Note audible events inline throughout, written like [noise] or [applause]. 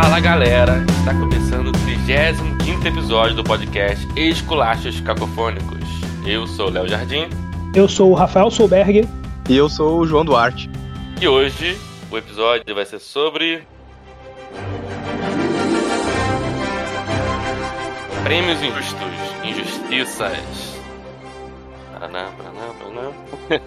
Fala galera, está começando o 35 episódio do podcast Esculachos Cacofônicos. Eu sou o Léo Jardim Eu sou o Rafael Solberg. E eu sou o João Duarte. e hoje o episódio vai ser sobre. Prêmios injustos, injustiças. Paraná, paraná, paraná.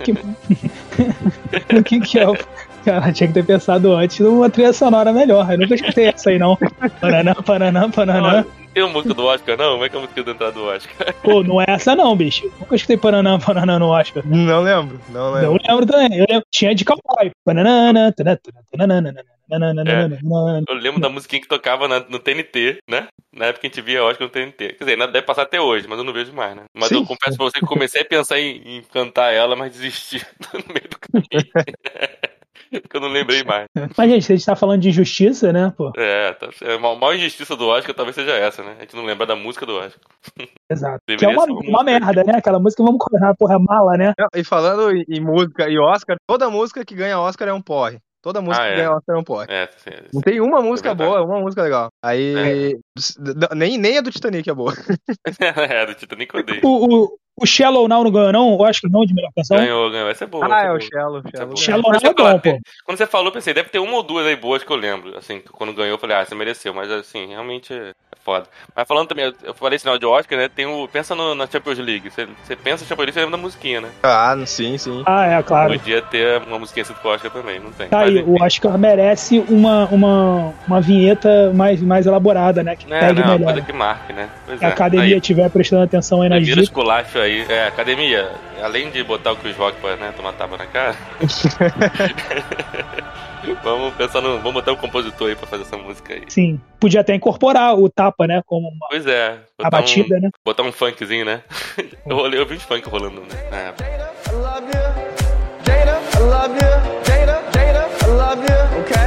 Que... [laughs] o que que é o... Cara, tinha que ter pensado antes numa trilha sonora melhor. Eu nunca escutei essa aí, não. Paraná, Paraná, Paraná. Tem uma música do Oscar, não? Como é que é a música da entrada do Oscar? Pô, não é essa não, bicho. Nunca escutei Paraná, Paraná no Oscar. Não lembro, não Não lembro. lembro também. Eu lembro. Tinha de cowboy. Bananana, tanana, tanana, tanana, Eu lembro da musiquinha que tocava na- no TNT, né? Na época que a gente via Oscar no TNT. Quer dizer, ainda deve passar até hoje, mas eu não vejo mais, né? Mas Sim. eu confesso pra você que comecei a pensar em, em cantar ela, mas desisti [laughs] no meio do caminho. [laughs] [laughs] Porque eu não lembrei mais. Mas, gente, a gente tá falando de injustiça, né, pô? É, tá, é, a maior injustiça do Oscar talvez seja essa, né? A gente não lembra da música do Oscar. [laughs] Exato. Que é uma, uma merda, né? Aquela música, vamos combinar, porra, mala, né? E falando em, música e Oscar, toda música que ganha Oscar é um porre. Toda música Ah, que é? ganha Oscar é um porre. É, sim, Não tem uma música É boa, uma música legal. Aí. d- Nem, nem a do Titanic é boa. [laughs] é, do Titanic eu odeio. O, o, o Shallow Now não ganhou, não? Eu acho que não, de melhor canção. Ganhou, ganhou. Essa é boa. Ah, essa é o. Shallow. É Shallow. Shallow Now é bom, pô. Quando você falou, eu pensei, deve ter uma ou duas aí boas que eu lembro. Assim, quando ganhou, eu falei, ah, você mereceu, mas assim, realmente é foda. Mas falando também, eu falei sinal de Oscar, né? Tem o. Pensa no, na Champions League. Você, você pensa em Champions League, você lembra da musiquinha, né? Ah, sim, sim. Ah, é, claro. Podia ter uma musiquinha assim pro Oscar também, não tem. Tá Mas, aí, enfim. o Oscar merece uma, uma, uma vinheta mais, mais elaborada, né? Que É, pegue não, uma melhor. coisa que marque, né? Pois Se a é. academia estiver prestando atenção aí nas dicas. esculacho aí. É, academia, além de botar o Chris Rock pra né, tomar tapa na cara. [laughs] vamos pensar no. Vamos botar um compositor aí pra fazer essa música aí. Sim, podia até incorporar o tapa, né? Como uma, Pois é. a batida, um, né? Botar um funkzinho, né? [laughs] eu, olhei, eu vi uns funk rolando, né? na época. I love you. Jada, I love you. Jada, Jada, I love you. Okay?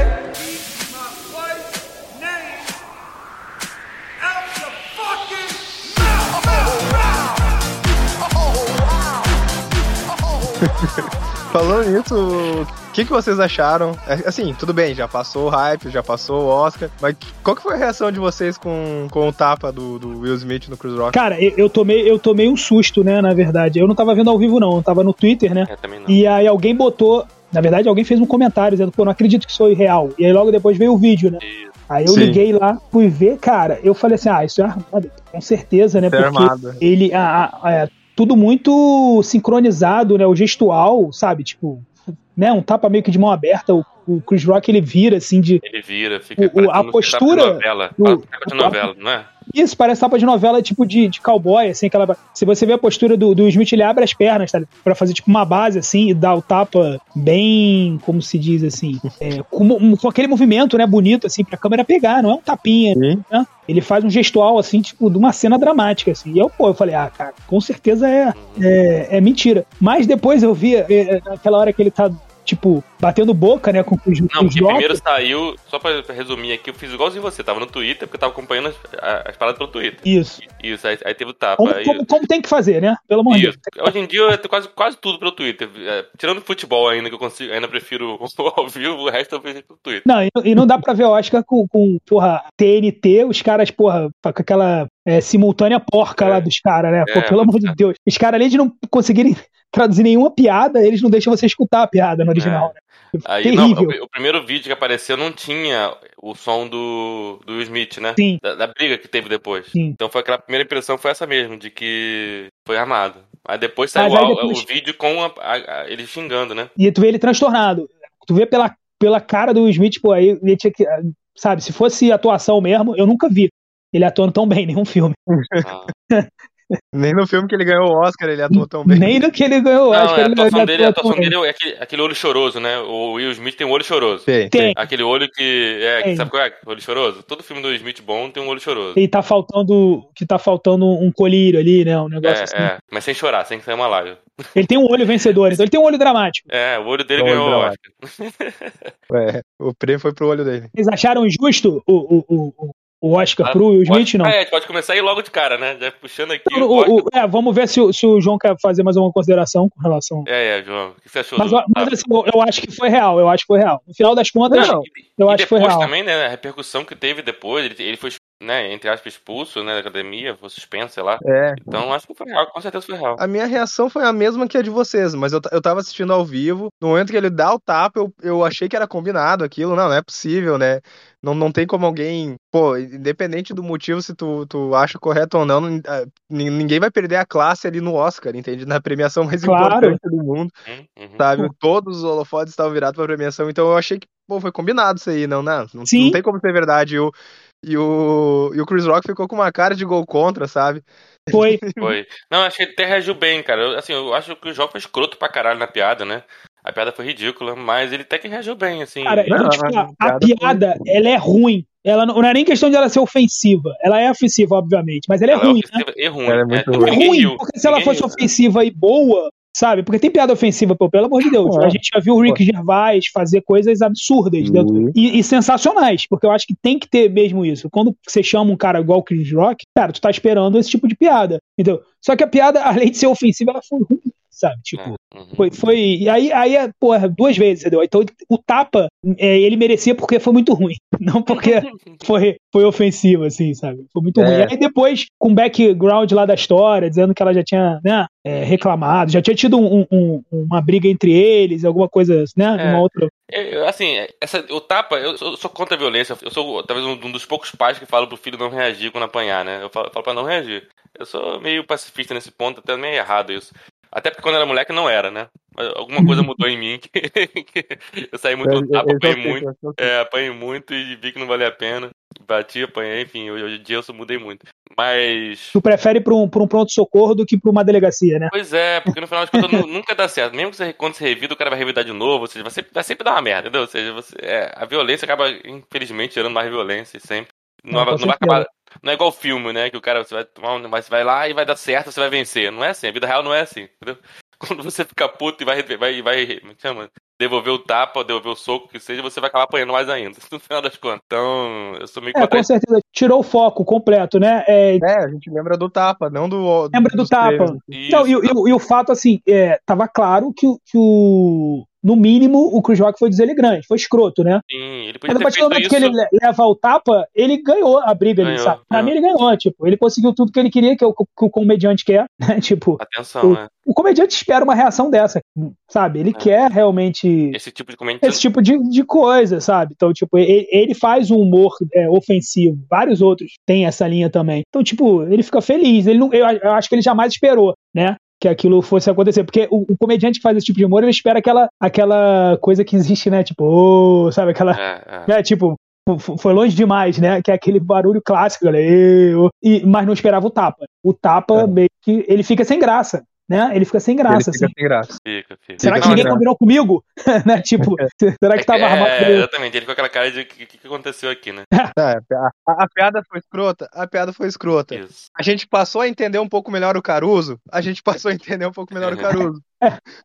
[laughs] Falando nisso, o que, que vocês acharam? É, Assim, tudo bem, já passou o hype, já passou o Oscar, mas qual que foi a reação de vocês com, com o tapa do, do Will Smith no Chris Rock? Cara, eu, eu tomei, eu tomei um susto, né? Na verdade. Eu não tava vendo ao vivo, não. Eu tava no Twitter, né? É, também não. E aí alguém botou. Na verdade, alguém fez um comentário dizendo, pô, não acredito que isso foi real. E aí logo depois veio o vídeo, né? Isso. Aí eu Sim. liguei lá, fui ver, cara, eu falei assim, ah, isso é armado, com certeza, né? Isso é Porque armado. ele, a, a- é, tudo muito sincronizado, né? O gestual, sabe? Tipo, né? Um tapa meio que de mão aberta, o, o Chris Rock ele vira assim de. Ele vira, fica. O- o- a um postura tapa de novela. Fala tapa de novela, não é? Isso, parece tapa de novela tipo de, de cowboy, assim, aquela. Se você vê a postura do, do Smith, ele abre as pernas, tá? Pra fazer tipo uma base assim e dar o tapa bem, como se diz assim, é, com, com aquele movimento, né, bonito, assim, pra câmera pegar, não é um tapinha. Sim. né? Ele faz um gestual, assim, tipo, de uma cena dramática, assim. E eu, pô, eu falei, ah, cara, com certeza é, é, é mentira. Mas depois eu vi, é, é, naquela hora que ele tá, tipo, batendo boca, né, com os, Não, porque primeiro saiu, só pra, resumir aqui, eu fiz igualzinho você, tava no Twitter, porque eu tava acompanhando as, as paradas pelo Twitter. Isso. Isso, aí, aí teve o tapa. Como, como, como tem que fazer, né? Pelo amor de. Deus. Hoje em dia eu tenho quase, quase tudo pelo Twitter. É, tirando futebol ainda, que eu consigo, ainda prefiro [laughs] ao vivo, o resto eu vejo pelo Twitter. Não, e, e não dá pra ver Oscar com, com porra, TNT, os caras, porra, com aquela é, simultânea porca É. lá dos caras, né? Pô, É, pelo amor de é. Deus. Os caras, além de não conseguirem traduzir nenhuma piada, eles não deixam você escutar a piada no original, né? Aí, não, Terrível. o, o primeiro vídeo que apareceu não tinha o som do, do Smith, né? Sim. Da, da briga que teve depois. Sim. Então foi aquela primeira impressão foi essa mesmo, de que foi armado. Aí depois saiu aí depois- o vídeo com a- a- a- ele xingando, né? E tu vê ele transtornado. Tu vê pela, pela cara do Smith, pô, aí ele tinha que. Sabe, se fosse atuação mesmo, eu nunca vi ele atuando tão bem em nenhum filme. Ah. [laughs] [laughs] Nem no filme que ele ganhou o Oscar ele atuou tão bem. Nem no que ele ganhou, Não, acho que é, a ele, atuação ele dele, a atuação dele é aquele, aquele olho choroso, né? O Will Smith tem um olho choroso. Tem, Tem. Aquele olho que. É, que sabe qual é? Olho choroso? Todo filme do Will Smith bom tem um olho choroso. E tá faltando. Que tá faltando um colírio ali, né? Um negócio É, assim. é, mas sem chorar, sem sair uma lágrima. [laughs] Ele tem um olho vencedor, então ele tem um olho dramático. É, o olho dele um olho ganhou o. Oscar. É, o prêmio foi pro olho dele. Vocês acharam justo o, o, o, o Oscar pro Will Smith, pode, não. É, pode começar aí logo de cara, né? Já puxando aqui O- o, o- é, vamos ver se, o- se o João quer fazer mais uma consideração com relação. É, é, João. O que você achou Mas, do... mas assim, eu, eu acho que foi real, eu acho que foi real. No final das contas, Não, eu e acho que foi real. também, né, a repercussão que teve depois, ele, ele foi, né, entre aspas, expulso, né, da academia, foi suspenso, sei lá. É. Então acho que foi real, com certeza foi real. A minha reação foi a mesma que a de vocês, mas eu, eu tava assistindo ao vivo. No momento que ele dá o tapa, eu, eu achei que era combinado aquilo. Não, não é possível, né? Não, não tem como alguém. Pô, independente do motivo, se tu, tu acha correto ou não, nin- nin- ninguém vai perder a classe ali no Oscar, entende? Na premiação mais Claro. importante do mundo, Hum, uhum. sabe? Todos os holofotes estavam virados pra premiação, então eu achei que, pô, foi combinado isso aí. Não, não, não, não tem como ser verdade. E o, e, o, e o Chris Rock ficou com uma cara de gol contra, sabe? Foi. [laughs] Foi. Não, acho que ele até reagiu bem, cara. Eu, assim, eu acho que o jogo foi escroto pra caralho na piada, né? A piada foi ridícula, mas ele até que reagiu bem, assim. Cara, eu vou te Não, falar, a a piada piada, ela é ruim. Ela não, não é nem questão de ela ser ofensiva. Ela é ofensiva, obviamente, mas ela é Ela ruim, né? ofensiva e ruim. Ela é muito tipo, ruim. É ruim, porque se ela fosse ofensiva e boa, sabe? Porque tem piada ofensiva, pô, pelo amor de Deus. É. A gente já viu o Rick Gervais fazer coisas absurdas dentro, e, e sensacionais, porque eu acho que tem que ter mesmo isso. Quando você chama um cara igual o Chris Rock, cara, tu tá esperando esse tipo de piada, entendeu? Só que a piada, além de ser ofensiva, ela foi ruim, sabe? Tipo, É, uhum. foi, foi. E aí, aí, é, porra, duas vezes, entendeu? Então o tapa, é, ele merecia porque foi muito ruim. [laughs] Não porque [laughs] foi, foi ofensivo, assim, sabe? Foi muito É. ruim. Aí depois, com o background lá da história, dizendo que ela já tinha, né, é, reclamado, já tinha tido um- um- uma briga entre eles, alguma coisa, né? É. Uma outra. Eu, assim, essa, o tapa, eu sou, eu sou contra a violência. Eu sou talvez um, um dos poucos pais que falam pro filho não reagir quando apanhar, né? Eu falo, falo pra não reagir. Eu sou meio pacifista nesse ponto, até meio errado isso. Até porque quando era moleque não era, né? Mas Alguma coisa mudou em mim. [laughs] que- eu saí muito do tapa, Eu- eu- eu apanhei sei, muito. sei. É, apanhei muito e vi que não valia a pena. Bati, apanhei, enfim, hoje em dia eu mudei muito. Mas. Tu prefere pra um, pra um pronto-socorro do que pra uma delegacia, né? Pois é, porque no final das contas nu- nunca dá certo. Mesmo que você, quando você revida, o cara vai revidar de novo, ou seja, vai sempre, vai sempre dar uma merda, entendeu? Ou seja, você, é, a violência acaba, infelizmente, gerando mais violência sempre. Não, Não, não vai acabar. Não é igual filme, né? Que o cara você vai tomar um, mas vai lá e vai dar certo, você vai vencer. Não é assim, a vida real não é assim, entendeu? [laughs] Quando você fica puto e vai, vai, vai, é chama? devolver o tapa, devolver o soco, que seja, você vai acabar apanhando mais ainda, [laughs] no final das contas. Então, eu sou meio É, com certeza. Tirou o foco completo, né? É, É, a gente lembra do tapa, não do. Lembra do dos tapa. Então, e, o- e e o fato, assim, é, tava claro que, que o. No mínimo, o Chris Rock foi deselegante, foi escroto, né? Sim, ele Mas podia a ter partir do momento isso. que ele le- leva o tapa, ele ganhou a briga ali, Ganhou, sabe? Pra ganhou. mim, ele ganhou, tipo, ele conseguiu tudo que ele queria, que, é o que o comediante quer, [laughs] né? Tipo, Atenção, né? o comediante espera uma reação dessa, sabe? Ele É. quer realmente Esse tipo de comentário. esse tipo de, de coisa, sabe? Então, tipo, ele, ele faz um humor é, ofensivo. Vários outros têm essa linha também. Então, tipo, ele fica feliz. Ele não, eu, eu acho que ele jamais esperou, né? Que aquilo fosse acontecer. Porque o, o comediante que faz esse tipo de humor, ele espera aquela, aquela coisa que existe, né? Tipo, ô, sabe? Aquela. É, é. né? Tipo, foi longe demais, né? Que é aquele barulho clássico, galera. "Ê, ô", E, mas não esperava o tapa. O tapa, É. meio que. Ele fica sem graça. Né? Ele fica sem graça, ele fica assim. sem graça. Fica, fica. Será que ninguém combinou comigo? [laughs] né? Tipo, [laughs] será que tava é, armado? é, exatamente, ele com aquela cara de o que, que, que aconteceu aqui, né? [laughs] É, a, a- a piada foi escrota, a piada foi escrota. Isso. A gente passou a entender um pouco melhor o Caruso, a gente passou a entender um pouco melhor o Caruso.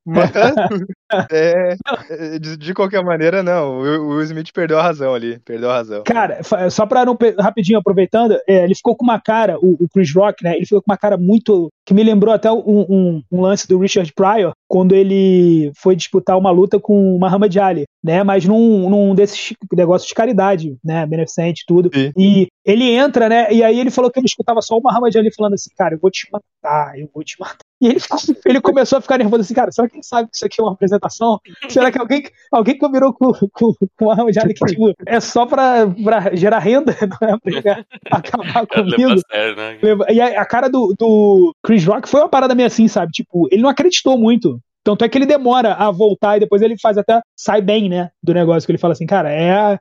Mas, [laughs] é, é, de, de qualquer maneira, não, o, Will Smith perdeu a razão ali, perdeu a razão. Cara, só pra não. Rapidinho, aproveitando, é, ele ficou com uma cara, o, o Chris Rock, né? Ele ficou com uma cara muito. que me lembrou até um, um- um lance do Richard Pryor, quando ele foi disputar uma luta com o Muhammad Ali, né? Mas num, num desses negócios de caridade, né? Beneficente, tudo. Sim. E ele entra, né? E aí ele falou que ele escutava só o Muhammad Ali falando assim, cara, eu vou te matar, eu vou te matar. E ele, ficou- ele começou a ficar nervoso assim, cara, será que ele sabe que isso aqui é uma apresentação? Será que alguém, alguém combinou com, com, com o Muhammad Ali que, tipo, é só pra, pra gerar renda, [laughs] não é pra acabar comigo? sério, né? E a, a cara do, do Chris Rock foi uma parada meio assim, sabe? Tipo, ele não acreditou muito. Tanto é que ele demora a voltar e depois ele faz até. sai bem, né? Do negócio que ele fala assim, cara, é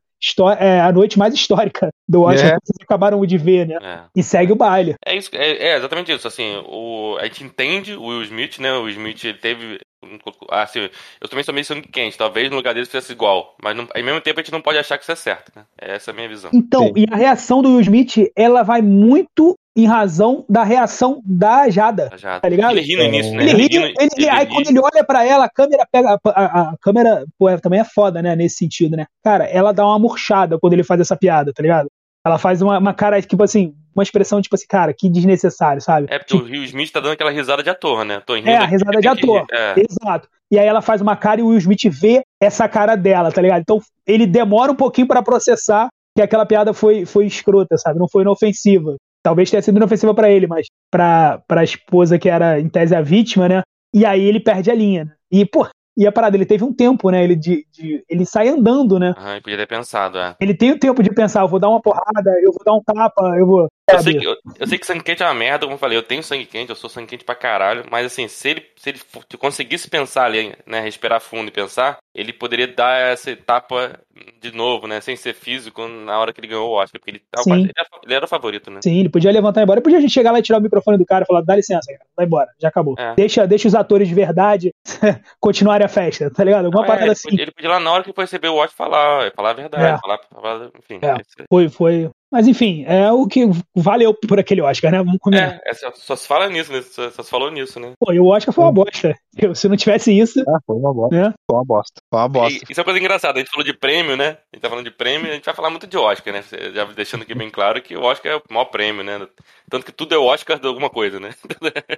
é a noite mais histórica do Oscar É. que vocês acabaram de ver, né? É. E segue o baile. É isso, é, é exatamente isso. Assim, o, a gente entende o Will Smith, né? O Will Smith ele teve. Assim, eu também sou meio sangue quente. Talvez no lugar dele fizesse igual. Mas não, ao mesmo tempo a gente não pode achar que isso é certo, né? Essa é a minha visão. Então, Sim. e a reação do Will Smith, ela vai muito em razão da reação da Jada. Já. Tá ligado? Ele ri no início, né? Ele ri, no- ele, ri, aí ri. quando ele olha pra ela, a câmera pega. A, a- a câmera, pô, é- também é foda, né? Nesse sentido, né? Cara, ela dá uma murchada quando ele faz essa piada, tá ligado? Ela faz uma, uma cara, tipo assim, uma expressão, tipo assim, cara, que desnecessário, sabe? É porque o Will Smith tá dando aquela risada de ator, né? Tô rindo É, a risada de ator. É. Exato. E aí ela faz uma cara e o Will Smith vê essa cara dela, tá ligado? Então ele demora um pouquinho pra processar que aquela piada foi, foi escrota, sabe? Não foi inofensiva. Talvez tenha sido inofensiva pra ele, mas pra, pra esposa que era, em tese, a vítima, né? E aí ele perde a linha. né? E, pô, e a parada, ele teve um tempo, né? Ele, de, de- ele sai andando, né? Aham, eu podia ter pensado, é. Ele tem o tempo de pensar, eu vou dar uma porrada, eu vou dar um tapa, eu vou. Eu sei, que, eu, eu sei que sangue quente é uma merda, como eu falei, eu tenho sangue quente, eu sou sangue quente pra caralho, mas assim, se ele, se ele conseguisse pensar ali, né, respirar fundo e pensar, ele poderia dar essa etapa de novo, né, sem ser físico, na hora que ele ganhou o Oscar, porque ele, quase- ele, era, ele era o favorito, né? Sim, ele podia levantar e ir embora. Podia a gente chegar lá e tirar o microfone do cara e falar, dá licença, cara, vai embora, já acabou. É. Deixa, deixa os atores de verdade [laughs] continuarem a festa, tá ligado? Alguma Não, é, parada ele, assim. podia, ele podia ir lá na hora que foi receber o Oscar falar, falar a verdade, É. falar, falar, enfim. É. Foi, foi. Mas enfim, é o que valeu por aquele Oscar, né? Vamos combinar. É, é, só, se fala nisso, né? Só, só se falou nisso, né? Pô, e o Oscar foi uma bosta. Eu, se não tivesse isso, Ah, foi uma bosta. né? Foi uma bosta. Foi uma bosta. E, isso é uma coisa engraçada. A gente falou de prêmio, né? A gente tá falando de prêmio, a gente vai falar muito de Oscar, né? Já deixando aqui bem claro que o Oscar é o maior prêmio, né? Tanto que tudo é o Oscar de alguma coisa, né?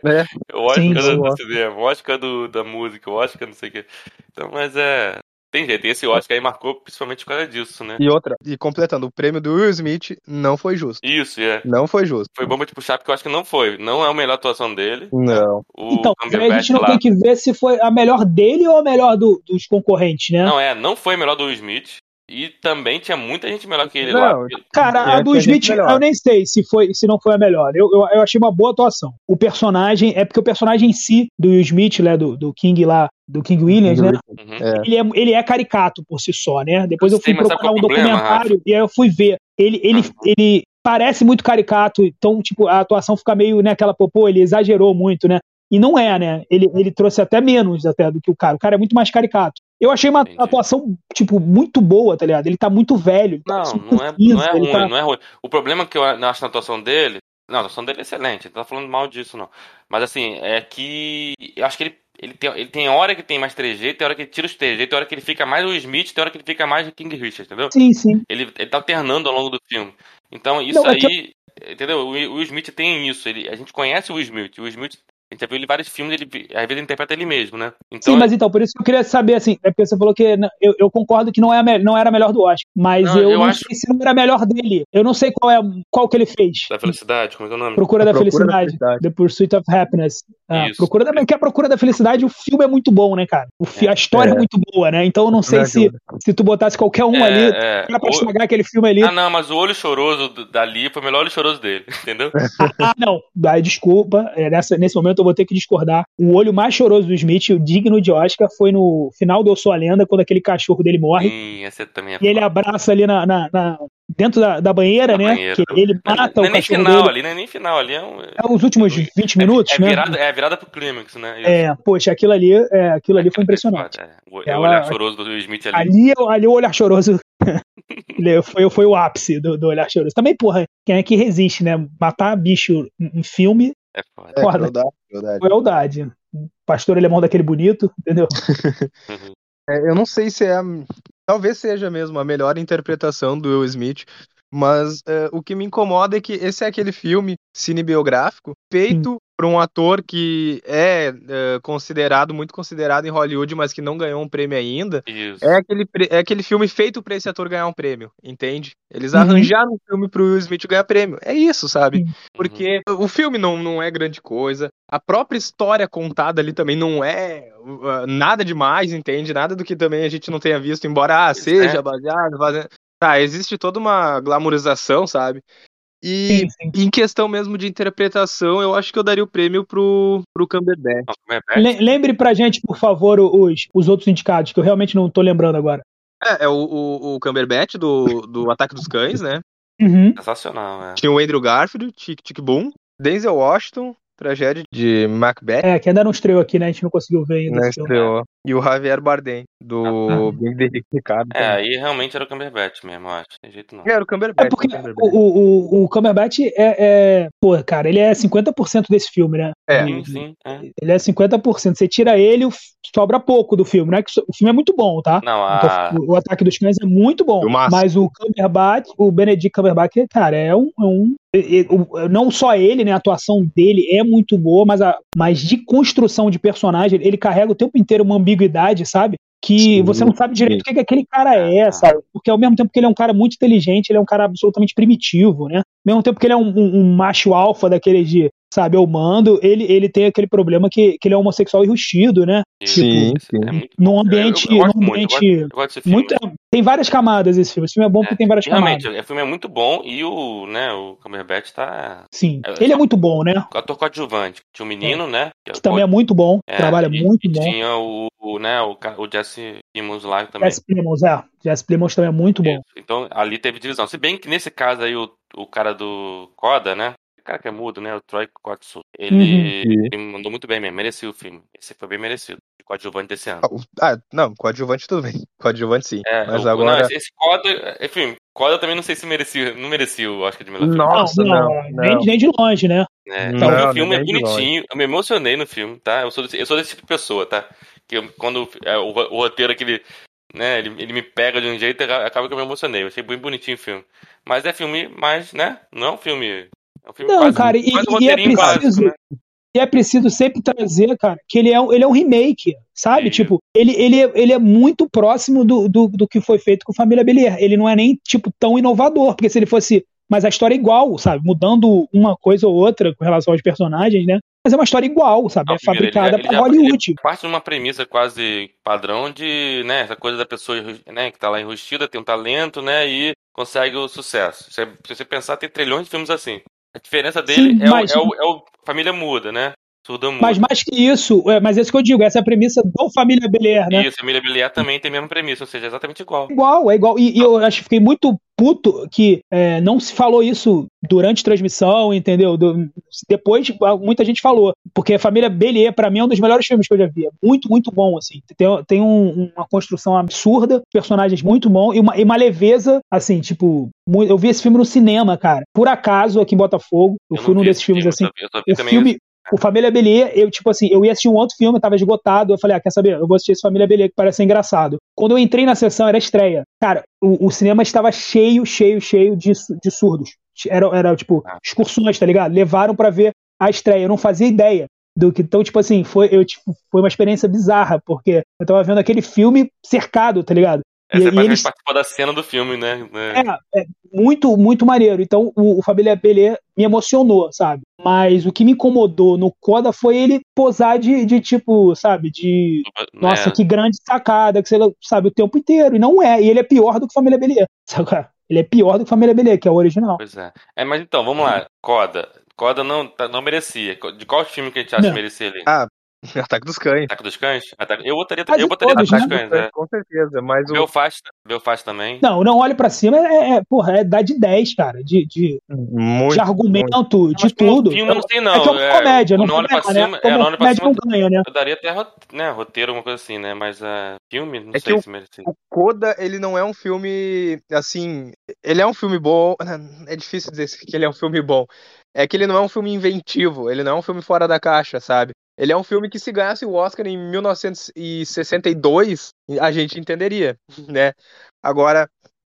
É. [laughs] O Oscar Sim, do, do cinema, o Oscar do, da música, o Oscar não sei o quê. Então, mas é. Tem jeito, e esse Oscar aí marcou principalmente por causa disso, né? E outra, e completando, o prêmio do Will Smith não foi justo. Isso, é. Não foi justo. Foi bom pra te puxar, porque eu acho que não foi. Não é a melhor atuação dele. Não. O Então, a gente não lá. tem que ver se foi a melhor dele ou a melhor do- dos concorrentes, né? Não, é, não foi melhor do Will Smith. E também tinha muita gente melhor que ele Não, lá. Cara, a do Smith, melhor. eu nem sei se foi, se não foi a melhor. Eu, eu, eu achei uma boa atuação. O personagem, é porque o personagem em si, do Will Smith, né, do, do King lá, do King Williams, né? Uhum. É. Ele é, ele é caricato por si só, né? Depois Eu eu, fui sei, procurar um é problema, documentário e aí eu fui ver. Ele, ele, Ah. ele parece muito caricato, então, tipo, a atuação fica meio, né, aquela, pô, pô, ele exagerou muito, né? E não é, né? Ele, ele trouxe até menos até do que o cara. O cara é muito mais caricato. Eu achei uma Entendi. atuação, tipo, muito boa, tá ligado? Ele tá muito velho. tá Não, não é, não é ele ruim, tá- não é ruim. O problema que eu acho na atuação dele. Não, a atuação dele é excelente, não tô falando mal disso, não. Mas assim, é que. Eu acho que ele, ele, tem, ele tem hora que tem mais trejeito, tem hora que ele tira os trejeitos, tem hora que ele fica mais o Smith, tem hora que ele fica mais o King Richard, entendeu? Sim, sim. Ele, ele tá alternando ao longo do filme. Então, isso Não, é que aí. Entendeu? O Smith tem isso. Ele, a gente conhece o Will Smith. O Will Smith. A gente já viu ele em vários filmes, ele, às vezes ele interpreta ele mesmo, né? Então, Sim, mas então, por isso que eu queria saber, assim, é porque você falou que n- eu, eu concordo que não, é a não era a melhor do Oscar, mas Não, eu, eu não acho- sei se não era a melhor dele. Eu não sei qual é qual que ele fez. Da felicidade, como é que é o nome? Procura da, Procura da felicidade, Felicidade. The Pursuit of Happiness. Ah, procura da, que a Procura da Felicidade, o filme é muito bom, né, cara? O fi- a história é. É. muito boa, né? Então eu não sei se, se tu botasse qualquer um É, ali, é. era pra O- estragar aquele filme ali. Ah, não, mas o olho choroso dali foi o melhor olho choroso dele, [laughs] entendeu? Ah, não. Aí, desculpa. é, nessa, nesse momento eu vou ter que discordar. O olho mais choroso do Smith, o digno de Oscar, foi no final do Eu Sou a Lenda, quando aquele cachorro dele morre. Sim, esse também é E ele abraça ali na, na- na- dentro da, da banheira, Na né? banheira. Que ele Não, mata não o é nem cachorro final dele. ali, não é nem final ali, é um. É os últimos 20 minutos, é, né? virada, é a virada pro clímax, né? Isso. É, poxa, aquilo ali, é, aquilo ali foi impressionante. É, o, é o Ela- olhar choroso do Smith ali. Ali, ali o olhar choroso [laughs] foi, foi o ápice do, do olhar choroso. Também, porra, quem é que resiste, né? Matar bicho em filme É foda. É, Foda. Verdade, verdade. crueldade. Pastor alemão daquele bonito, entendeu? [laughs] É, eu não sei se é. a- Talvez seja mesmo a melhor interpretação do Will Smith, mas é, o que me incomoda é que esse é aquele filme cinebiográfico feito por um ator que é, é, considerado, muito considerado em Hollywood, mas que não ganhou um prêmio ainda. Isso. É aquele, é aquele filme feito pra esse ator ganhar um prêmio, entende? Eles Uhum. arranjaram um filme pro Will Smith ganhar prêmio. É isso, sabe? Uhum. Porque o filme não, não é grande coisa, a própria história contada ali também não é uh, nada demais, entende? Nada do que também a gente não tenha visto, embora ah, seja é. baseado, baseado. Tá, existe toda uma glamorização, sabe? E Sim, sim. em questão mesmo de interpretação, eu acho que eu daria o prêmio pro, pro Cumberbatch. Le- Lembre pra gente, por favor, os, os outros indicados, que eu realmente não tô lembrando agora. É, é o, o, o Cumberbatch do, do [laughs] Ataque dos Cães, né? Uhum. Sensacional, é. Tinha o Andrew Garfield, Tic Tic Boom, Denzel Washington, tragédia de Macbeth. É, que ainda não estreou aqui, né? A gente não conseguiu ver ainda. Não filme. E o Javier Bardem, do Bem de Ricardo. É, aí realmente era o Cumberbatch mesmo, eu acho. Tem jeito não. Era o Cumberbatch. É porque o Cumberbatch. o, o, o Cumberbatch é, é. Pô, cara, ele é 50% desse filme, né? É. Sim, sim. é. Ele é 50%. Você tira ele, sobra pouco do filme, né? Que o filme é muito bom, tá? Não, Então, a. o, o Ataque dos Cães é muito bom. Mas o Cumberbatch, o Benedict Cumberbatch, cara, é um. é um- não só ele, né? A atuação dele é muito boa, mas, a, mas de construção de personagem, ele carrega o tempo inteiro uma ambiguidade, sabe? Que Sim, você não sabe direito o que, que aquele cara é, Ah. sabe? Porque ao mesmo tempo que ele é um cara muito inteligente, ele é um cara absolutamente primitivo, né? Ao mesmo tempo que ele é um, um- um macho alfa daquele de, sabe, eu mando, ele, ele tem aquele problema que, que ele é homossexual enrustido, né? Sim, Esse- sim. É muito Num ambiente. Eu, eu, eu gosto num muito, eu gosto, ambiente gosto muito, tem várias camadas esse filme. Esse filme é bom porque tem várias Realmente, camadas. o filme é muito bom e o, né, o Cumberbatch tá. Sim. É, Ele é muito bom, né? O ator coadjuvante. Tinha um menino, né? Que, Que também é muito bom. é, trabalha e- muito e bom. Tinha o, o, né, o, o Jesse Simmons lá também. Jesse Plemons, é. Jesse Plemons também é muito bom. Isso. Então ali teve divisão. Se bem que nesse caso aí o, o cara do Coda, né? Cara que é mudo, né? O Troy Kotsu. Ele, Uhum. ele mandou muito bem mesmo. Merecia o filme. Esse foi bem merecido. O coadjuvante desse ano. Ah, o- Ah, não, coadjuvante tudo bem. [laughs] Coadjuvante sim. É, Mas o- agora. não, esse, esse Coda, enfim, Coda também não sei se merecia, não merecia o Oscar de melhor filme. Nossa, não, não, Nem, não. nem de longe, né? É, Não, então, o filme é nem bonitinho, eu me emocionei no filme, tá? Eu sou desse, eu sou desse tipo de pessoa, tá? Que eu- quando é, o, o roteiro aquele, né, ele, ele me pega de um jeito, acaba que eu me emocionei. Eu achei bem bonitinho o filme. Mas é filme mais, né? Não é um filme. É um filme Não, quase, cara, e- um e é preciso- básico, né? E é preciso sempre trazer, cara, que ele é, um- ele é um remake, sabe? Isso. Tipo, ele, ele, é- ele é muito próximo do, do, do que foi feito com Família Belier. Ele não é nem, tipo, tão inovador, porque se ele fosse. Mas a história é igual, sabe? Mudando uma coisa ou outra com relação aos personagens, né? Mas é uma história igual, sabe? Não, é ele fabricada já- ele pra já- Hollywood. Parte de uma premissa quase padrão de, né, essa coisa da pessoa, né, que tá lá enrustida, tem um talento, né, e consegue o sucesso. Se se você pensar, tem trilhões de filmes assim. A diferença dele Sim, é, mas- o, é, o, é o Família Muda, né? Mas mais que isso, é, mas é isso que eu digo, essa é a premissa do Família Belier, né? Isso, Família Belier também tem a mesma premissa, ou seja, é exatamente igual. igual, é igual. E, e eu acho que fiquei muito puto que é, não se falou isso durante a transmissão, entendeu? Do- depois muita gente falou. Porque a Família Belier, pra mim, é um dos melhores filmes que eu já vi. É muito, muito bom, assim. Tem, tem um- uma construção absurda, personagens muito bons e uma, e uma leveza, assim, tipo. Eu vi esse filme no cinema, cara. Por acaso, aqui em Botafogo. Eu, não fui num desses esse filmes filme, assim. Eu eu também filme, o Família Belier, eu, tipo assim, eu ia assistir um outro filme, tava esgotado. Eu falei, ah, quer saber? Eu vou assistir esse Família Belier, que parece engraçado. Quando eu entrei na sessão, era estreia. Cara, o, o cinema estava cheio, cheio, cheio de, de surdos. Era, era, tipo, Ah. excursões, tá ligado? Levaram pra ver a estreia. Eu não fazia ideia do que. Então, tipo assim, foi, eu, tipo, foi uma experiência bizarra, porque eu tava vendo aquele filme cercado, tá ligado? Essa e- é e pra eles- participar da cena do filme, né? né? É, é muito, muito maneiro. Então, o, o Família Belier me emocionou, sabe? Mas o que me incomodou no Coda foi ele posar de, de tipo, sabe? De. Nossa, É. que grande sacada, que você sabe o tempo inteiro. E não é. E ele é pior do que Família Belier. [laughs] Sabe? é? Ele é pior do que Família Belier, que é o original. Pois é. É, mas então, vamos lá. Coda. Coda não, tá- não merecia. De qual filme que a gente acha Não. que merecia ali? Ah, [laughs] Ataque dos Cães. Ataque dos Cães? Ataque- Eu botaria, eu botaria todos, Ataque dos né? Cães, é. Com certeza, mas o Belfast, Belfast também. Não, não olhe pra cima, é, é, porra, é dar de 10, cara. De, de, muito, de argumento, Mas de filme- tudo. Filme, eu não sei não. é que é uma comédia, não não olha pra né? cima, é, Como não olha pra comédia cima. não ganha, né? Eu daria até né, roteiro, alguma coisa assim, né? Mas uh, filme, não É sei o- se merecia. O Coda, ele não é um filme, assim, ele é um filme bom, é difícil dizer que ele é um filme bom. É que ele não é um filme inventivo, ele não é um filme fora da caixa, sabe? Ele é um filme que se ganhasse o Oscar em 1962, a gente entenderia, né? Agora,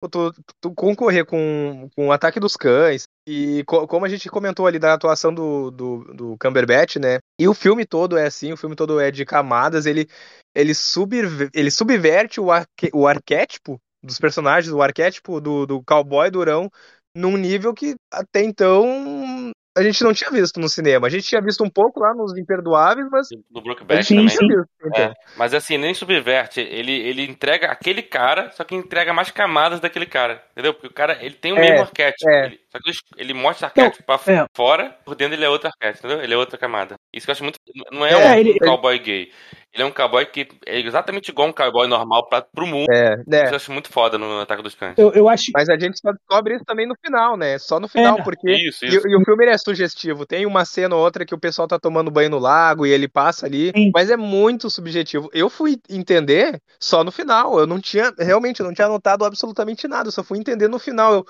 tu, tu concorrer com, com o Ataque dos Cães, e co- como a gente comentou ali da atuação do, do, do Cumberbatch, né? E o filme todo é assim, o filme todo é de camadas, ele, ele, subver, ele subverte o, arque, o arquétipo dos personagens, o arquétipo do, do cowboy durão, num nível que até então a gente não tinha visto no cinema. A gente tinha visto um pouco lá nos Imperdoáveis, mas Do Sim, não também. tinha visto. Então. É, mas assim, nem subverte, ele, ele entrega aquele cara, só que entrega mais camadas daquele cara, entendeu? Porque o cara, ele tem o É, mesmo arquétipo, é. ele- só que ele, ele mostra arquétipo pra é. fora, por dentro ele é outro arquétipo, entendeu? Ele é outra camada. Isso que eu acho muito, não é, É, um ele- cowboy gay. Ele é um cowboy que é exatamente igual um cowboy normal pra, pro mundo. É, né? Isso eu acho muito foda no Ataque dos Cães. Eu, eu acho. Mas a gente só descobre isso também no final, né? Só no final, É. porque. Isso, E, isso. e o filme é sugestivo. Tem uma cena ou outra que o pessoal tá tomando banho no lago e ele passa ali, Sim. mas é muito subjetivo. Eu fui entender só no final. Eu não tinha, realmente, eu não tinha anotado absolutamente nada. Eu só fui entender no final. Eu,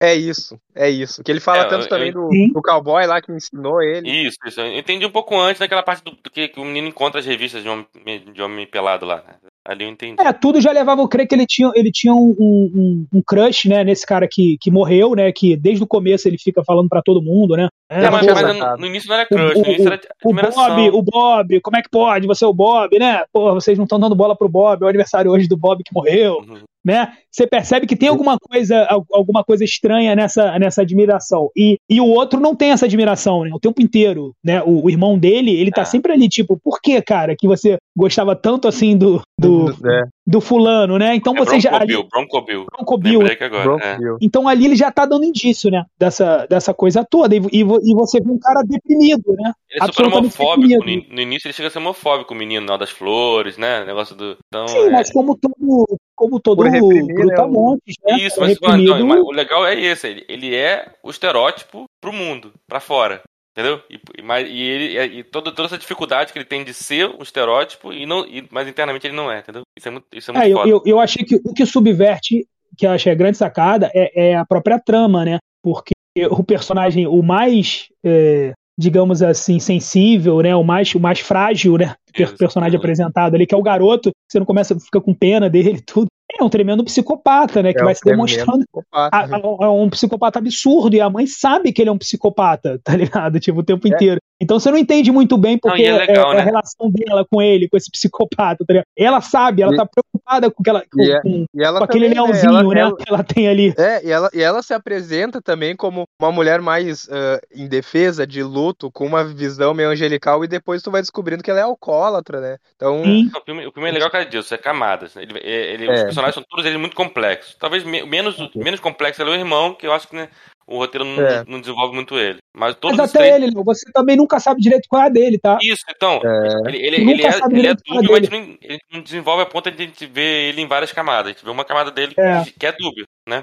é isso, é isso. Que ele fala É, tanto eu- também eu- do, do cowboy lá que ensinou ele. Isso, isso. Eu entendi um pouco antes daquela parte do, do que, que o menino encontra as revistas de homem, de homem pelado lá. né? Ali eu entendi. É, tudo já levava a crer que ele tinha, ele tinha um, um, um crush, né, nesse cara que, que morreu, né, que desde o começo ele fica falando pra todo mundo, né. É, mas, mas no, no início não era crush, O- no início era o admiração. Bob, o Bob, como é que pode? Você é o Bob, né? Pô, vocês não estão dando bola pro Bob, é o aniversário hoje do Bob que morreu, Uhum. né? Você percebe que tem alguma coisa, al- alguma coisa estranha nessa, nessa admiração. E, e o outro não tem essa admiração, né? O tempo inteiro, né? O, o irmão dele, ele tá É. sempre ali, tipo, por que, cara, que você gostava tanto assim do, do, É, do fulano, né? Então É você já. Bronco Ali, Bill, Bronco Bill. Bronco Bill, agora. Bronco é. Bill. então ali ele já tá dando indício, né? Dessa, dessa coisa toda. E, e, e você vê um cara deprimido, né? Ele é super homofóbico. No, no início ele chega a ser homofóbico, o menino lá das flores, né? Negócio do. Então, Sim, é- mas como todo, como todo reprimir, né, brutamontes, né? Isso, É mas, reprimido. então, mas o legal é esse, ele, ele é o estereótipo pro mundo, pra fora. Entendeu? E, e, ele, e toda, toda essa dificuldade que ele tem de ser um estereótipo, e não, e- mas internamente ele não é, entendeu? Isso é muito, isso é muito É, eu, foda. eu, eu achei que o que subverte, que eu achei a grande sacada, é, é a própria trama, né? Porque o personagem, o mais, é, digamos assim, sensível, né? O mais, o mais frágil, né? Per- personagem apresentado ali, que é o garoto, você não começa, fica com pena dele e tudo. É um tremendo psicopata, né? Que É vai um se demonstrando a- a- é um psicopata absurdo e a mãe sabe que ele é um psicopata, [laughs] tá ligado? Tipo, o tempo É. inteiro. Então você não entende muito bem porque e é legal, é, é né? a relação dela com ele, com esse psicopata, tá ligado? Ela sabe, ela E- tá preocupada com, aquela, com, E é- com- E ela com aquele também, né, leãozinho, ela- né? ela- Que ela tem ali. É, e ela, e ela se apresenta também como uma mulher mais ah, indefesa, de luto, com uma visão meio angelical, e depois tu vai descobrindo que ela é alcoólatra, né? Então, Sim. O filme, o filme é legal causa disso, é camadas. Ele, ele- Os É. personagens são todos eles muito complexos. Talvez me- menos, menos complexo é o irmão, que eu acho que né, o roteiro não, É. não desenvolve muito ele. Mas todos Mas os até três. ele, você também nunca sabe direito qual é a dele, tá? Isso, então. É. Ele, ele, ele nunca é, sabe ele é é dúbio, mas não, ele não desenvolve a ponto de a gente ver ele em várias camadas. A gente vê uma camada dele É. que é dúbio, né?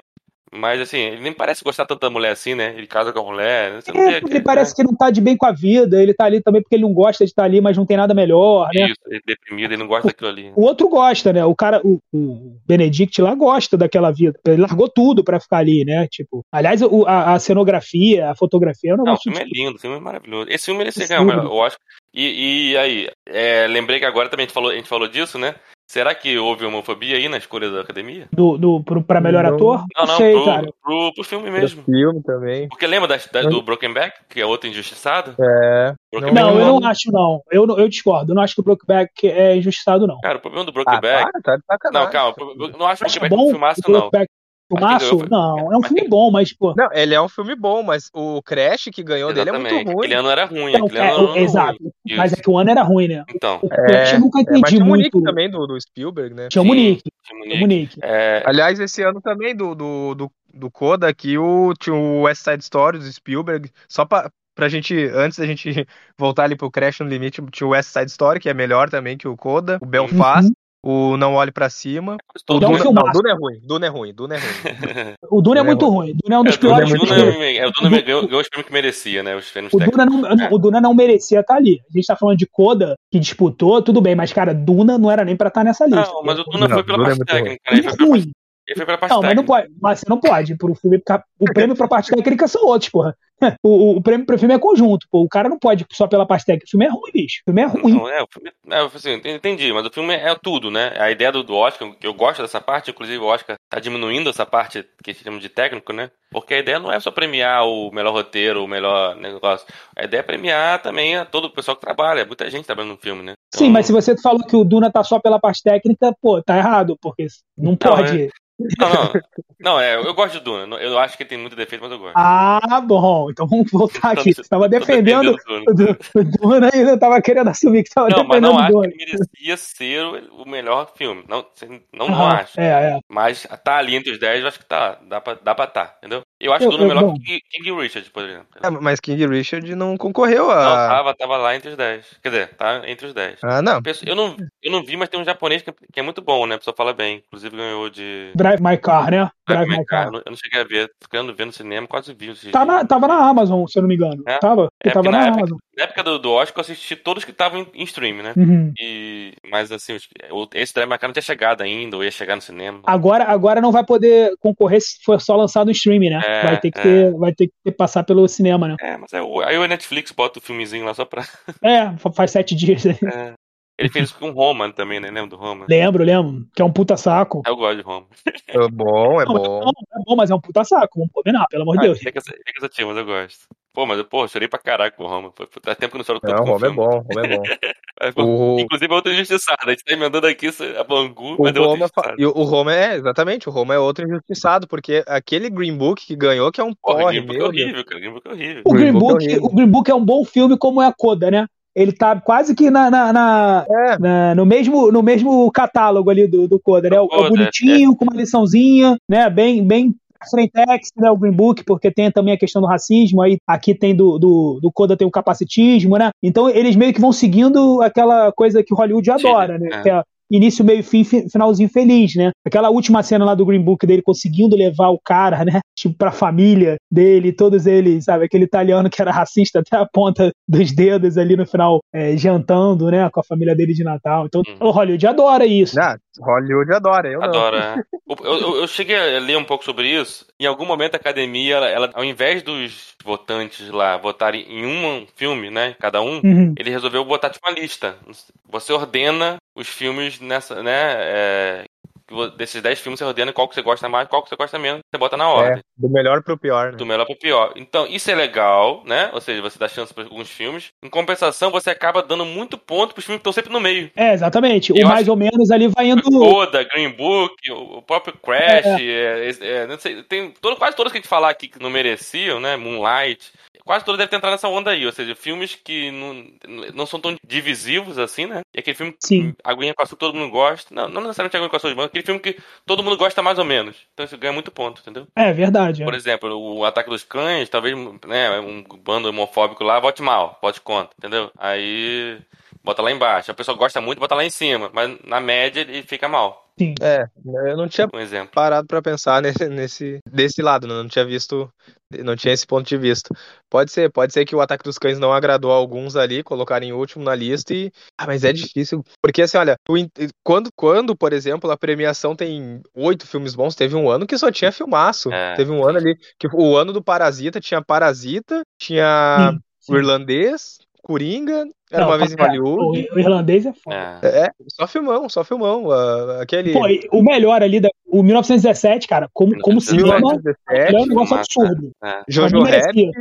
Mas assim, ele nem parece gostar tanto da mulher assim, né? Ele casa com a mulher. né? É, aquele- ele parece que não tá de bem com a vida, ele tá ali também porque ele não gosta de estar ali, mas não tem nada melhor, né? Isso, ele é deprimido, ele não gosta daquilo ali. O outro gosta, né? O cara, o, o Benedict lá gosta daquela vida. Ele largou tudo pra ficar ali, né? Tipo, aliás, o- a, a cenografia, a fotografia é um Não, o negócio filme é lindo, o filme é maravilhoso. Esse filme ele se ganha, eu acho. E, e aí, é, lembrei que agora também a gente, falou, a gente falou disso, né? Será que houve homofobia aí na escolha da academia? do, do, pro, pra melhor Não. ator. Não, não, sei, pro, cara. pro, pro filme pro mesmo. filme também. Porque lembra da, da- do Broken Back, que é outro injustiçado? É. Broken Não, Back eu não- não acho, não. Eu, eu discordo. Eu não acho que o Brokeback é injustiçado, não. Cara, o problema do Broken Ah, Back. para, tá de sacanagem. Não, calma, eu não acho o Acha Broken Back um bom filmaço, o não. Filmaço? Ganhou- Não, é um filme bom, mas, pô. Não, ele é um filme bom, mas o Crash que ganhou dele é Exatamente. muito ruim. Aquele ano era ruim, Então, aquele é, ano era ruim. exato. Isso. Mas é que o ano era ruim, né? Então, O Crash eu nunca É, mas entendi tinha o Munique muito. também do, do Spielberg, né? Tinha o Sim, Munique. tinha Munique. É, Aliás, esse ano também do, do, do, do Coda aqui, o, tinha o West Side Story do Spielberg. Só pra, pra gente, antes da gente [laughs] voltar ali pro Crash no Limite, tinha o West Side Story, que é melhor também que o Coda. O Belfast, o Não Olhe Pra Cima. O todo Não, Duna, mundo- filmaço. não, Duna é ruim. Duna é ruim. Duna é ruim. [laughs] O Duna é É muito ruim. ruim. O Duna é um dos É, o Duna, piores filmes. Duna, é, o Duna ganhou, ganhou os prêmios que merecia, né? Os prêmios O Duna, não, o Duna não merecia estar ali. A gente tá falando de Coda, que disputou, tudo bem, mas, cara, Duna não era nem pra estar nessa lista. Não, mas o Duna Não, foi pela Duna é parte técnica, né? Ele é foi pela parte, ruim. ele foi pela parte Não, mas não técnica. pode. Mas você não pode. Pro filme, o prêmio pra parte técnica são outros, porra. [laughs] O, o, o prêmio pro filme é conjunto, pô. O cara não pode só pela parte técnica. O filme é ruim, bicho. O filme é ruim. Não, é, o filme, é, assim, entendi, mas o filme é tudo, né? A ideia do, do Oscar, eu gosto dessa parte, inclusive o Oscar tá diminuindo essa parte que chamamos de técnico, né? Porque a ideia não é só premiar o melhor roteiro, o melhor negócio. A ideia é premiar também a todo o pessoal que trabalha, muita gente trabalhando no filme, né? Sim, Então, mas se você falou que o Duna tá só pela parte técnica, pô, tá errado, porque não pode. Não, não, Não, é, eu gosto de Duna. Eu acho que tem muito defeito, mas eu gosto. Ah, bom. Então vamos voltar aqui. Você tava Tô defendendo Duna. o Du- o Duna e eu tava querendo assumir que tava Não, mas defendendo não o acho Duna. que merecia ser o melhor filme. Não, não, não Aham, acho. É, é. Mas tá ali entre os 10, eu acho que tá. Dá pra, dá pra tá, entendeu? Eu acho Eu- o Duna eu- melhor bom. que King Richard, por exemplo. É, mas King Richard não concorreu Não, a. tava, tava lá entre os 10. Quer dizer, tá entre os 10. Ah, não. Eu não, eu não vi, mas tem um japonês que, que é muito bom, né? A pessoa fala bem. Inclusive ganhou de. Drive My Car, né? Drive My Eu Car. não, eu não cheguei a ver. Querendo ver no cinema, quase vi. Tá na, tava na Amazon, se eu não me engano. É? Tava? É, tava na na época, Amazon. Na época do, do Oscar eu assisti todos que estavam em, em stream, né? Uhum. E, mas assim, esse Drive My Car não tinha chegado ainda, ou ia chegar no cinema. Agora, agora não vai poder concorrer se for só lançado no streaming, né? É, vai ter que é. ter, vai ter que passar pelo cinema, né? É, mas é, aí o Netflix bota o filmezinho lá só pra. É, fa- faz sete dias. aí. É. Ele fez isso com o Roma também, né? Lembra do Roma? lembro, lembro. Que é um puta saco. Eu gosto de Roma. É bom, é Não, bom. não, é bom, mas é um puta saco. Vamos combinar, pelo amor de Ah, Deus. fica essa- fica cansativo, mas eu gosto. Pô, mas eu, pô, chorei pra caraca com o Roma. Faz tempo que eu não choro tanto Não, com o Roma é filme. bom, Roma é bom. [laughs] Mas, pô, O, Inclusive, é outra injustiçada. A gente tá emendando aqui a Bangu, o mas é Roma, fa- e o o Roma é, exatamente, o Roma é outro injustiçado, porque aquele Green Book que ganhou, que é um Porra, porre, Green Book é horrível, cara. Green Book é horrível. O Green, Book é o Green Book é um bom filme como é a Coda, né? Ele tá quase que na, na- na- É, na- no, mesmo, no mesmo catálogo ali do, do Coda, né? O, Coda, o bonitinho, com uma liçãozinha, né? Bem, bem frentex, né? O Green Book, porque tem também a questão do racismo, aí aqui tem do, do, do Coda tem o capacitismo, né? Então eles meio que vão seguindo aquela coisa que Hollywood adora, né? é. Que é início, meio, fim, fi- finalzinho feliz, né? Aquela última cena lá do Green Book dele conseguindo levar o cara, né? [laughs] Tipo, pra família dele, todos eles, sabe? Aquele italiano que era racista até a ponta dos dedos ali no final, é, jantando, né? Com a família dele de Natal. Então, Uhum. o Hollywood adora isso. ah, Hollywood adora, eu não. Adoro, é. [laughs] Eu, eu- eu cheguei a ler um pouco sobre isso. Em algum momento a academia, ela, ela, ao invés dos votantes lá votarem em um filme, né? Cada um, Uhum. ele resolveu botar tipo uma lista. Você ordena os filmes nessa, né? é, desses 10 filmes, você ordena qual que você gosta mais, qual que você gosta menos, você bota na ordem. É, do melhor pro pior, né? Do melhor pro pior. Então, isso é legal, né? Ou seja, você dá chance para alguns filmes. Em compensação, você acaba dando muito ponto pros filmes que estão sempre no meio. É, exatamente. Eu o mais acho- ou menos ali vai indo. Coda, Green Book, o próprio Crash, é, é, não sei, tem todo, quase todas que a gente falar aqui que não mereciam, né? Moonlight. Quase todas devem ter entrado nessa onda aí, ou seja, filmes que não, não são tão divisivos assim, né? E aquele filme que Sim. Aguinha com Açúcar todo mundo gosta. Não, não necessariamente Aguinha com Açúcar, mas aquele filme que todo mundo gosta mais ou menos. Então isso ganha muito ponto, entendeu? É verdade. é. Por exemplo, o Ataque dos Cães, talvez né, um bando homofóbico lá vote mal, vote contra, entendeu? Aí bota lá embaixo. A pessoa gosta muito, bota lá em cima, mas na média ele fica mal. Sim. É, eu não tinha Um exemplo. parado pra pensar nesse, nesse desse lado, né? não tinha visto, não tinha esse ponto de vista. Pode ser, pode ser que o Ataque dos Cães não agradou a alguns ali, colocarem em último na lista e, ah, mas é difícil, porque assim, olha, o quando, quando, por exemplo, a premiação tem oito filmes bons, teve um ano que só tinha filmaço, É. teve um ano ali que o ano do Parasita tinha Parasita, tinha sim. o Irlandês, Coringa, era Não, uma vez em Hollywood. O, o irlandês é foda. É. É, só filmão, só filmão. aquele. Pô, o melhor ali, da, o 1917, cara, como, como 1917. cinema, 1917, é um negócio massa. absurdo. É. Jojo Rabbit.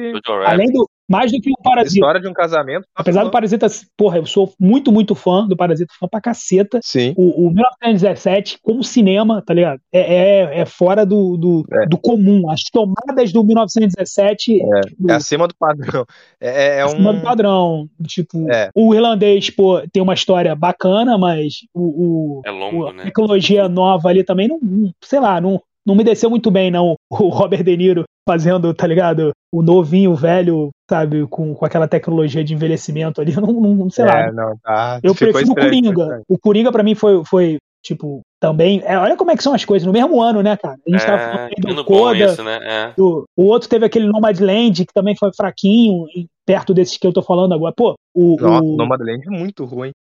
Além do. Mais do que o Parasita. História de um casamento. só Apesar do. Parasita, porra, eu sou muito, muito fã do Parasita, fã pra caceta. Sim. O, o 1917, como cinema, tá ligado? É, é, é fora do, do, É. do comum. As tomadas do 1917 tipo, É acima do padrão. É, é acima um. do padrão. Tipo, É. o irlandês, pô, tem uma história bacana, mas o, o- É longo, o- a né? tecnologia nova ali também não, não- sei lá, não, não me desceu muito bem, não. O [laughs] Robert De Niro fazendo, tá ligado? O novinho, o velho, sabe, com, com aquela tecnologia de envelhecimento ali, [laughs] não, não sei lá. É, não, tá. Eu Ficou prefiro o Coringa. O Coringa, pra mim, foi, foi tipo, também. é, olha como é que são as coisas, no mesmo ano, né, cara? A gente tava falando É, do Coda, esse, né? É. do- o outro teve aquele Nomadland, que também foi fraquinho, e perto desses que eu tô falando agora. Pô, o, Nossa, o, Nomadland é muito ruim.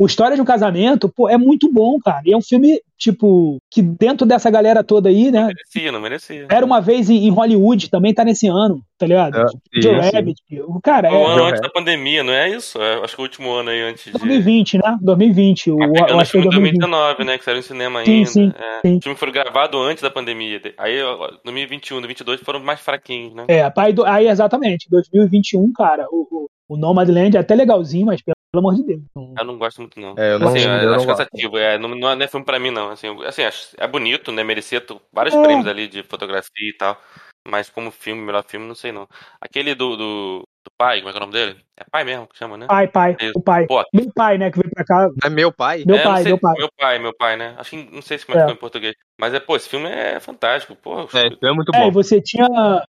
O História de um Casamento, pô, é muito bom, cara. E é um filme, tipo, que dentro dessa galera toda aí, né? Merecia, não merecia. Era uma vez em, em Hollywood, também tá nesse ano, tá ligado? É, Joe sim, sim. Rabbit. O cara, Foi o é, ano é. antes da pandemia, não é isso? É, acho que o último ano aí antes de. 2020, né? 2020. O, Mas o, o acho que foi filme de 2020. 2019, né? Que saiu no cinema Sim, ainda. sim, é. sim. Os filmes foram gravados antes da pandemia. Aí, ó, 2021, 2022 foram mais fraquinhos, né? É, do- aí exatamente, 2021, cara, o, o, o Nomadland é até legalzinho, mas pelo amor de Deus. Eu não gosto muito, não. É, eu não- assim, eu eu não acho cansativo. É, não, não é filme pra mim, não. Assim, assim é bonito, né? Merecia vários É. prêmios ali de fotografia e tal. Mas como filme, melhor filme, não sei não. Aquele do, do, do pai, como é que é o nome dele? É pai mesmo que chama, né? Pai, pai, Isso. o pai. Pô, Meu pai, né, que veio pra cá. É meu pai? Meu é, pai, sei- meu pai. Meu pai, meu pai, né? Acho que não sei se como é que É. ficou em português. Mas é, pô, esse filme é fantástico, pô. É, é muito É, e bom. você tinha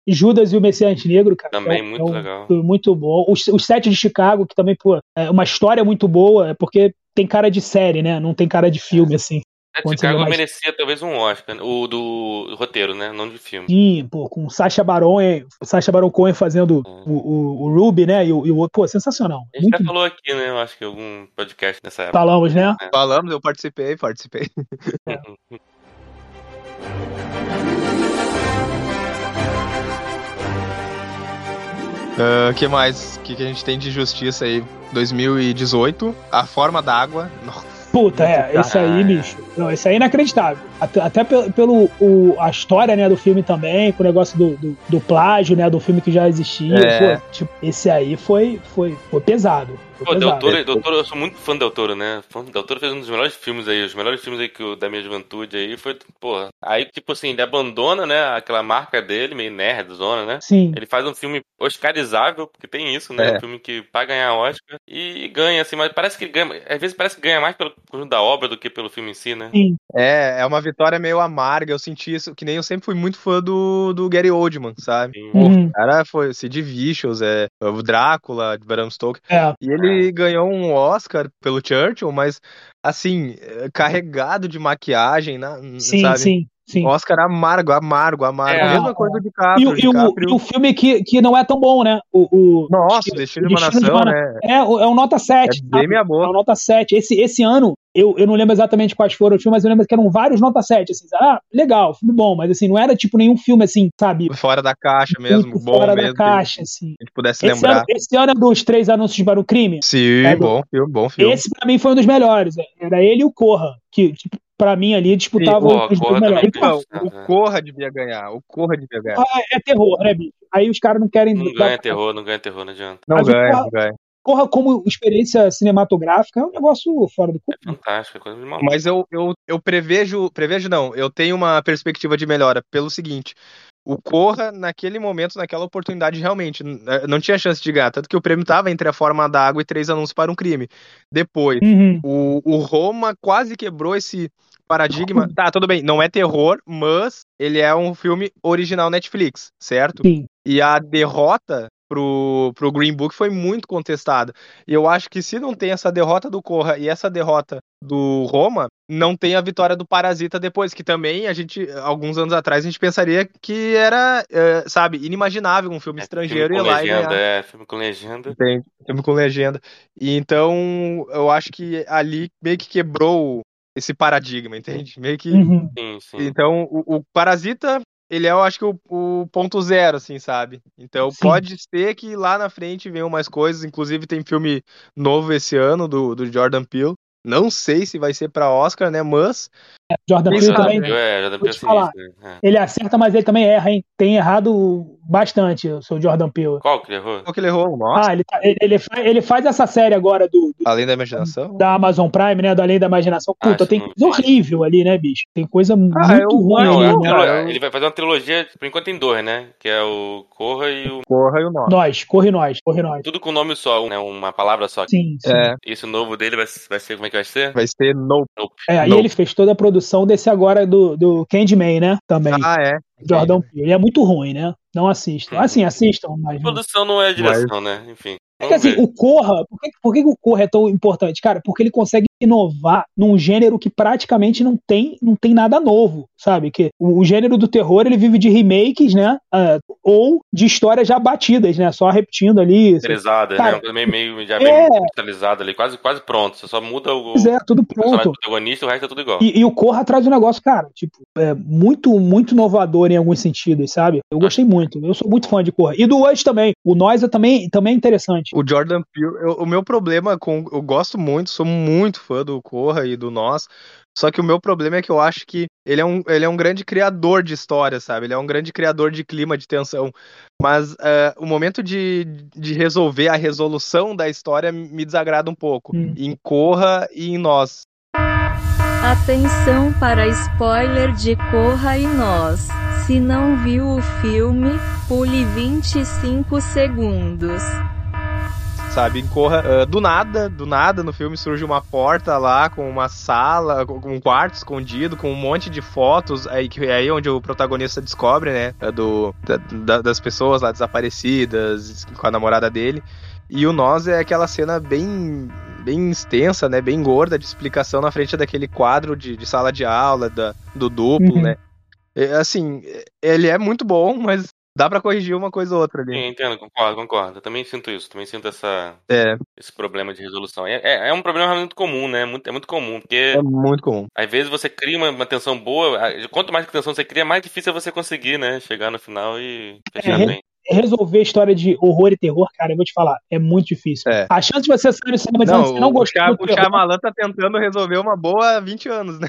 Judas e o Messias Negro, cara. Também É muito é um legal. muito bom. Os, os Sete de Chicago, que também, pô, é uma história muito boa, é porque tem cara de série, né? Não tem cara de filme, assim. É, Chicago mais- merecia talvez um Oscar, o do roteiro, né? Não de filme. Sim, pô, com o Sacha Baron, eh, Sacha Baron Cohen fazendo É. o, o, o Ruby, né? E o, e o outro, pô, sensacional. A gente Muito até falou aqui, né? Eu acho que em algum podcast nessa época. falamos, né? Falamos, eu participei, participei. O [laughs] [laughs] que mais? O que, que a gente tem de justiça aí? 2018, A Forma d'Água. Nossa, Puta, é, esse aí, bicho. Não, esse aí é inacreditável. Até, até pelo, pelo o, a história, né, do filme também, com o negócio do, do, do plágio, né, do filme que já existia. É. Pô, tipo, esse aí foi, foi, foi pesado. Pô, Del. Toro, Del Toro, eu sou muito fã do Del Toro, né? Fã- Del Toro fez um dos melhores filmes aí, os melhores filmes aí que eu, da minha juventude aí foi, porra. Aí, tipo assim, ele abandona, né, aquela marca dele, meio nerdzona, né? Sim. Ele faz um filme oscarizável, porque tem isso, né? É. Um filme que vai ganhar Oscar e ganha, assim, mas parece que ganha. Às vezes parece que ganha mais pelo conjunto da obra do que pelo filme em si, né? Sim. É, é uma vitória meio amarga. Eu senti isso, que nem eu sempre fui muito fã do, do Gary Oldman, sabe? Sim. Uhum. O cara foi Sid Vicious, é, o Drácula, de Bram Stoker. É. E ele ganhou um Oscar pelo Churchill, mas assim, é, carregado de maquiagem, na, Sim, sabe? sim, sim. Oscar amargo, amargo, amargo. É. A mesma coisa do E, DiCaprio. o- e o, DiCaprio- e o filme que, que não é tão bom, né? O, o, Nossa, Destino de uma Destino de Nação, uma- né? É, o- é um nota 7. É bem minha É boa. um nota 7. Esse, esse ano, eu, eu não lembro exatamente quais foram os filmes, mas eu lembro que eram vários nota 7. Assim, ah, legal, filme bom, mas assim, não era tipo nenhum filme assim, sabe? Fora da caixa mesmo, muito bom fora mesmo. da caixa, assim. A gente pudesse Esse lembrar. ano, esse ano é dos três anúncios para o crime. Sim, É bom filme, bom filme. Esse pra mim foi um dos melhores. Era ele e o Corra, que tipo, pra mim ali disputavam Sim, os dois Corra melhores. Então, o Corra devia ganhar. O Corra devia ganhar. ah, é terror, né, bicho? Aí os caras não querem. Não dar- ganha terror, não ganha terror, não adianta. Não mas ganha, Corra- não ganha. Corra como experiência cinematográfica é um negócio fora do É comum. fantástico, é coisa de maluco. Mas eu, eu, eu prevejo, prevejo não, eu tenho uma perspectiva de melhora pelo seguinte. O Corra, naquele momento, naquela oportunidade, realmente eh, não tinha chance de ganhar. Tanto que o prêmio estava entre a forma d'água e três anúncios para um crime. Depois, Uhum. o, o Roma quase quebrou esse paradigma. Tá, tudo bem, não é terror, mas ele é um filme original Netflix, certo? Sim. E a derrota pro, pro Green Book foi muito contestada. E eu acho que se não tem essa derrota do Corra e essa derrota do Roma, não tem a vitória do Parasita depois, que também a gente, alguns anos atrás, a gente pensaria que era, eh, sabe, inimaginável um filme É, estrangeiro filme ir com lá e legenda, ganhar. é, filme com legenda. Entende? Filme com legenda. E então, eu acho que ali meio que quebrou esse paradigma, entende? Meio que. Uhum. Sim, sim. Então, o, o Parasita, ele é, eu acho que, o, o ponto zero, assim, sabe? Então, Sim. pode ser que lá na frente venham mais coisas. Inclusive, tem filme novo esse ano do, do Jordan Peele. Não sei se vai ser pra Oscar, né? Mas. Jordan Peele também. né? É, Vou pra te falar. né? É. Ele acerta, mas ele também erra, hein? Tem errado bastante, o seu Jordan Peele. Qual que ele errou? Qual que ele errou? Nossa, Ah, ele, tá- ele, ele faz, ele faz essa série agora do, do- além da imaginação. da Amazon Prime, né? Do Além da Imaginação. Ah, Puta, isso tem não coisa horrível ali, né, bicho? Tem coisa muito eu- ruim Não, ali, é a né? ele vai fazer uma trilogia, por enquanto tem dois, né? Que é o Corra e o. Corra e o nó. Nós, corre nós, corre nós. Tudo com nome só, né? Uma palavra só. Sim, sim. É, Esse novo dele vai, vai ser. Como é que vai ser? vai ser no. É, e Não. ele fez toda a produção desse agora do, do Candyman, né? Também. Ah, é. Jordan Peele. E é muito ruim, né? Não assistam. Assim, assistam, mas. não- Produção não é direção, né? Enfim. É que assim, o Corra, por que, por que o Corra é tão importante? Cara, porque ele consegue inovar num gênero que praticamente não tem, não tem nada novo, sabe? Que o, o gênero do terror, ele vive de remakes, né? Ah, ou de histórias já batidas, né? Só repetindo ali. Cristalizada, Cara, né? Meio, meio, já é. cristalizada ali, quase, quase pronto. Você só muda o, Pois é, tudo o pronto. protagonista, o resto é tudo igual. E, e o Corra traz um negócio, cara, tipo, é muito, muito inovador em alguns sentidos, sabe? Eu gostei muito. Eu sou muito fã de Corra. E do Us também. O Nós é também, também é interessante. O Jordan Peele, eu- o meu problema com. Eu gosto muito, sou muito fã do Corra e do Nós. Só que o meu problema é que eu acho que ele é um, ele é um grande criador de história, sabe? Ele é um grande criador de clima, de tensão. Mas eh, o momento de, de resolver a resolução da história me desagrada um pouco. Hum. Em Corra e em Nós. Atenção para spoiler de Corra e Nós. Se não viu o filme, pule 25 segundos. sabe? Em Corra, ah, do nada, do nada no filme surge uma porta lá com uma sala, com um quarto escondido, com um monte de fotos, aí que é aí onde o protagonista descobre, né, é do, da- das pessoas lá desaparecidas, com a namorada dele. E o Nós é aquela cena bem bem extensa, né, bem gorda de explicação na frente daquele quadro de, de sala de aula, da, do duplo, Uhum. né. É, assim, ele é muito bom, mas dá pra corrigir uma coisa ou outra ali. Sim, entendo, concordo, concordo. Eu também sinto isso, também sinto essa, É, esse problema de resolução. É, é, é um problema muito comum, né? Muito, é muito comum, porque é muito comum. às vezes você cria uma, uma tensão boa, quanto mais tensão você cria, mais difícil é você conseguir, né? Chegar no final e fechar É, bem. Resolver a história de horror e terror, cara, eu vou te falar, é muito difícil. É. A chance de você sair no cinema dizendo que você não o, gostou Cham- do o Shyamalan tá tentando resolver uma boa há 20 anos, né?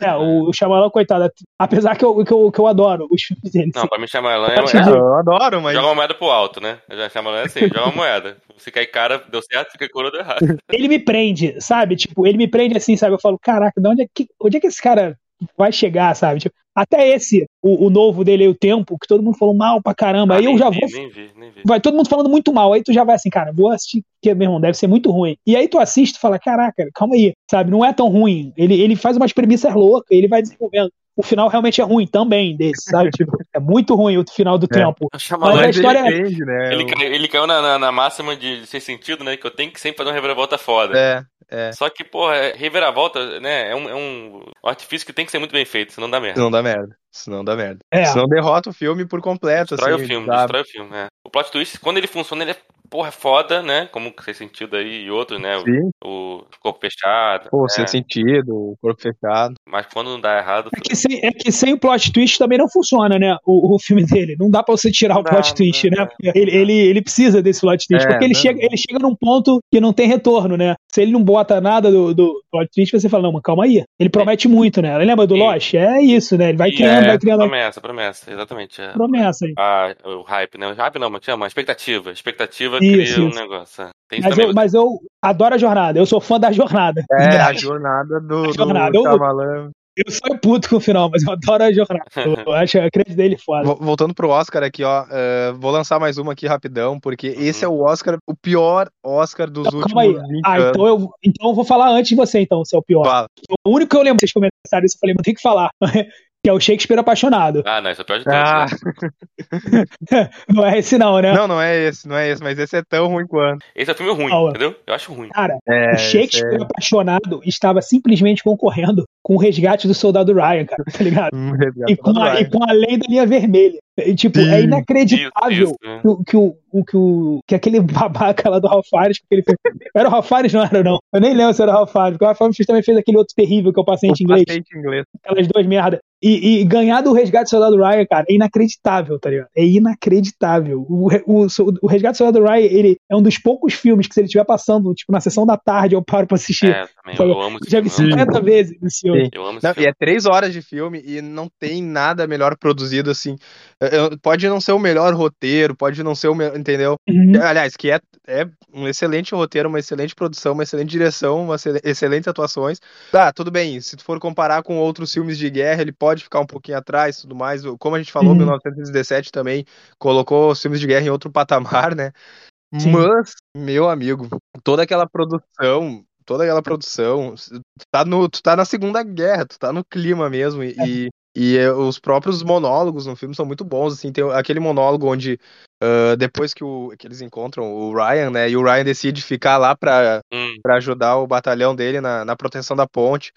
É, o, o Shyamalan, coitado, apesar que eu, que eu, que eu adoro os filmes dele. Não, pra mim Shyamalan é, é. Eu adoro, mas joga uma moeda pro alto, né? Já Shyamalan é assim, joga uma moeda. Se cai cara, deu certo, fica coroa, deu errado. Ele me prende, sabe? Tipo, ele me prende assim, sabe? Eu falo, caraca, de onde é que, onde é que esse cara vai chegar, sabe? Tipo, até esse, o, o novo dele, o Tempo, que todo mundo falou mal pra caramba. aí Ah, eu nem já vi, vou Nem vi, nem vi. vai todo mundo falando muito mal. Aí tu já vai assim, cara, vou assistir, porque, meu irmão, deve ser muito ruim. E aí tu assiste e fala, caraca, calma aí, sabe? Não é tão ruim. Ele, ele faz umas premissas loucas, ele vai desenvolvendo. O final realmente é ruim também desse, sabe? Tipo, é muito ruim o final do É. tempo. Mas a história- ele entende, né? ele, caiu, ele caiu na, na, na máxima de sem sentido, né? Que eu tenho que sempre fazer uma reviravolta foda. É, é. Só que, porra, é- reviravolta, né? É um, é um artifício que tem que ser muito bem feito, senão dá merda. Senão dá merda. Senão dá merda. É. Senão derrota o filme por completo, Destrói assim. o filme, sabe? destrói o filme, é. O plot twist, quando ele funciona, ele é, porra, é foda, né? Como sem sentido aí e outros, né? Sim, O, o corpo fechado. pô, né? sem sentido, o corpo fechado. Mas quando não dá errado. É que, sem, é que sem o plot twist também não funciona, né? O, o filme dele. Não dá pra você tirar o Não, plot não twist, dá, né? Ele, ele, ele precisa desse plot twist, É, porque ele não. chega, ele chega num ponto que não tem retorno, né? Se ele não bota nada do, do plot twist, você fala, não, mas calma aí. Ele promete muito, né? Lembra do. Lost? É isso, né? Ele vai E criando, é, vai criando a Promessa, promessa, exatamente. É. promessa aí. Ah, o hype, né? O hype não, mas chama expectativa. Expectativa Isso, um isso. negócio. é. Tem Mas também. eu, mas eu adoro a jornada, eu sou fã da jornada. É, [laughs] a jornada do, A jornada, do eu- Shyamalan. Eu sou puto com o final, mas eu adoro a jornada. [laughs] Eu acho a crédito dele foda. Vo- Voltando pro Oscar aqui, ó. eh, vou lançar mais uma aqui rapidão, porque Uhum. esse é o Oscar, o pior Oscar dos Então, calma aí. últimos 20 Ah, então eu, então eu vou falar antes de você, então, se é o pior. Fala. O único que eu lembro que vocês comentaram isso, eu falei, mas tem que falar. [laughs] que é o Shakespeare apaixonado. Ah, não, isso é o pior de todos. Ah, né? [laughs] Não é esse, não, né? não, não é esse, não é esse, mas esse é tão ruim quanto. Esse é o filme ruim, Ah, ué. entendeu? Eu acho ruim. Cara, É, o Shakespeare esse apaixonado estava simplesmente concorrendo com o resgate do soldado Ryan, cara, tá ligado? é [laughs] um resgate E com, a, e com a lei da linha vermelha. E, tipo, Sim. é inacreditável Isso, isso, que, o- que, o, que, o, que aquele [laughs] babaca lá do Ralph Fiennes, que ele fez. Era o Ralph Fiennes, não era, não. Eu nem lembro se era o Ralph Fiennes, porque o Ralph Fiennes também fez aquele outro terrível que é o paciente O inglês. paciente inglês. aquelas duas merda. E, e ganhar do Resgate do Soldado Ryan, cara, é inacreditável, tá ligado? É inacreditável. O, o, o Resgate do Soldado Ryan, ele é um dos poucos filmes que se ele estiver passando, tipo, na sessão da tarde, eu paro pra assistir. É, também. Eu amo esse Já vi filme. eu amo. 50 vezes esse filme. Eu amo esse Não, e filme. é três horas de filme e não tem nada melhor produzido assim. É, é, Pode não ser o melhor roteiro, pode não ser o melhor, entendeu? Uhum. Aliás, que é, é um excelente roteiro, uma excelente produção, uma excelente direção, uma excel- excelentes atuações. Tá, tudo bem. Se tu for comparar com outros filmes de guerra, ele pode ficar um pouquinho atrás, tudo mais. Como a gente falou, Uhum. 1917 também colocou os filmes de guerra em outro [laughs] patamar, né? Sim. Mas, meu amigo, toda aquela produção, toda aquela produção, tu tá, no, tu tá na Segunda Guerra, tu tá no clima mesmo, e, e, e, eh, os próprios monólogos no filme são muito bons, assim, tem aquele monólogo onde ah, depois que, o, que eles encontram o Ryan, né, e o Ryan decide ficar lá pra, Hum, pra ajudar o batalhão dele na, na proteção da ponte,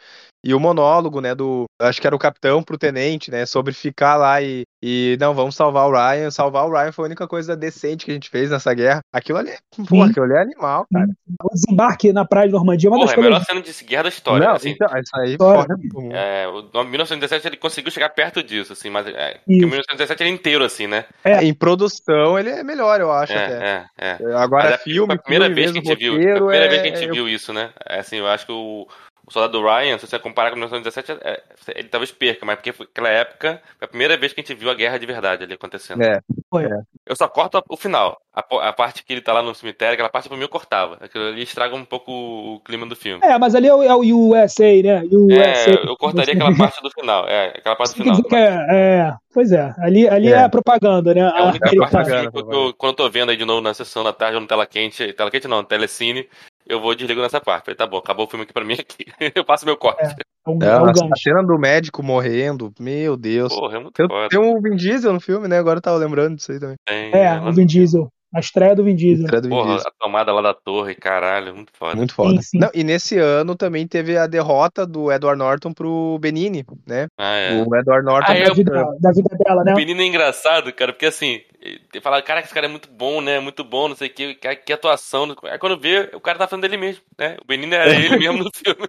e o monólogo, né, do, acho que era o capitão pro tenente, né, sobre ficar lá e, e não, vamos salvar o Ryan, salvar o Ryan foi a única coisa decente que a gente fez nessa guerra, aquilo ali, pô, Sim. aquilo ali é animal, cara. O desembarque na Praia de Normandia é uma Porra, das é a melhor coisas. cena de guerra da história. não, assim. então, isso aí História. do comum. É, o 1917 ele conseguiu chegar perto disso, assim, mas é, o 1917 ele é inteiro, assim, né? Em produção animação ele é melhor, eu acho até. É, é, é. Agora, Mas é filme, a primeira filme vez que a mesmo, gente viu. A primeira é- vez que a gente é- viu isso, né? É, assim, eu acho que o, o Soldado Ryan, se você comparar com 1917, é- ele talvez perca, mas porque foi aquela época foi a primeira vez que a gente viu a guerra de verdade ali acontecendo. É. Foi. Eu só corto o final. A, a parte que ele tá lá no cemitério, aquela parte pra mim eu cortava. Aquilo ali estraga um pouco o clima do filme. É, mas ali é o, é o USA, né? USA. É, eu cortaria aquela parte do final. É, aquela parte do final. é, é, pois é, ali, ali é. É. a propaganda, né? É a única Aquele parte filme que eu, quando eu tô vendo aí de novo na sessão da tarde ou no tela quente, tela quente não, no telecine, eu vou desligo nessa parte. Falei, tá bom, acabou o filme aqui pra mim aqui. [laughs] eu passo meu corte. é um, é Não, um a, a cena do médico morrendo, meu Deus. Porra, é muito Tem, foda. tem um Vin Diesel no filme, né? Agora eu tava lembrando disso aí também. Tem, É, o Vin Diesel. A estreia do Vin Diesel. Estreia do Vin Porra, Diesel. a tomada lá da torre, caralho, muito foda. Muito foda. Sim, sim. Não, e nesse ano também teve a derrota do Edward Norton pro Benini, né? Ah, é. O Edward Norton. Ah, é, da, vida, da vida dela, né? O menino é engraçado, cara, porque assim, ele fala, cara, esse cara é muito bom, né? Muito bom, não sei o que, que, que atuação. Aí quando vê, o cara tá falando dele mesmo, né? O menino é ele mesmo no [laughs] filme.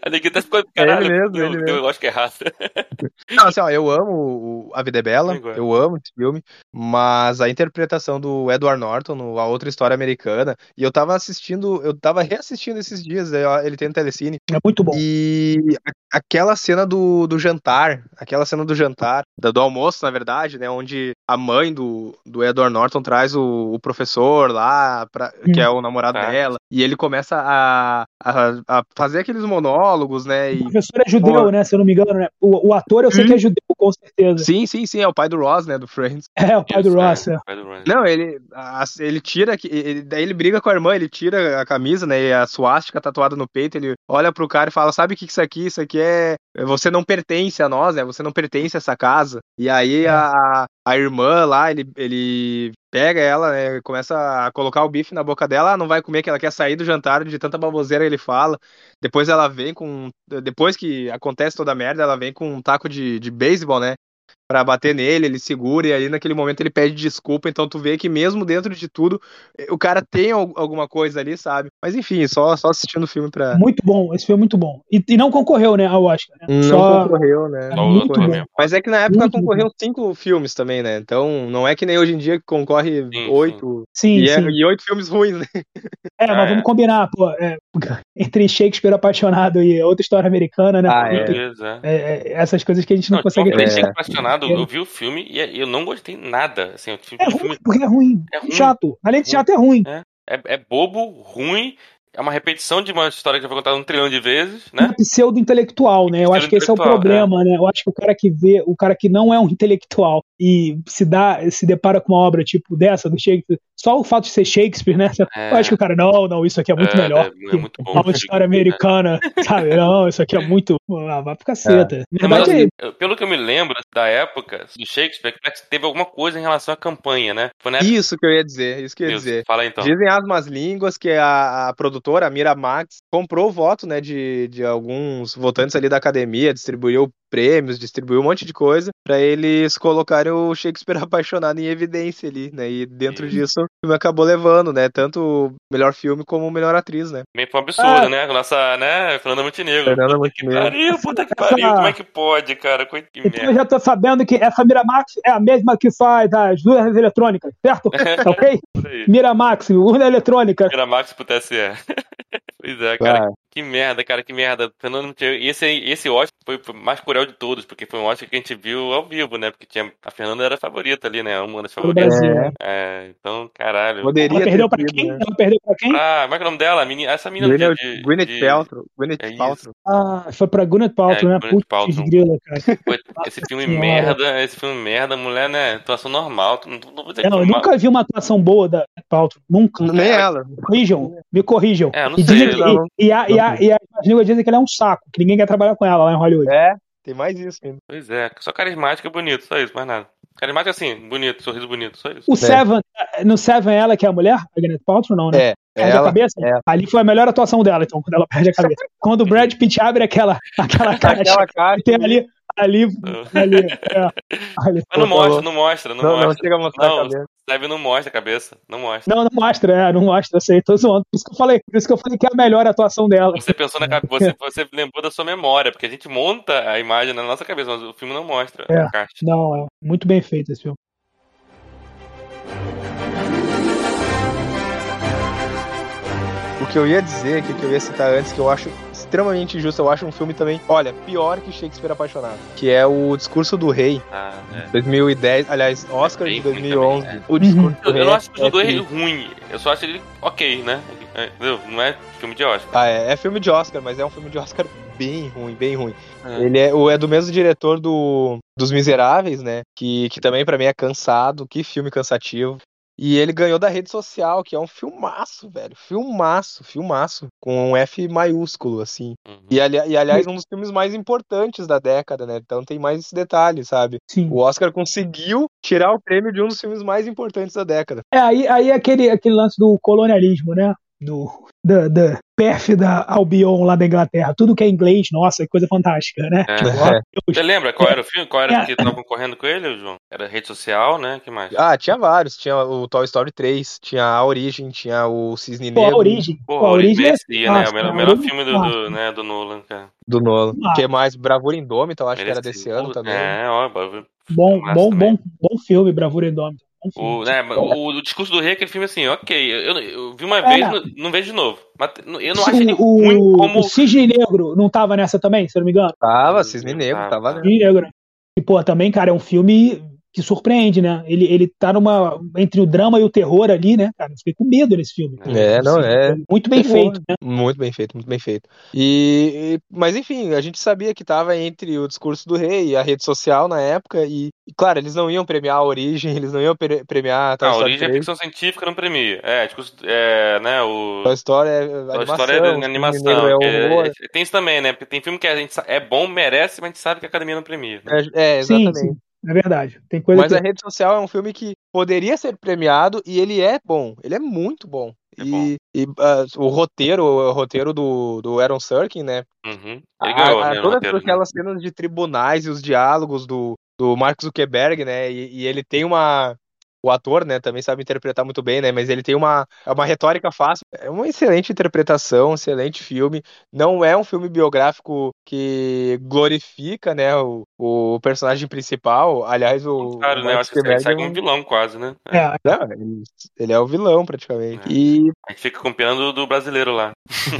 A neguinha tá ficando, caralho, ele mesmo, deu, ele mesmo. eu acho que é errado. [laughs] Não, assim, ó, eu amo o- A Vida é Bela, Igual. eu amo esse filme, mas a interpretação do Edward Norton, no A Outra História Americana, e eu tava assistindo, eu tava reassistindo esses dias, ó, ele tem no Telecine, É muito bom. e aquela cena do, do jantar, aquela cena do jantar, do, do almoço, na verdade, né, onde a mãe do, do Edward Norton traz o, o professor lá, pra, que é o namorado Tá. dela, e ele começa a, a, a fazer aqueles monólogos, né, O e professor é judeu, Pô. né? Se eu não me engano, né? O, o ator eu sei Hum. que é judeu, com certeza. Sim, sim, sim, é o pai do Ross, né, do Friends. [laughs] É, o pai do Isso, Ross. é, é. o pai do Ryan. Não, ele, a- ele tira, que- ele, daí ele briga com a irmã, ele tira a camisa, né, e a suástica tatuada no peito, ele olha pro cara e fala, sabe o que que isso aqui? Isso aqui é, você não pertence a nós, né, você não pertence a essa casa. E aí a, a irmã lá, ele, ele pega ela, né, começa a colocar o bife na boca dela, ah, não vai comer, que ela quer sair do jantar de tanta baboseira ele fala. Depois ela vem com, depois que acontece toda a merda, ela vem com um taco de, de beisebol, né, pra bater nele, ele segura e aí naquele momento ele pede desculpa, então tu vê que mesmo dentro de tudo, eh, o cara tem al- alguma coisa ali, sabe? Mas enfim, só, só assistindo o filme pra... Muito bom, esse filme é muito bom. E, e não concorreu, né, ao Oscar. Né? Não Só concorreu, né? Só o muito bom. mesmo. Mas é que na época Muito concorreu cinco filmes também, né? Então não é que nem hoje em dia que concorre Sim, oito. sim, E, é- sim. e oito filmes ruins, né? É, Ah, mas é. vamos combinar, pô. é, [laughs] entre Shakespeare apaixonado e outra história americana, né? Ah, é. É. é, é, essas coisas que a gente não, Não, consegue eu acreditar. Fiquei apaixonado, eu vi o filme e eu não gostei nada. Assim, o filme, É o ruim, filme porque é ruim. É ruim. Chato. Além de Ruim. chato, é ruim. é, é bobo, ruim, é uma repetição de uma história que já foi contada um trilhão de vezes, É né? pseudo-intelectual, né? Eu acho que esse é o problema, né? Eu acho que o cara que vê, o cara que não é um [laughs] intelectual e se dá, se depara com uma obra tipo dessa, do Shakespeare, só o fato de ser Shakespeare, né? É. Eu acho que o cara, não, não, isso aqui é muito É, melhor. é, é muito bom. A outra história americana, [laughs] sabe? Não, isso aqui é muito. Ah, vai pro caceta. Na Não, mas, assim, pelo que eu me lembro da época do Shakespeare, teve alguma coisa em relação à campanha, né? Época. Isso que eu ia dizer, isso que eu ia Isso, dizer. Fala então. Dizem as más línguas que a, a produtora, a Miramax, comprou o voto né, de, de alguns votantes ali da academia, distribuiu prêmios, distribuiu um monte de coisa, pra eles colocarem o Shakespeare [laughs] apaixonado em evidência ali, né? E dentro Isso. disso, o filme acabou levando, né? Tanto o melhor filme como o melhor atriz, né? Foi um absurdo, Ah. né? Nossa, né? Fernanda Montenegro. Fernanda Puta que Montenegro. pariu, puta que pariu. Como é que pode, cara? Que então eu já tô sabendo que essa Miramax é a mesma que faz as luzes eletrônicas, certo? Tá [laughs] ok? Miramax, urna eletrônica. Era Max pro TSE. [laughs] pois é, cara. Ah, Que merda, cara, que merda. E esse, esse Oscar foi o mais cruel de todos, porque foi um Oscar que a gente viu ao vivo, né? Porque tinha, a Fernanda era a favorita ali, né? Uma das favoritas. Brasil. É. É, então, caralho. poderia Ela perdeu pra quem? né? Ela perdeu pra quem? Ah, como é que é o nome dela? Menina, essa menina Gwyneth, de, Gwyneth de- Paltrow. Gwyneth É. Paltrow. Ah, foi pra Gwyneth Paltrow, É, né? Gwyneth Paltrow. grila, cara. Esse filme merda, esse filme merda, mulher, né? Atuação normal. Não, não É, não, eu nunca vi uma atuação boa da Paltrow. Nunca. Nem ela. Me corrijam, me corrijam. É, não e, sei, que, não. e, e, a, e, a, e as línguas dizem que ela é um saco, que ninguém quer trabalhar com ela lá em Hollywood. É, tem mais isso ainda. Pois é, só carismática e bonito, só isso, mais nada. Carismática assim, bonito, sorriso bonito, só isso. O Seven, no Seven ela que é a mulher, a Gwyneth Paltrow, não, né? É, Perde a ela. cabeça? é. Ali foi a melhor atuação dela, então, quando ela perde a cabeça. quando o Brad Pitt abre aquela, [laughs] aquela caixa, Aquela caixa. tem ali, ali, ali, é, ali. Mas não Pô, mostra, não mostra, não, Não, não mostra. chega a mostrar Não, a cabeça. Deve não mostra a cabeça, não mostra. Não, não mostra, é, não mostra, eu sei, tô zoando. Por isso que eu falei, por isso que eu falei que é a melhor atuação dela. Você pensou na cabeça, você, [laughs] você lembrou da sua memória, porque a gente monta a imagem na nossa cabeça, mas o filme não mostra É. a caixa. Não, é muito bem feito esse filme. Que eu ia dizer, que, que eu ia citar antes, que eu acho extremamente injusto, eu acho um filme também, olha, pior que Shakespeare Apaixonado, que é o Discurso do Rei, Ah, é. 2010, aliás, Oscar Bem de ruim 2011. também, O Discurso do Eu, Rei. eu não acho que é o do Rei ruim, eu só acho ele ok, né? É? Não é filme de Oscar. Ah, é, é filme de Oscar, mas é um filme de Oscar bem ruim, bem ruim. É. Ele é, o, é do mesmo diretor do, dos Miseráveis, né? Que, que também pra mim é cansado, que filme cansativo. E ele ganhou da rede social, que é um filmaço, velho. Filmaço, filmaço. Com um F maiúsculo, assim. Uhum. E, ali, e aliás, um dos filmes mais importantes da década, né? Então tem mais esse detalhe, sabe? Sim. O Oscar conseguiu tirar o prêmio de um dos filmes mais importantes da década. É, aí, aí é aquele, aquele lance do colonialismo, né? Do, da, da pérfida Albion lá da Inglaterra. Tudo que é inglês, nossa, que coisa fantástica, né? É. Deus. Você lembra qual era o filme? Qual era É. que tava concorrendo com ele, João? Era rede social, né? que mais? Ah, tinha vários. Tinha o Toy Story 3, tinha A Origem, tinha o Cisne Pô, a Negro origem. Pô, a origem é merecia, né? O nossa, melhor, o melhor filme é do, do, né, do Nolan, cara. do Nolan. Ah. que mais? Bravura Indômita, eu acho que era desse ano também. É, ó. Bom, bom, também. bom, bom filme, Bravura Indômita. O, né, o, o discurso do rei, aquele filme assim, ok. Eu, eu vi uma É. vez, não, não vejo de novo. Mas eu não acho ele o, ruim como. o Cisne Negro não tava nessa também, se eu não me engano? Tava, Cisne Negro, tava tá. né? Cisne Negro. E, pô, também, cara, é um filme que surpreende, né? Ele, ele tá numa. entre o drama e o terror ali, né? Cara, eu fiquei com medo nesse filme. É, não, é. Muito bem Terror. feito, né? Muito bem feito, muito bem feito. E, e- mas enfim, a gente sabia que tava entre o discurso do rei e a rede social na época e, e, claro, eles não iam premiar a origem, [laughs] eles não iam pre- premiar a Não, a origem é 3. ficção científica, não premia. É, discurso. É, né, o. Toy Story é A animação, história é animação. É horror. é- tem isso também, né? Porque tem filme que a gente é bom, merece, mas a gente sabe que a academia não premia. né? É, é, Sim, exatamente. sim. É verdade. Tem coisa Mas que. a rede social é um filme que poderia ser premiado e ele é bom. Ele é muito bom. É e bom. e, ah, o roteiro, o roteiro do, do Aaron Sorkin, né? Uhum. Ele A- ganhou, a- né? o todas roteiro, né? aquelas cenas de tribunais e os diálogos do, do Mark Zuckerberg, né? E, e ele tem uma. O ator, né, também sabe interpretar muito bem, né? Mas ele tem uma, é uma retórica fácil. É uma excelente interpretação, um excelente filme. Não é um filme biográfico que glorifica, né, o, o personagem principal. Aliás, o, Claro, o né? Eu acho que ele Zuckerberg sai é como um- vilão, quase, né? É. É, não, ele, é o vilão, praticamente. É. E A gente fica com pena do, do brasileiro lá.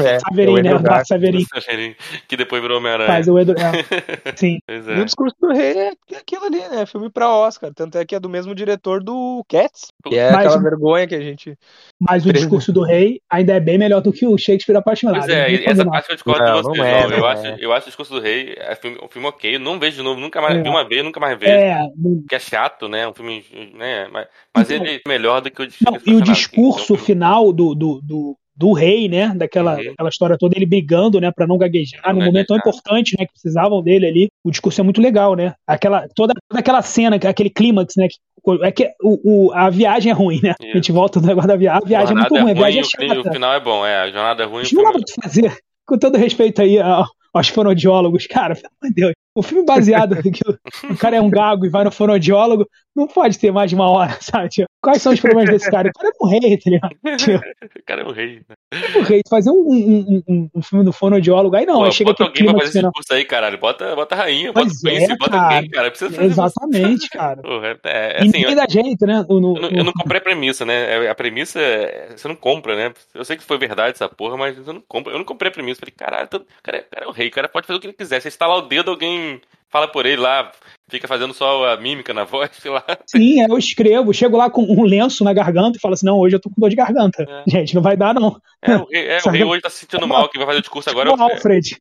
é, Saverin, é o né? Andrew O Garfield. Saverin que depois virou Homem-Aranha. faz o Edu. É, [laughs] sim. Pois E o Discurso do Rei é aquilo ali, né? Filme pra Oscar. Tanto é que é do mesmo diretor do Cats. Que é Mas- aquela vergonha que a gente. Mas o discurso do rei ainda é bem melhor do que o Shakespeare apaixonado. Pois é, essa parte eu discordo Não, de você, não é, João. eu, não acho, é. eu acho o Discurso do Rei é filme, um filme ok. Eu não vejo de novo, nunca mais É. vi uma vez, nunca mais vejo. É, Porque é chato, né? Um filme. Né? Mas, mas Então- ele é melhor do que o de Não, Shakespeare e o Apaixonado, discurso assim. final do, do, do, do rei, né? Daquela Uhum. aquela história toda, ele brigando, né? Pra não gaguejar, Não num momento tão importante, né? Que precisavam dele ali. O discurso é muito legal, né? Aquela, toda, toda aquela cena, aquele clímax, né? que- é que o, o- a viagem é ruim, né? A gente volta no negócio da viagem. A viagem é muito Jornada ruim, a viagem é chata. O final é bom, é. A jornada é ruim. não dá pra fazer, com todo respeito aí ao- aos fonoaudiólogos, cara, pelo amor de Deus. O filme baseado [laughs] que o, cara é um gago e vai no fonoaudiólogo, não pode ter mais de uma hora, [laughs] sabe? Tipo, quais são os problemas desse cara? O cara é um rei, tá ligado? Tipo, O cara é um rei. né? é um rei. Fazer um, um, um, um filme do fonoaudiólogo, aí não, Pô, aí chega bota alguém pra fazer esse discurso aí, caralho. Bota, bota a rainha, bota o príncipe, é, bota cara. alguém, cara. Precisa fazer Exatamente, cara. [laughs] Porra, é, é, assim, ninguém da gente, né? No, no- Eu não, eu não comprei a premissa, né? A premissa, é- você não compra, né? Eu sei que foi verdade essa porra, mas eu não compro. Eu não comprei a premissa. Falei, caralho, o cara, é- o cara é o rei, o cara pode fazer o que ele quiser. Você estalar o dedo, alguém fala por ele lá, fica fazendo só a mímica na [laughs] voz, sei lá. Sim, aí eu escrevo, chego lá com um lenço na garganta e falo assim: não, hoje eu tô com dor de garganta. É. [laughs] Gente, não vai dar, não. É, o rei, é, o rei hoje tá se sentindo mal, que vai fazer o discurso agora. Tipo, é o- [laughs] Alfred.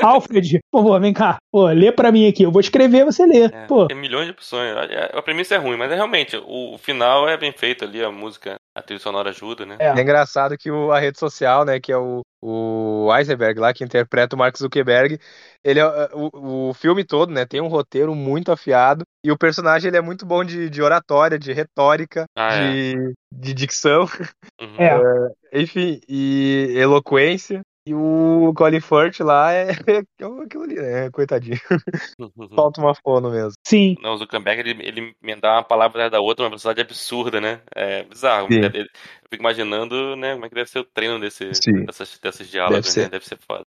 Alfred, por favor, vem cá. Pô, lê pra mim aqui. Eu vou escrever, você lê. É, Pô, tem milhões de opções. A, a premissa é ruim, mas é realmente, o, final é bem feito ali, a música, a trilha sonora ajuda, né? É. É engraçado que o- a rede social, né, que é o, o Eisenberg lá, que interpreta o Mark Zuckerberg, ele é, o, o filme todo, né, tem um roteiro muito afiado e o personagem ele é muito bom de, de oratória, de retórica, Ah, é. de, de dicção, Uhum. é. enfim, e eloquência. E o Colin Firth lá é, [laughs] é aquilo ali, né? Coitadinho. [laughs] Falta uma fono mesmo. Sim. Não, o Zuckerberg, ele, ele emendar uma palavra da outra, uma velocidade absurda, né? É bizarro. Sim. Eu fico imaginando, né, como é que deve ser o treino desse, Sim. dessas, desses diálogos, Deve ser. né? Deve ser foda.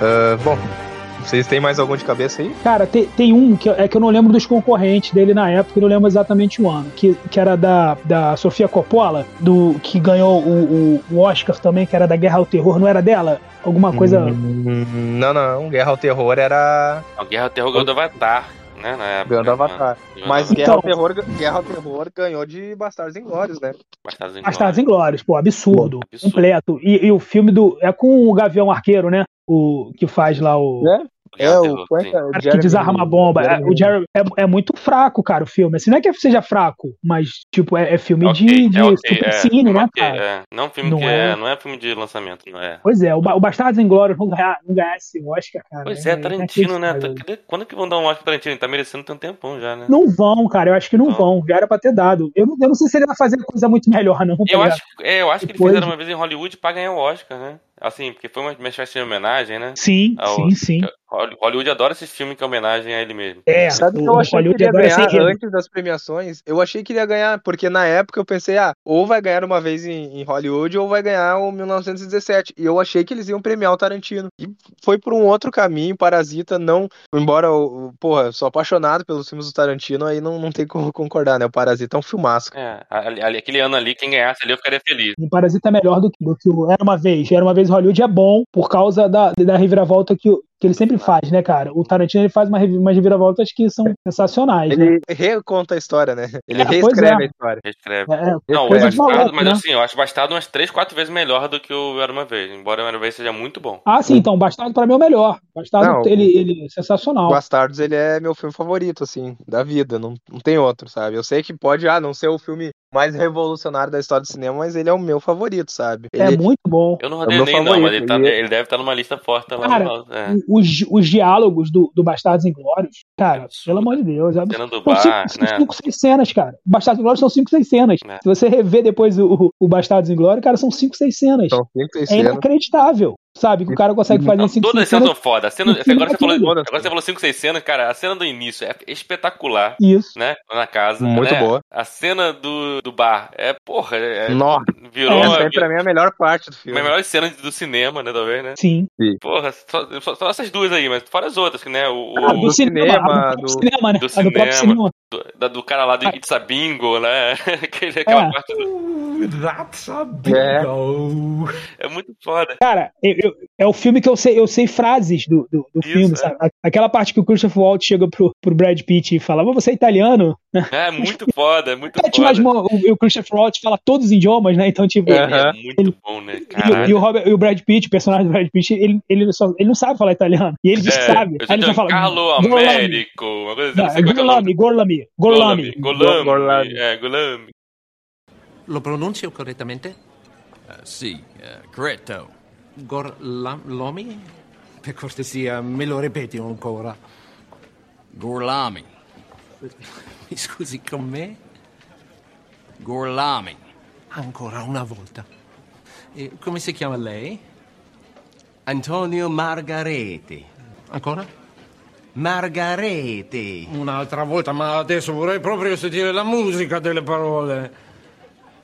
Ah, bom, Vocês têm mais algum de cabeça aí? Cara, tem, tem um que, eu- é que eu não lembro dos concorrentes dele na época, eu não lembro exatamente o ano, que, que era da, da Sofia Coppola, do, que ganhou o, o, o Oscar também, que era da Guerra ao Terror, não era dela? Alguma coisa. Hum, Não, não. Guerra ao Terror era A Guerra ao Terror ganhou do Avatar, né? Na época, ganhando né, Avatar. mano? Ganhou Mas do Guerra ao, Então- Terror, Guerra ao Terror ganhou de Bastardos Inglórios, né? Bastardos Inglórios. Bastardos Inglórios, pô, absurdo, Absurdo. completo. E, e o filme do. É com o Gavião Arqueiro, né? O que faz lá o. É, ao o, como é que é? O cara que Jeremy- desarma a bomba. É, Jeremy- o Jeremy é, é muito fraco, cara, o filme. Assim, não é que seja fraco, mas, tipo, é, é filme Ok, de, de é supercine, é, né, ok, cara? é. Não é um filme Não que é. é. Não é filme de lançamento, não é. Pois é, o, o Bastardos não ganhar, não ganhar esse Oscar, cara. Pois é, Tarantino, né? inacreditável. Cadê- Quando que vão dar um Oscar pro Tarantino? Ele tá merecendo tem um tempão já, né? Não vão, cara. Eu acho que não Não. vão. Já era pra ter dado. Eu não, eu não sei se ele vai fazer coisa muito melhor, não. tá Eu ligado? acho, é, eu acho que eles Depois- fizeram uma vez em Hollywood pra ganhar o Oscar, né? Assim, porque foi uma espécie de homenagem, né? Sim, ao- sim, sim. Holly- Hollywood adora esses filmes que é homenagem a ele mesmo. É, Sabe o, que eu achei que Hollywood ele ia ganhar antes das premiações? Eu achei que ele ia ganhar, porque na época eu pensei, ah, ou vai ganhar uma vez em, em Hollywood ou vai ganhar o 1917. E eu achei que eles iam premiar o Tarantino. E foi por um outro caminho, Parasita não. Embora eu, porra, eu sou apaixonado pelos filmes do Tarantino, aí não, não tem como concordar, né? O Parasita é um filmaço. É, ali- ali- aquele ano ali, quem ganhasse ali, eu ficaria feliz. O Parasita é melhor do que, do que o Era Uma Vez. Era Uma Vez em Hollywood é bom por causa da, da reviravolta que, que ele sempre faz, né, cara? O Tarantino ele faz uma, umas reviravoltas que são sensacionais, né? Ele reconta a história, né? Ele É, reescreve é. a história. Reescreve. É, é, Não, o Bastardo, maluco, mas né? assim, eu acho Bastardo umas 3, 4 vezes melhor do que o Era Uma Vez. Embora o Era Uma Vez seja muito bom. Ah, sim, então, Bastardo pra mim é o melhor. Bastardo, Não, ele, ele é sensacional. Bastardos, ele é meu filme favorito, assim, da vida. Não, não tem outro, sabe? Eu sei que pode, ah, não ser o filme mais revolucionário da história do cinema, mas ele é o meu favorito, sabe? É Ele, muito bom. Eu não É rodei nem não, mas ele, tá- ele deve estar numa lista forte lá Cara, no. É. Os, os diálogos do, do Bastardos Inglórios, cara, Absurdo. pelo amor de Deus. É Cena do São bar, cinco, né? cinco, seis cenas, cara. Bastardos Inglórios são cinco, seis cenas. É. Se você rever depois o, o, Bastardos Inglórios, cara, são cinco, seis cenas. são cinco, seis É cenas. inacreditável, sabe? Que o cara consegue fazer Não, cinco, todas as seis cenas são foda. A cena, O agora, você é falou, agora você falou 5, 6 cenas, cara. A cena do início é espetacular, Isso. né? Na casa. Muito né? boa. A cena do, do bar é, porra, é, Nossa, virou essa a, aí pra mim é a melhor parte do a filme. melhor cena do cinema, né? Talvez, né? Sim. Porra, só, só- só essas duas aí, mas fora as outras, que, né? O, Ah, o- do, cinema, cinema, a do, do- cinema, né? do A do próprio cinema. cinema. do, da- do cara lá do Ah. It's a Bingo, né? [laughs] Aquele, aquela É. parte do- That's a É. bingo. é muito foda. Cara, eu- eu- é o filme que eu sei, eu sei frases do, do, do Isso, filme, é. sabe? Aquela parte que o Christopher Waltz chega pro, pro Brad Pitt e fala, mas você é italiano? É [laughs] muito foda, é muito É, mas, foda. mo- o, o Christopher Waltz fala todos os idiomas, né? Então, tipo, Ele Aham. é muito bom, né? E, e o Robert- e o Brad Pitt, o personagem do Brad Pitt, ele, ele, só, ele não sabe falar italiano. E ele diz que É, sabe. Aí ele só fala. Carlo "Gorlami". Américo, uma coisa assim, é. Gorlami, Gorlami, Gorlami. Golami. Golami. É, Golami. Lo pronuncio correttamente? Uh, sì, uh, corretto. Gorlomi? Per cortesia, me lo ripeti ancora. Gorlami. Mi scusi con me? Gorlami. Ancora una volta. E come si chiama lei? Antonio Margareti. Ancora? Margareti. Un'altra volta, ma adesso vorrei proprio sentire la musica delle parole.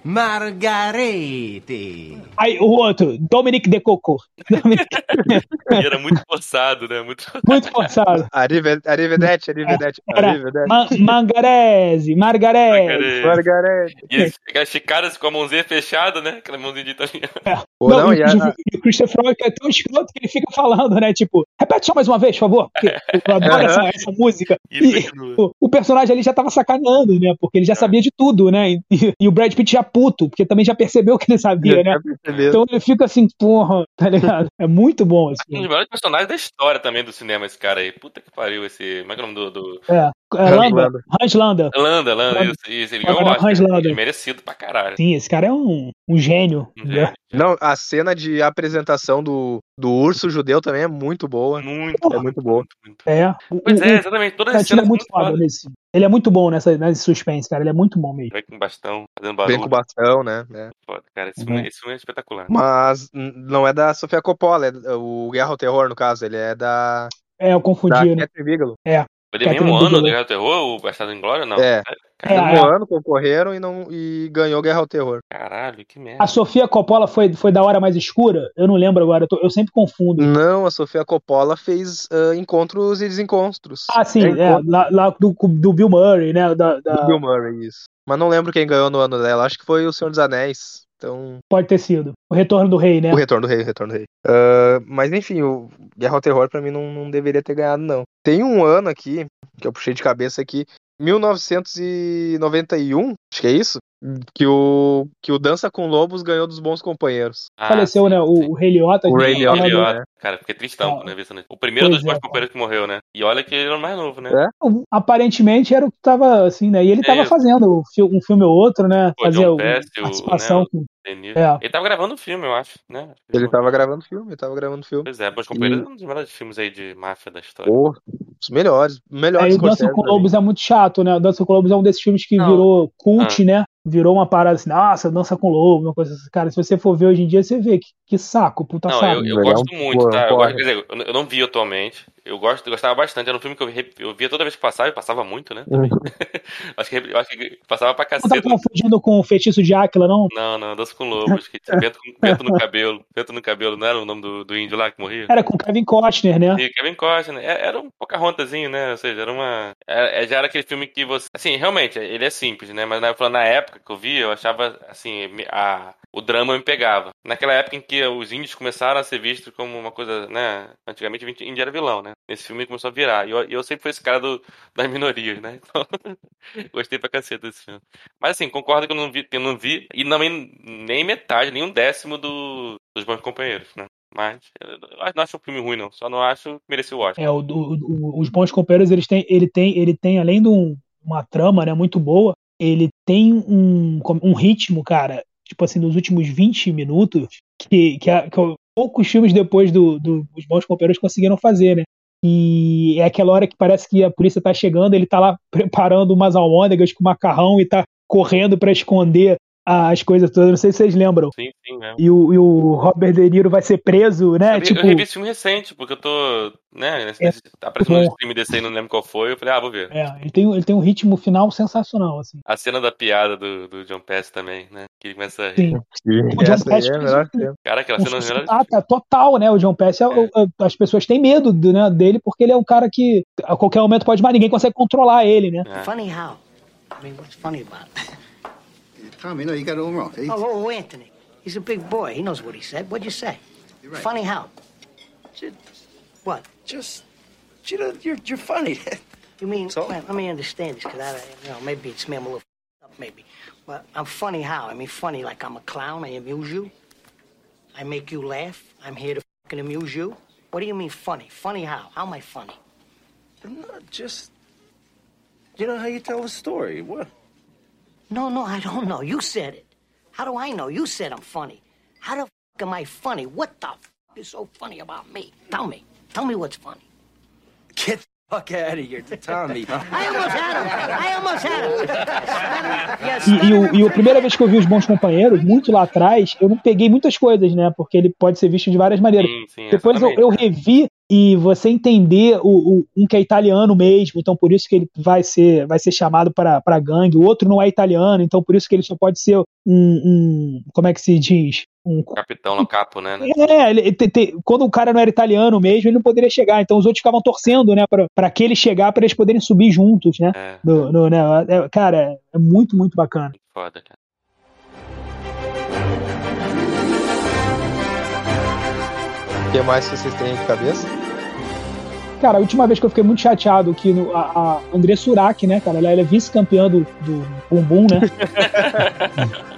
Margareti. Aí o outro, Dominic De Coco. [laughs] Dominic- era muito forçado, né? Muito... Muito forçado. Arrive- Arrivederci, arrivederci, Era arrivederci. Ma Mangarese, Margarese. Margarete. E eles chicadas com a mãozinha fechada, né? Aquela mãozinha de italiano. Pô, Não, não, e, e a- e o Christopher Walken é tão escroto que ele fica falando, né? Tipo, repete só mais uma vez, por favor. Porque eu adoro essa, essa música. E E o, o personagem ali já tava sacaneando, né? Porque ele já sabia de tudo, né? E, e o Brad Pitt já puto, porque também já percebeu que ele sabia, né? Já percebeu. Então ele fica assim, porra, tá ligado? É muito bom esse Um dos melhores personagens da história também do cinema, esse cara aí. Puta que pariu, esse. Como é que é o nome do. do... É Landa, Hans Landa. Landa, Landa, Landa. isso, isso. Ele ganhou. Hans Landa. Ele merecido pra caralho. Sim, esse cara é um, um gênio. né? Não, a cena de apresentação do, do urso judeu também é muito boa. Muito, É muito boa. É. Pois o- é, exatamente. Todas as Tarantino cenas é muito muito foda nesse. Ele é muito bom nessa, nesse suspense, cara. Ele é muito bom mesmo. Vai com bastão, fazendo Vem barulho. com bastão, né? É. Foda, cara. Esse, Uhum. filme, esse filme é espetacular. Mas não é da Sofia Coppola, é o Guerra ao Terror, no caso. Ele é da, É, eu da confundi, né? Catherine Bigelow. Foi do mesmo Catherine ano do. Guerra do Terror, o Bastardo Inglória? Não. É. É, No é. ano concorreram e, não, e ganhou Guerra ao Terror. Caralho, que merda. A Sofia Coppola foi, foi da hora mais escura? Eu não lembro agora, eu, tô- eu sempre confundo. Não, a Sofia Coppola fez ah, Encontros e Desencontros. Ah, sim, é, Encontros lá, lá do, do Bill Murray, né? Da, da- do Bill Murray, isso. Mas não lembro quem ganhou no ano dela. Acho que foi o Senhor dos Anéis. Então, Pode ter sido. O Retorno do Rei, né? o Retorno do Rei, o Retorno do Rei. Ah, mas enfim, o Guerra ao Terror pra mim não, não deveria ter ganhado, não. Tem um ano aqui, que eu puxei de cabeça aqui, 1991, acho que é isso, que o, que o Dança com Lobos ganhou dos Bons Companheiros. Ah, Faleceu, sim, né? O, o Rei Liotta. O Ray Liotta, né? Cara, fiquei tristão Ah. né, isso. O primeiro Pois dos bons é. companheiros que morreu, né? E olha que ele era o mais novo, né? É? Aparentemente era o que tava assim, né? E ele tava É. fazendo um fi- filme ou outro, né? Pô, Fazia John o- Best, o- participação né, com. Denise. É. Ele tava gravando um filme, eu acho, né? Ele tava gravando filme, ele tava gravando filme. Pois é, Bons Companheiros é um dos melhores filmes aí de máfia da história. Pô, os melhores, melhores Aí o Dança Scorsese com pra mim. Lobos é muito chato, né? O Dança com Lobos é um desses filmes que Não. virou cult, Ah. né? Virou uma parada assim, nossa, Dança com Lobos, uma coisa assim. Cara, se você for ver hoje em dia, você vê que, que saco, puta Não, saco. eu, eu gosto muito, tá? Eu, gosto, quer dizer, eu não- vi atualmente. Eu gosto, eu gostava bastante. Era um filme que eu, eu via toda vez que passava, e passava muito, né? também. [laughs] acho, que, eu acho que passava pra Não tá confundindo com o Feitiço de Áquila, não? Não, não, Dança com Lobos, que tinha vento, vento no cabelo. Vento no cabelo, não era o nome do, do índio lá que morria? Era com Kevin Costner, né? E Kevin Costner, é- era um Pocahontasinho, né? Ou seja, era uma. é- já era aquele filme que você. Assim, realmente, ele é simples, né? Mas na, na época que eu vi, eu achava, assim, a, o drama me pegava. Naquela época em que os índios começaram a ser vistos como uma coisa, né? Antigamente, índio era vilão, né? Esse filme começou a virar. E eu, eu sempre fui esse cara do, das minorias, né? [laughs] Então, gostei pra caceta desse filme. Mas, assim, concordo que eu não vi, que eu não vi e não, nem metade, nem um décimo do, dos bons companheiros, né? Mas eu não acho um filme ruim, não. Só não acho que mereceu o Oscar. É, o, o- o- os bons companheiros, eles têm, ele tem, ele tem além de um- uma trama, né, muito boa, ele tem um, um ritmo, cara, tipo assim, nos últimos 20 minutos, que, que, a- que poucos filmes depois do, do- dos bons companheiros conseguiram fazer, né? E é aquela hora que parece que a polícia tá chegando, ele tá lá [laughs] preparando umas almôndegas com macarrão e tá correndo pra esconder as coisas todas. Não sei se vocês lembram. Sim, sim, mesmo. E o, e o Robert De Niro vai ser preso, né? Eu, tipo, eu revi esse filme recente, porque eu tô, né, nesse, É. nesse- apareceu no Bom. stream desse aí, não lembro qual foi, eu falei, ah, vou ver. é, ele, tem, ele tem um ritmo final sensacional, assim. A cena da piada do, do John Pass também, né, que ele começa a rir. Sim. O John Pesci é melhor um-. Cara, aquela um cena é melhor. sociopata total, né? O John Pesci, é é- as pessoas têm medo do- né, dele porque ele é um cara que a qualquer momento pode, mas ninguém consegue controlar ele, né? É. Funny how? I mean, what's funny about? [laughs] Tommy, no, you got it all wrong. He- oh, oh, oh, Anthony. He's a big boy. He knows what he said. What'd you say? You're right. Funny how? What? Just, you know, you're, you're funny. [laughs] You mean, So? well, let me understand this, because I, you know, maybe it's me, I'm a little up, maybe. But I'm funny how? I mean, funny like I'm a clown, I amuse you? I make you laugh? I'm here to fucking amuse you? What do you mean funny? Funny how? How am I funny? I'm not just, you know how you tell a story. What? No, no, I don't know. You said it. How do I know? You said I'm funny. How the fuck am I funny? What the fuck is so funny about me? Tell me. Tell me what's funny. Get the fuck out of here, Tommy. I almost had him. I almost had him. Yes, E, e, o, e a primeira vez que eu vi os bons companheiros, muito lá atrás, eu não peguei muitas coisas, né? Porque ele pode ser visto de várias maneiras. Sim, sim, Depois eu, eu revi e você entender o, o- um que é italiano mesmo, então por isso que ele vai ser, vai ser chamado para para gangue. O outro não é italiano, então por isso que ele só pode ser um, um como é que se diz? Um Capitão no capo, né? né? é, ele- te- te- quando o cara não era italiano mesmo, ele não poderia chegar. Então os outros ficavam torcendo, né, pra que ele chegar, pra eles poderem subir juntos, né? É, No, no- né, é- cara, é muito, muito bacana. foda, cara. Que mais que vocês têm de cabeça? Cara, a última vez que eu fiquei muito chateado que no, a, a André Surak, né, cara, ela, ela é vice-campeã do, do Bumbum, né? [laughs]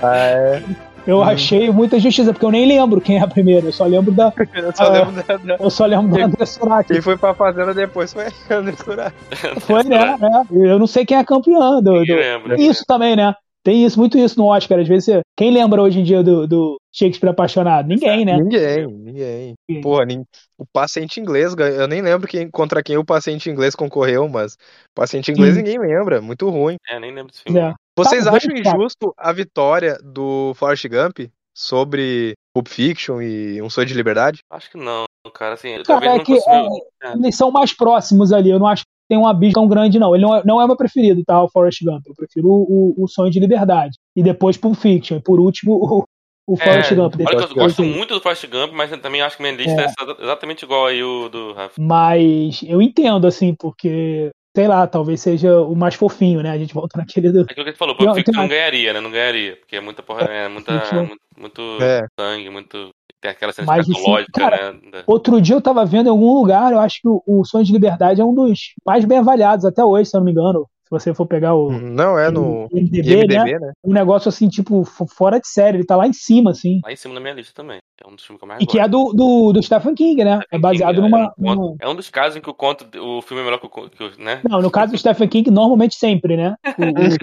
Ah, é. Eu achei muita justiça, porque eu nem lembro quem é a primeira, eu só lembro da. [laughs] Eu só Ah. lembro da, da- Eu só lembro da André Surak. Quem foi pra fazenda depois foi a André Surak. Foi, né? é. Eu não sei quem é a campeã do, do- lembra. Isso também, né? Tem isso, muito isso no Oscar. Às vezes, você- quem lembra hoje em dia do, do Shakespeare apaixonado? Ninguém, né? Ninguém, ninguém. Ninguém. Porra, nin- o paciente inglês, eu nem lembro quem, contra quem o paciente inglês concorreu, mas o paciente inglês Sim. ninguém lembra, muito ruim. É, nem lembro desse filme. É. Vocês Tá, acham injusto a vitória do Forrest Gump sobre Pulp Fiction e Um Sonho de Liberdade? Acho que não, cara. Assim, Cara, é não que é, é. eles são mais próximos ali. Eu não acho. Tem um abismo tão grande, não. Ele não é, não é meu preferido, tá? O Forrest Gump. Eu prefiro o, o, o Sonho de Liberdade. E depois Pulp Fiction. E por último, o, o Forrest Gump. Olha que eu gosto muito do Forrest Gump, mas eu também acho que minha lista É. é exa- exatamente igual aí o do Rafa. Mas eu entendo, assim, porque, sei lá, talvez seja o mais fofinho, né? A gente volta naquele do. É aquilo que a gente falou, Pulp Fiction tem não ganharia, né? Não ganharia, porque é muita porra, é muita, Fiction. muito, muito É. sangue, muito... Tem aquela cena Mas, assim, escatológica, cara, né? Outro dia eu tava vendo em algum lugar, eu acho que o, o Sonho de Liberdade é um dos mais bem avaliados até hoje, se eu não me engano. Se você for pegar o Não, é no IMDB, IMDB, né? né? Um negócio assim, tipo, fora de série, ele tá lá em cima, assim. Lá em cima da minha lista também. É um dos filmes que eu mais E que gosto. é do, do, do Stephen King, né? É baseado É, numa. é um numa- é um dos casos em que o conto, o filme é melhor que o que o- né? Não, no caso do Stephen King, normalmente sempre, né? O- o-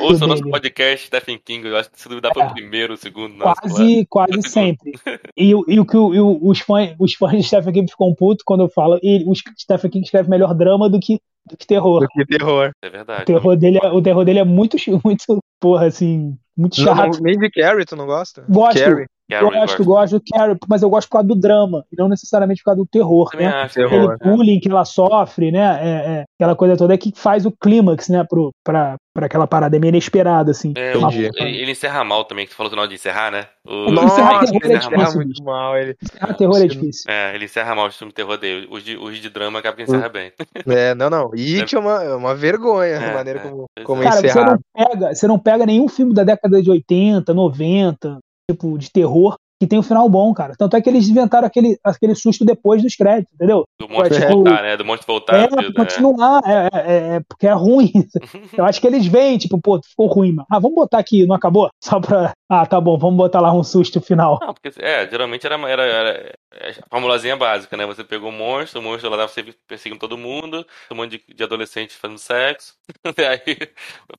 Ouça o nosso dele. podcast Stephen King, eu acho que se duvidar foi o primeiro, o segundo, nossa, Quase, quase sempre. [laughs] E, o- e o que o- e o- os, fãs, os fãs de Stephen King ficam putos quando eu falo, ele, o Stephen King escreve melhor drama do que, do que terror. Do que terror. É verdade. O terror dele é, o terror dele é muito, [laughs] muito, porra, assim, muito Não, chato. não, nem de Carrie, tu não gosta? Gosto, Carrie. Gosto, gosto do Carrie, mas eu gosto por causa do drama, e não necessariamente por causa do terror, né? acho, Aquele terror, bullying que ela sofre, né? É, é, aquela coisa toda que faz o clímax, né? Pro, pra, pra aquela parada meio inesperada, assim. É, o- ele, ele encerra mal também, que você falou no final de encerrar, né? O, Nossa, Nossa, terror ele é encerra difícil, muito mal. Ele... Ah, terror é difícil. É, ele encerra mal o filme de terror dele. Os de, os de drama acaba que encerra bem. É, não, não. It é uma, é uma vergonha a É, maneira é. como, como é. é Cara, você não, pega, você não pega nenhum filme da década de 80, 90, tipo, de terror, que tem um final bom, cara. Tanto é que eles inventaram aquele, aquele susto depois dos créditos, entendeu? Do monstro tipo, voltar, né? Do monstro voltar. É, tudo, pra continuar, é, é, é, porque é ruim. [laughs] Eu acho que eles veem, tipo, pô, ficou ruim, mano. Ah, vamos botar aqui, não acabou? Só pra. Ah, tá bom, vamos botar lá um susto final. Não, porque, é, geralmente era, era, era a formulazinha básica, né? Você pegou um monstro, o monstro lá tava perseguindo todo mundo, um monte de, de adolescentes fazendo sexo, [laughs] e aí,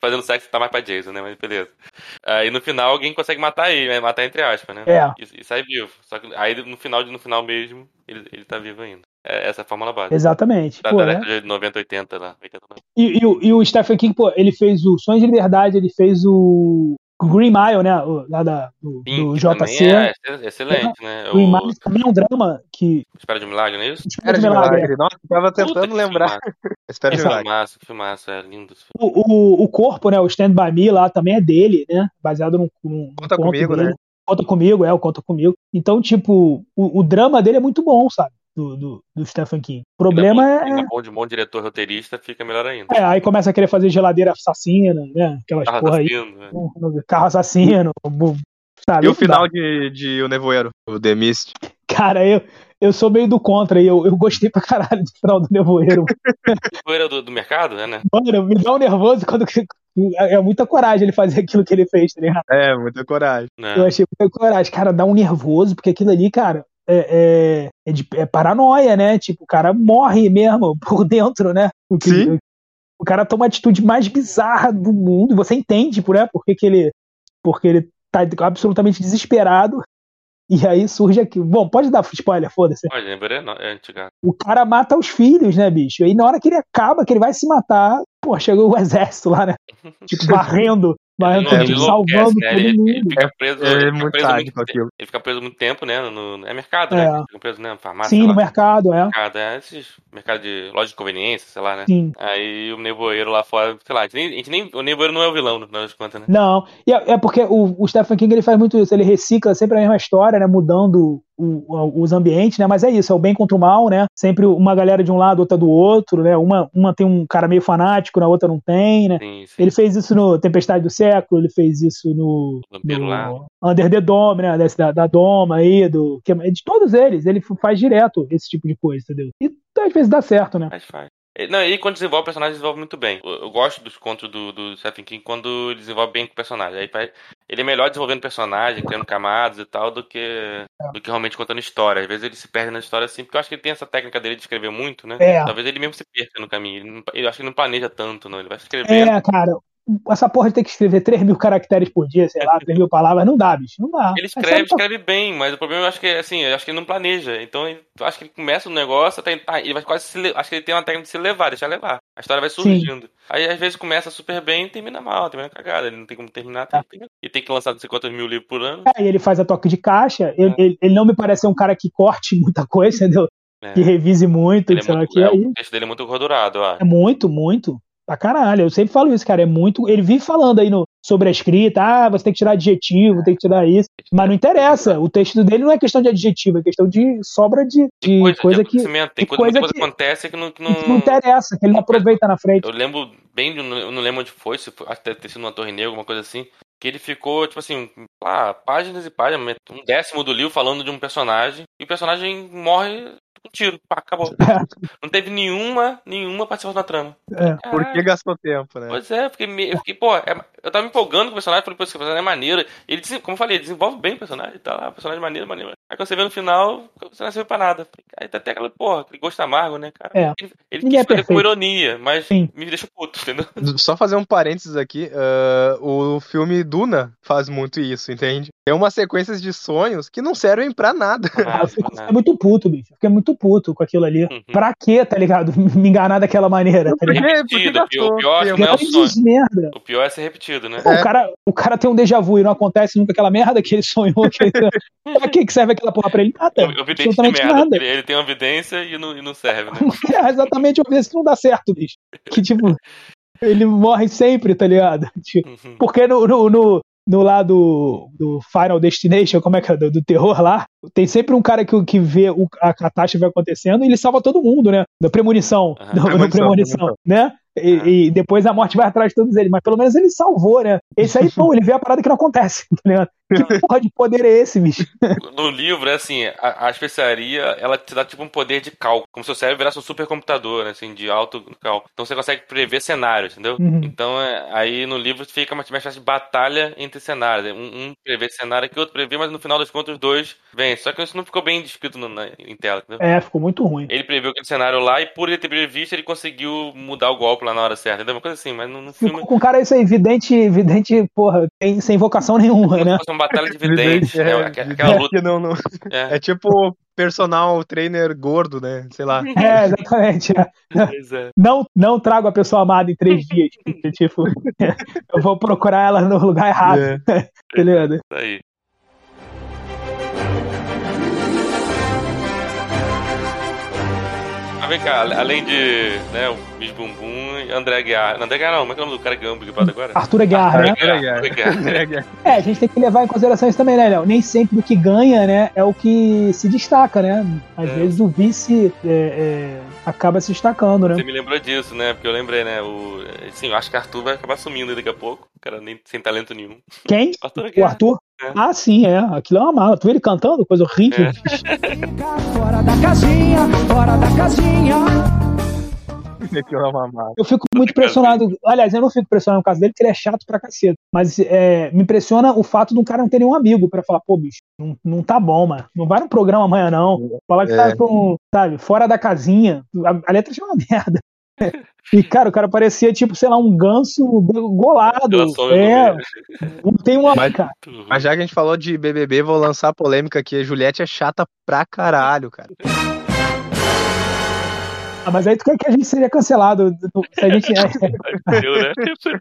fazendo sexo tá mais pra Jason, né? Mas beleza. Aí no final alguém consegue matar ele, né? Matar entre aspas, né? É. E, e sai vivo. Só que aí no final, no final mesmo, ele, ele tá vivo ainda. É, essa é a fórmula básica. Exatamente. Da, Pô, da né? década de 90, 80 lá. 80, 90. E, e o- e o Stephen King, pô, ele fez o Sonhos de Liberdade, ele fez o Green Mile, né? O, lá da, do, do Pink JC. também é ex- excelente, né? Green O Mile também é um drama que. Espera de Milagre, não é isso? Espera de Milagre. Nossa, eu tava Puta tentando que lembrar. [laughs] Espera de Que milagre. filmaço, que filmaço, é lindo. O, o, o corpo, né? O Stand By Me lá também é dele, né? Baseado num, num Conta comigo, dele. né? Conta comigo, é, o Conta Comigo. Então, tipo, o, o drama dele é muito bom, sabe? Do, do, do Stephen King. O problema Ele é. é bom de bom diretor roteirista, fica melhor ainda. É, aí começa a querer fazer geladeira assassina, né? Aquelas Carro porra aí. assassino, né? Carro assassino. sabe? E o final de, de O Nevoeiro, o The Mist. Cara, eu, eu sou meio do contra e eu, eu gostei pra caralho do final do Nevoeiro. [laughs] Poeira do, do mercado, é, né? Mano, me dá um nervoso quando. É muita coragem ele fazer aquilo que ele fez, tá ligado? É, muita coragem. né? Eu achei muita coragem. Cara, dá um nervoso, porque aquilo ali, cara, é, é, é de- é paranoia, né? Tipo, o cara morre mesmo [laughs] por dentro, né? O, que- Sim. o cara toma a atitude mais bizarra do mundo. Você entende, por né? Porque que ele. Porque ele tá absolutamente desesperado. E aí surge aqui. Bom, pode dar spoiler, foda-se. Não, é antiga. O cara mata os filhos, né, bicho? E aí na hora que ele acaba, que ele vai se matar, pô, chegou o exército lá, né? [laughs] Tipo, varrendo, varrendo, Ele tipo, enlouquece, salvando né? todo Ele, ele mundo. fica preso. É ele fica muito preso muito, aquilo. ele fica preso muito tempo, né? No, no- é mercado, É. né? Fica preso, né? Farmácia. Sim, no mercado, é. Mercado, é esses mercado de loja de conveniência, sei lá, né? Sim. Aí o nevoeiro lá fora, sei lá, a gente nem, a gente nem- o nevoeiro não é o vilão, no final das contas, né? Não, e é, é porque o, o Stephen King ele faz muito isso, ele recicla sempre a mesma história, né, mudando o- os ambientes, né, mas é isso, é o bem contra o mal, né, sempre uma galera de um lado, outra do outro, né, uma, uma tem um cara meio fanático, na outra não tem, né, Sim, sim. ele fez isso no Tempestade do Século, ele fez isso no, no Under the Dome, né, desse, da, da Doma aí, do, é de todos eles, ele faz direto esse tipo de coisa, entendeu, e às vezes dá certo, né. Faz, faz. Não, e quando desenvolve o personagem, desenvolve muito bem. Eu, eu gosto dos contos do, do Stephen King quando desenvolve bem com o personagem. Aí ele é melhor desenvolvendo personagem, criando camadas e tal, do que, do que realmente contando história. Às vezes ele se perde na história assim, porque eu acho que ele tem essa técnica dele de escrever muito, né? É. Talvez ele mesmo se perca no caminho. Ele não- eu acho que ele não planeja tanto, não. Ele vai escrevendo. É, cara, essa porra de ter que escrever 3 mil caracteres por dia, sei lá, 3 mil palavras, não dá, bicho, não dá. Ele É escreve, só- escreve bem, mas o problema eu acho que é assim, eu acho que ele não planeja. Então eu acho que ele começa o negócio, até, ah, ele vai quase se acho que ele tem uma técnica de se levar, deixar levar. A história vai surgindo. Aí às vezes começa super bem e termina mal, termina cagada. Ele não tem como terminar, tem, tem, e tem que lançar não sei quantos mil livros por ano. É, e ele faz a toque de caixa. Ele, ele- ele não me parece ser um cara que corte [laughs] muita coisa, entendeu? É. que revise muito, Ele é sei lá, muito- que é, aí. o texto dele é muito gordurado, acho. É muito, muito. Pra caralho. Eu sempre falo isso, cara. É muito. Ele vive falando aí no, sobre a escrita. Ah, você tem que tirar adjetivo, tem que tirar isso. Mas não interessa. O texto dele não é questão de adjetivo, é questão de sobra de, de Coisa, coisa, de que, tem coisa, coisa que que- acontece que não, que não, não interessa, que ele não aproveita na frente. Eu lembro bem, eu não lembro onde foi, se foi, deve ter sido numa Torre Negra, alguma coisa assim, que ele ficou, tipo assim, ah, páginas e páginas, um décimo do livro falando de um personagem, e o personagem morre um tiro, pá, acabou. [laughs] Não teve nenhuma, nenhuma participação na trama. É. Por que gastou tempo, né? Pois é, fiquei, me- eu fiquei pô, é- eu tava me empolgando com o personagem, falei, pô, esse personagem é maneiro. Ele, como eu falei, ele desenvolve bem o personagem, tá lá, personagem maneiro, maneiro. Aí quando você vê no final, o personagem não serve pra nada. Aí tá até aquela, porra, aquele gosto amargo, né, cara? É. Ele, ele quis é fazer com ironia, mas Sim. me deixou puto, entendeu? Só fazer um parênteses aqui, ah, o filme Duna faz muito isso, entende? Tem umas sequências de sonhos que não servem pra nada. Ah, eu fiquei muito puto, bicho. Fiquei muito puto com aquilo ali. Uhum. Pra quê, tá ligado? [laughs] Me enganar daquela maneira, tá ligado? repetido. O pior, o pior não é o sonho. Merda. O pior é ser repetido, né? Pô, o, cara, o cara tem um déjà vu e não acontece nunca aquela merda que ele sonhou. Que ele... pra que serve aquela porra pra ele? Nada. Eu, eu vidente de merda. nada. Ele, ele tem uma evidência e não, e não serve, né? [laughs] É exatamente o que não dá certo, bicho. Que tipo, ele morre sempre, tá ligado? Tipo, Uhum. Porque no, no, no, no lado do Final Destination, como é que é? Do, do terror lá, tem sempre um cara que, que vê o, a catástrofe acontecendo e ele salva todo mundo, né? Da premonição. Do- do Premonição, premonição, né? E, e depois a morte vai atrás de todos eles. Mas pelo menos ele salvou, né? Esse aí, não, ele vê a parada que não acontece, [laughs] tá ligado? [laughs] Que porra de poder é esse, bicho? No livro, é assim, a, a especiaria, ela te dá tipo um poder de cálculo, como se o cérebro virasse um supercomputador, né, assim, de alto cálculo. Então você consegue prever cenários, entendeu? Uhum. Então, é, aí no livro fica uma uma espécie de batalha entre cenários. Um, um prevê cenário que o outro prevê, mas no final das contas os dois vêm. Só que isso não ficou bem descrito no- na, em tela, entendeu? É, ficou muito ruim. Ele previu aquele cenário lá e por ele ter previsto, ele conseguiu mudar o golpe lá na hora certa, entendeu? Uma coisa assim, mas no, no filme... Com o cara isso aí, vidente, vidente, porra, tem, sem vocação nenhuma, né? Batalha de videntes, É, né? Aquela, é luta. não, não- É. é tipo personal trainer gordo, né? Sei lá. É, exatamente. é. É. Não, não trago a pessoa amada em três dias. porque, Tipo, [laughs] eu vou procurar ela no lugar errado. É. [laughs] Beleza? Isso aí. Mas vem cá, além de né, o Miss Bumbum André Guiar. André Guiar não, como é que é o nome do cara que ganhou o Big Brother agora? Arthur Aguiar, né? Arthur Aguiar, Arthur Aguiar. É, a gente tem que levar em consideração isso também, né, Léo? Nem sempre o que ganha, né, é o que se destaca, né? Às É. vezes o vice é, é, acaba se destacando, né? Você me lembrou disso, né? Porque eu lembrei, né? O... Sim, eu acho que Arthur vai acabar sumindo daqui a pouco. O cara nem sem talento nenhum. Quem? Arthur O Aguiar. Arthur? É. Ah, sim, é. Aquilo é uma mala. Tu vê ele cantando? Coisa horrível. Fora da casinha, fora da casinha. [laughs] Meteu uma mamada. Eu fico muito impressionado. Aliás, eu não fico impressionado no caso dele, porque ele é chato pra caceta. Mas é, me impressiona o fato do cara não ter nenhum amigo pra falar, pô, bicho, não, não tá bom, mano. Não vai no programa amanhã, não. Falar que É. tá com, sabe, fora da casinha. A, a letra é uma [laughs] merda. E, cara, o cara parecia, tipo, sei lá, um ganso golado. É, não tem uma. Mas- cara. Mas já que a gente falou de BBB, vou lançar a polêmica aqui. A Juliette é chata pra caralho, cara. Ah, mas aí tu quer que a gente seja cancelado. Se a gente [laughs] Eu, né?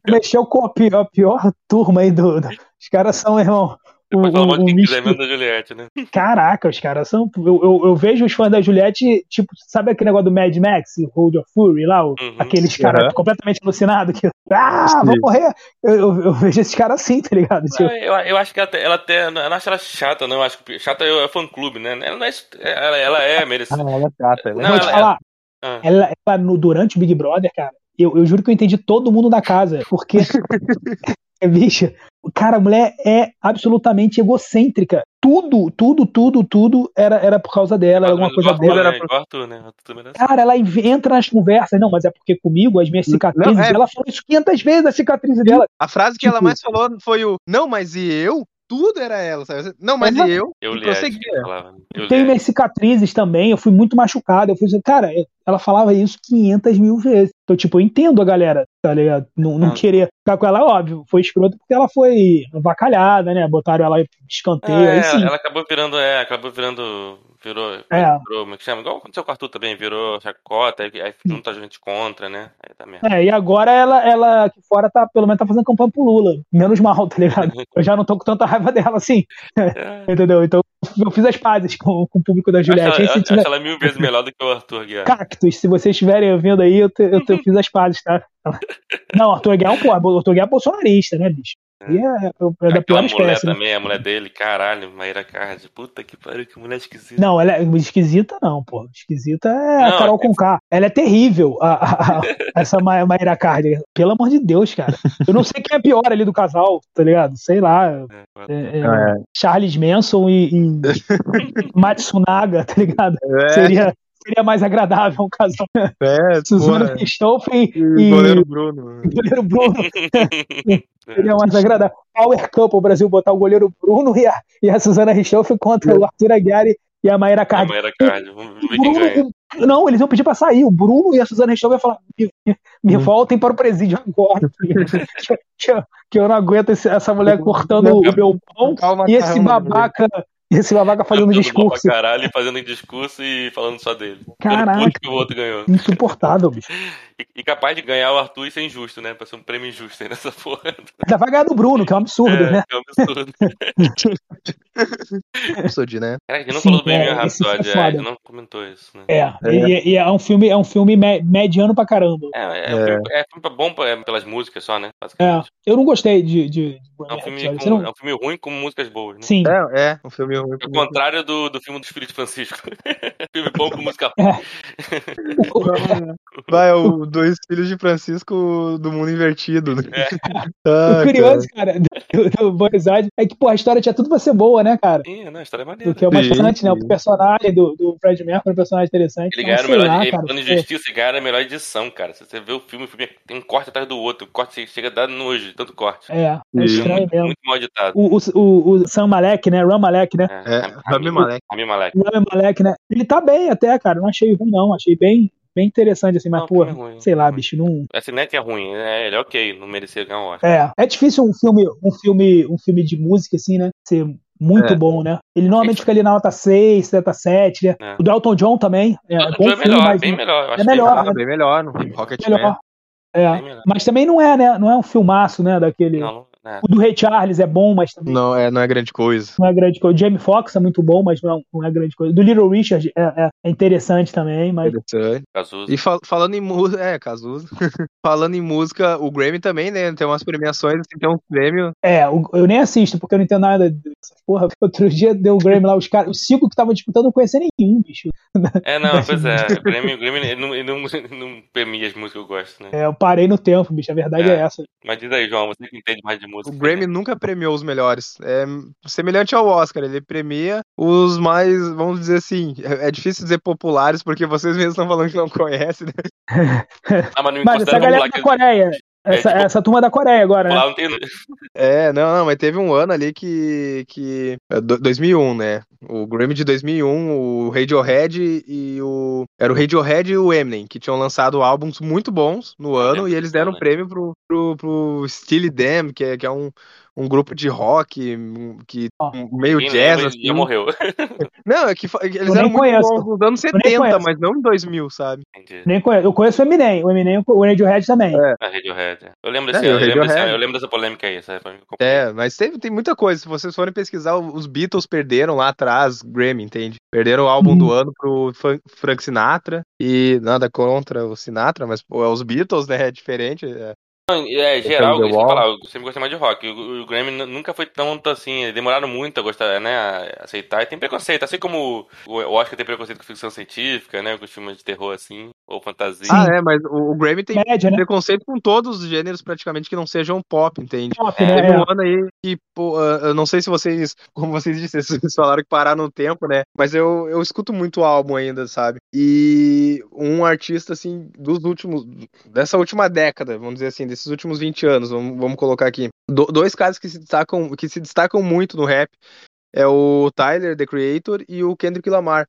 mexeu com a pior, a pior turma aí do. do- Os caras são, irmão. O, Pode falar mal de o, o quem quiser, da Juliette, né? Caraca, os caras são. Eu, eu, eu vejo os fãs da Juliette, tipo, sabe aquele negócio do Mad Max, Road of Fury lá? o- Uhum. Aqueles caras Aham. completamente alucinados que. Ah, Sim. vou morrer! Eu, eu, eu vejo esses caras assim, tá ligado? Tipo, Ah, Eu, eu acho que ela até, ela até. Eu não acho ela chata, não. Eu acho que chata é o fã clube, né? Ela não é. Ela, ela é merecida. ela é chata, Não, vou te ela- falar, Ah. ela, ela no, durante o Big Brother, cara, eu, eu juro que eu entendi todo mundo da casa, porque. [laughs] [laughs] é, bicha, cara, a mulher é absolutamente egocêntrica. Tudo, tudo, tudo, tudo era, era por causa dela, era alguma coisa Arthur, dela. né? Igual Arthur, né? Arthur era assim. Cara, ela entra nas conversas, não, mas é porque comigo, as minhas cicatrizes, Não, é- ela falou isso 500 vezes, a cicatriz dela. A frase que ela Tipo- mais falou foi o Não, mas e eu? Tudo era ela, sabe? Não, mas e eu? Eu li que prosseguia. falava. Eu Tenho li minhas cicatrizes também, eu fui muito machucado. Eu fui assim, cara, eu- ela falava isso 500 mil vezes. Então, tipo, eu entendo a galera, tá ligado? Não, não Ah. querer ficar com ela, óbvio. Foi escroto porque ela foi avacalhada, né? Botaram ela de escanteio, É, aí sim. ela acabou virando, é, acabou virando, virou, É. virou, como é que chama? Igual aconteceu com o Arthur também, virou chacota, aí, aí fica muita gente contra, né? Aí tá merda. É, e agora ela, ela aqui fora tá, pelo menos tá fazendo campanha pro Lula. Menos mal, tá ligado? [laughs] Eu já não tô com tanta raiva dela assim. É. [laughs] Entendeu? Então, eu fiz as pazes com, com o público da Eu acho Juliette. ela, tiver acho ela mil vezes melhor do que o Arthur Guiar. cactos, se vocês estiverem vendo aí, eu, te- eu, te- eu fiz as pazes, tá? [laughs] Não, Arthur Guiar é um porra, o Arthur Guiar é bolsonarista, né, bicho? E é, é da Aquela pior mulher espécie. né? também, a mulher dele, caralho, Maíra Card. Puta que pariu, que mulher esquisita. Não, ela é esquisita, não, pô. Esquisita é Não, a Carol Conká. Ela é terrível, a, a- a- [laughs] essa Ma- Mayra Cardi. Pelo amor de Deus, cara. Eu não sei quem é pior ali do casal, tá ligado? Sei lá. é, é, É. Charles Manson e, e [laughs] Matsunaga, tá ligado? É. Seria, seria mais agradável um casal. É, [laughs] Suzana. Richthofen E o e goleiro Bruno. o [laughs] goleiro Bruno. [laughs] Seria mais agradável. Power Couple, o Brasil botar o goleiro Bruno e a, e a Suzana Richthofen contra o Arthur Aguiar e- a Mayra A Cardi. Maíra Card, vamos ver quem ganha. o- não, eles iam pedir pra sair. O Bruno e a Suzana Richthofen iam falar: me, me- me voltem para o presídio agora. que, que- que eu não aguento esse- essa mulher cortando o meu pão Calma, e esse calma, babaca, [laughs] babaca fazendo mal discurso. pra caralho, fazendo discurso e falando só dele. Caraca. que o outro ganhou. Insuportável, bicho. [laughs] E, e capaz de ganhar o Arthur e ser injusto, né? Pra ser um prêmio injusto aí nessa [laughs] porra. Ainda vai ganhar do Bruno, que é um absurdo, é, né? é um absurdo. Rhapsody, né? Cara, a gente não Sim, falou do Bohemian é, esse foi Rhapsody, é, a gente não comentou isso, né? É, E, e é um filme, é um filme me- mediano pra caramba. É, é, É. um filme- é filme bom pra- pelas músicas só, né? É, Basicamente. eu não gostei de, de É, um filme com- não- é um filme ruim com músicas boas, né? Sim. É, é, um filme ruim. Ao contrário do, do filme do Espírito Francisco. [laughs] filme bom com música É. ruim. Vai, é o Dois Filhos de Francisco do Mundo Invertido. né? É. [laughs] Ah, o curioso, cara, [laughs] do, do Boa Amizade é que, pô, a história tinha tudo pra ser boa, né, cara? Sim, não, a história é maneira. O que é o mais interessante, né? O personagem do, do Fred Mercury é um personagem interessante. Ele ganharam o melhor. lá, ele, cara, falando de justiça, ele ganharam a melhor edição, cara. Se você vê o filme, o filme tem um corte atrás do outro. O corte chega a dar nojo, tanto corte. É, é estranho muito, mesmo. muito mal editado. O, o, o, o Sam Malek, né? Ram Malek, né? É, Rami Malek. Rami Malek. Rami Malek, né? Ele tá bem até, cara. Não achei ruim, não. Achei bem, bem interessante, assim. Mas, Não, é ruim, sei lá, ruim. bicho, não. Assim, não é que é ruim, é, ele é ok, não merecia ganhar um Oscar. É, é difícil um filme, um filme, um filme de música, assim, né? Ser muito É. bom, né? Ele normalmente fica ali na nota 6, nota 7, né? É. O do Elton John também. É, Outro bom é filme, melhor, mas bem melhor. É melhor, bem Ah, bem melhor. No Rocket melhor. É. Bem melhor. Mas também não é, né? Não é um filmaço, né? Daquele. Não, não, é. O do Ray Charles é bom, mas também Não, é, não é grande coisa. não é grande coisa. O Jamie Foxx é muito bom, mas não, não é grande coisa. O do Little Richard é, é- é interessante também, mas. Interessante. Cazuza. E fal- falando em música, é, Cazuza. [laughs] falando em música, o Grammy também, né? Tem umas premiações, assim, tem um prêmio. É, o- eu nem assisto, porque eu não entendo nada dessas porra. [laughs] Outro dia deu o Grammy lá, os caras, os cinco que estavam disputando, não conhecia nenhum, bicho. [laughs] É, não, pois é. O Grêmio, o Grêmio ele não, ele não, ele não premia as músicas que eu gosto, né? É, eu parei no tempo, bicho. A verdade é, É. essa. Mas diz aí, João, você que entende mais de O música. Grammy nunca premiou os melhores. É semelhante ao Oscar, ele premia os mais, vamos dizer assim, é, é difícil dizer populares, porque vocês mesmos estão falando que não conhecem, né? [laughs] Ah, mas não me Mas essa galera da Coreia, essa, tipo, essa turma da Coreia agora, né? não tem. É, não, não, mas teve um ano ali que. que é, do- 2001, né? O Grammy de 2001, o Radiohead e o. Era o Radiohead e o Eminem, que tinham lançado álbuns muito bons no ano, lembro e eles deram né? prêmio pro, pro, pro Steely Dan, que é, que é um, um grupo de rock, que um meio Quem jazz, lembra, assim. já morreu. [laughs] Não, é que eles Eu eram muito conheço. bons nos anos Eu nem 70, conheço. mas não em 2000, sabe? Entendi. Nem conheço. Eu conheço o Eminem. O Eminem, o Radiohead também. É. A Radiohead. Eu lembro É, desse, e o eu, lembro desse eu lembro dessa polêmica aí, sabe? É, mas teve, tem muita coisa. Se vocês forem pesquisar, os Beatles perderam lá atrás Grammy, entende? Perderam o álbum Uhum. do ano pro Frank Sinatra. E nada contra o Sinatra, mas pô, é os Beatles, né? É diferente. é. Não, É, geral, isso que eu falar, eu sempre gostei mais de rock. O, o Grammy nunca foi tanto assim, demoraram muito a gostar, né, a aceitar. E tem preconceito, assim como o Oscar tem preconceito com ficção científica, né, com filmes de terror assim, ou fantasia. Ah, é, mas o, o Grammy tem Média, né? preconceito com todos os gêneros praticamente que não sejam pop, entende? Pop, É, né? Teve É. um ano aí que, pô, ah, eu não sei se vocês, como vocês disseram, [laughs] vocês falaram que pararam no tempo, né? Mas eu, eu escuto muito álbum ainda, sabe? E um artista, assim, dos últimos, dessa última década, vamos dizer assim, desses últimos 20 anos, vamos, vamos colocar aqui. Do- dois caras que se destacam, que se destacam muito no rap é o Tyler, The Creator, e o Kendrick Lamar.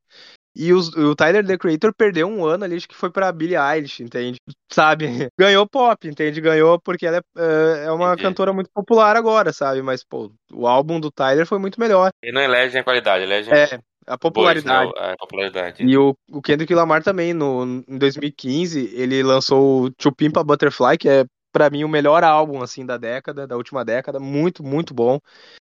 E os- o Tyler, The Creator, perdeu um ano ali, acho que foi pra Billie Eilish, entende? Sabe? [laughs] Ganhou pop, entende? Ganhou porque ela é, é, é uma Entendi. cantora muito popular agora, sabe? Mas, pô, o álbum do Tyler foi muito melhor. Ele não elege a qualidade, elege É, a popularidade. Né, a popularidade. E o, o Kendrick Lamar também, no, em 2015, ele lançou o To Pimp a Butterfly, que é, pra mim, o melhor álbum, assim, da década, da última década. Muito, muito bom.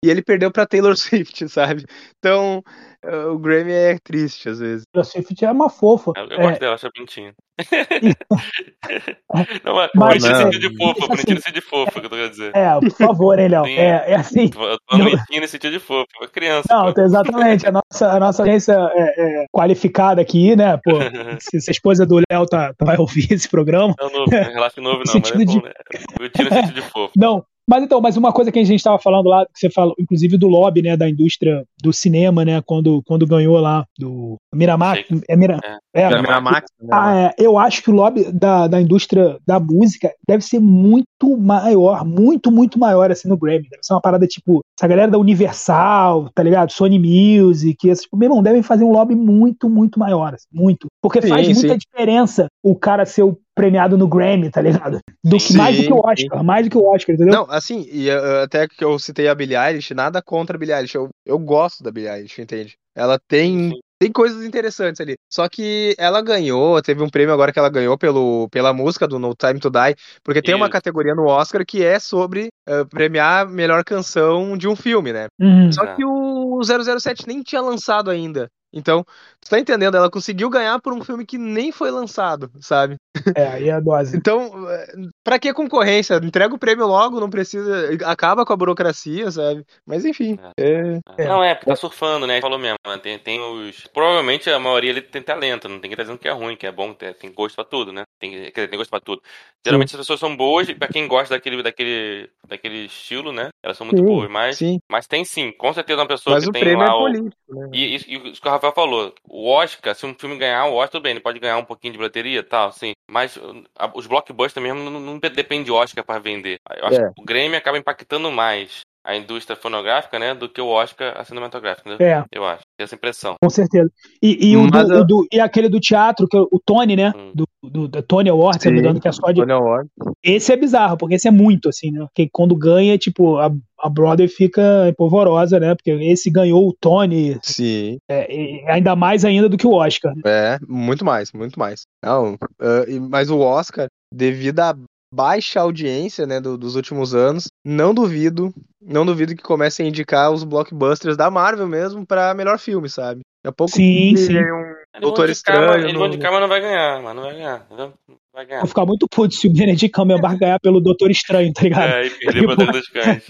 E ele perdeu pra Taylor [laughs] Swift, sabe? Então, eh, o Grammy é triste às vezes. Taylor Swift é uma fofa. Eu, eu É, gosto dela, acho bonitinha. [laughs] [laughs] não, mas Mas, bonitinho no é, sentido de fofa, assim, bonitinho no sentido de fofa, que eu tô querendo dizer. é, por favor, hein, Léo? É, é assim. Eu tô falando bonitinho no sentido de fofa, é criança. Não, pô. exatamente. A nossa, a nossa agência é, é qualificada aqui, né? Pô, se, se a esposa do Léo tá, tá- vai ouvir esse programa. Não, novo, relaxa novo não, mas é Sentido de- bom, né? Bonitinho no sentido de fofa. Não. Mas então, mas uma coisa que a gente estava falando lá, que você falou, inclusive do lobby, né, da indústria do cinema, né, quando, quando ganhou lá do Miramax, é, Mira, é, Da Miramax, né? Ah, é, eu acho que o lobby da, da indústria da música deve ser muito maior, muito, muito maior assim no Grammy. Deve ser uma parada tipo, essa galera da Universal, tá ligado? Sony Music, esses, meu irmão, devem fazer um lobby muito, muito maior, assim, muito. Porque Sim, faz muita sim. diferença o cara ser o premiado no Grammy, tá ligado? Do que Sim, mais do que o Oscar, mais do que o Oscar, entendeu? Não, assim, e uh, até que eu citei a Billie Eilish, nada contra a Billie Eilish. Eu, eu gosto da Billie Eilish, entende? Ela tem, tem coisas interessantes ali. Só que ela ganhou, teve um prêmio agora que ela ganhou pelo, pela música do No Time to Die, porque tem uma Isso. categoria no Oscar que é sobre uh, premiar a melhor canção de um filme, né? Uhum. Só que o 007 nem tinha lançado ainda. Então, tu tá entendendo? Ela conseguiu ganhar por um filme que nem foi lançado, sabe? É, aí é a dose. [laughs] Então, eh, pra que concorrência? Entrega o prêmio logo, não precisa. Acaba com a burocracia, sabe? Mas enfim. É. É. Não, é, porque tá surfando, né? Falou mesmo. né? Tem, tem os. Provavelmente a maioria ali tem talento, não tem que estar dizendo que é ruim, que é bom, tem, gosto pra tudo, né? Tem, quer dizer, tem gosto pra tudo. Geralmente as pessoas são boas, e pra quem gosta daquele, daquele, daquele estilo, né? Elas são muito Sim, boas, mas, sim. mas tem sim, com certeza uma pessoa Mas que o tem prêmio é lá o. político, né? E e isso que o Rafael falou, o Oscar, se um filme ganhar o Oscar, tudo bem, ele pode ganhar um pouquinho de bilheteria e tal, sim. Mas uh, a- os blockbusters mesmo não, não depende de Oscar pra vender. Eu acho É. que o Grammy acaba impactando mais a indústria fonográfica, né, do que o Oscar a cinematográfica, né? É. Eu acho. Tenho essa impressão. Com certeza. E, e, o do, a- o do- e aquele do teatro, que é o Tony, né? Hum. Do, do, da Tony Award, se não me engano, que é só de. Tony Award. Esse é bizarro, porque esse é muito, assim, né? Porque quando ganha, tipo, a, a Broadway fica polvorosa, né? Porque esse ganhou o Tony, Sim. é, e ainda mais ainda do que o Oscar. né? É, muito mais, muito mais. Não, ah, e- mas o Oscar, devido à baixa audiência, né, do- dos últimos anos, não duvido, não duvido que comecem a indicar os blockbusters da Marvel mesmo pra melhor filme, sabe? Daqui a pouco Sim, sim. um Doutor mas- Estranho. Eles vão indicar, mas não vai ganhar, mas não vai ganhar? Não vai ganhar. Vou ficar muito puto se o Benedict Cumberbatch ganhar pelo Doutor Estranho, tá ligado? É, e perder pra Terra dos Cães.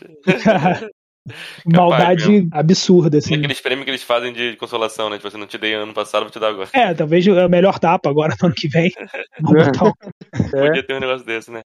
Maldade absurda, assim. Aqueles prêmios que eles fazem de consolação, né? Tipo assim, não te dei ano passado, vou te dar agora. É, talvez é o melhor tapa agora no ano que vem. [laughs] Vamos botar um- É. Podia ter um negócio desse, né?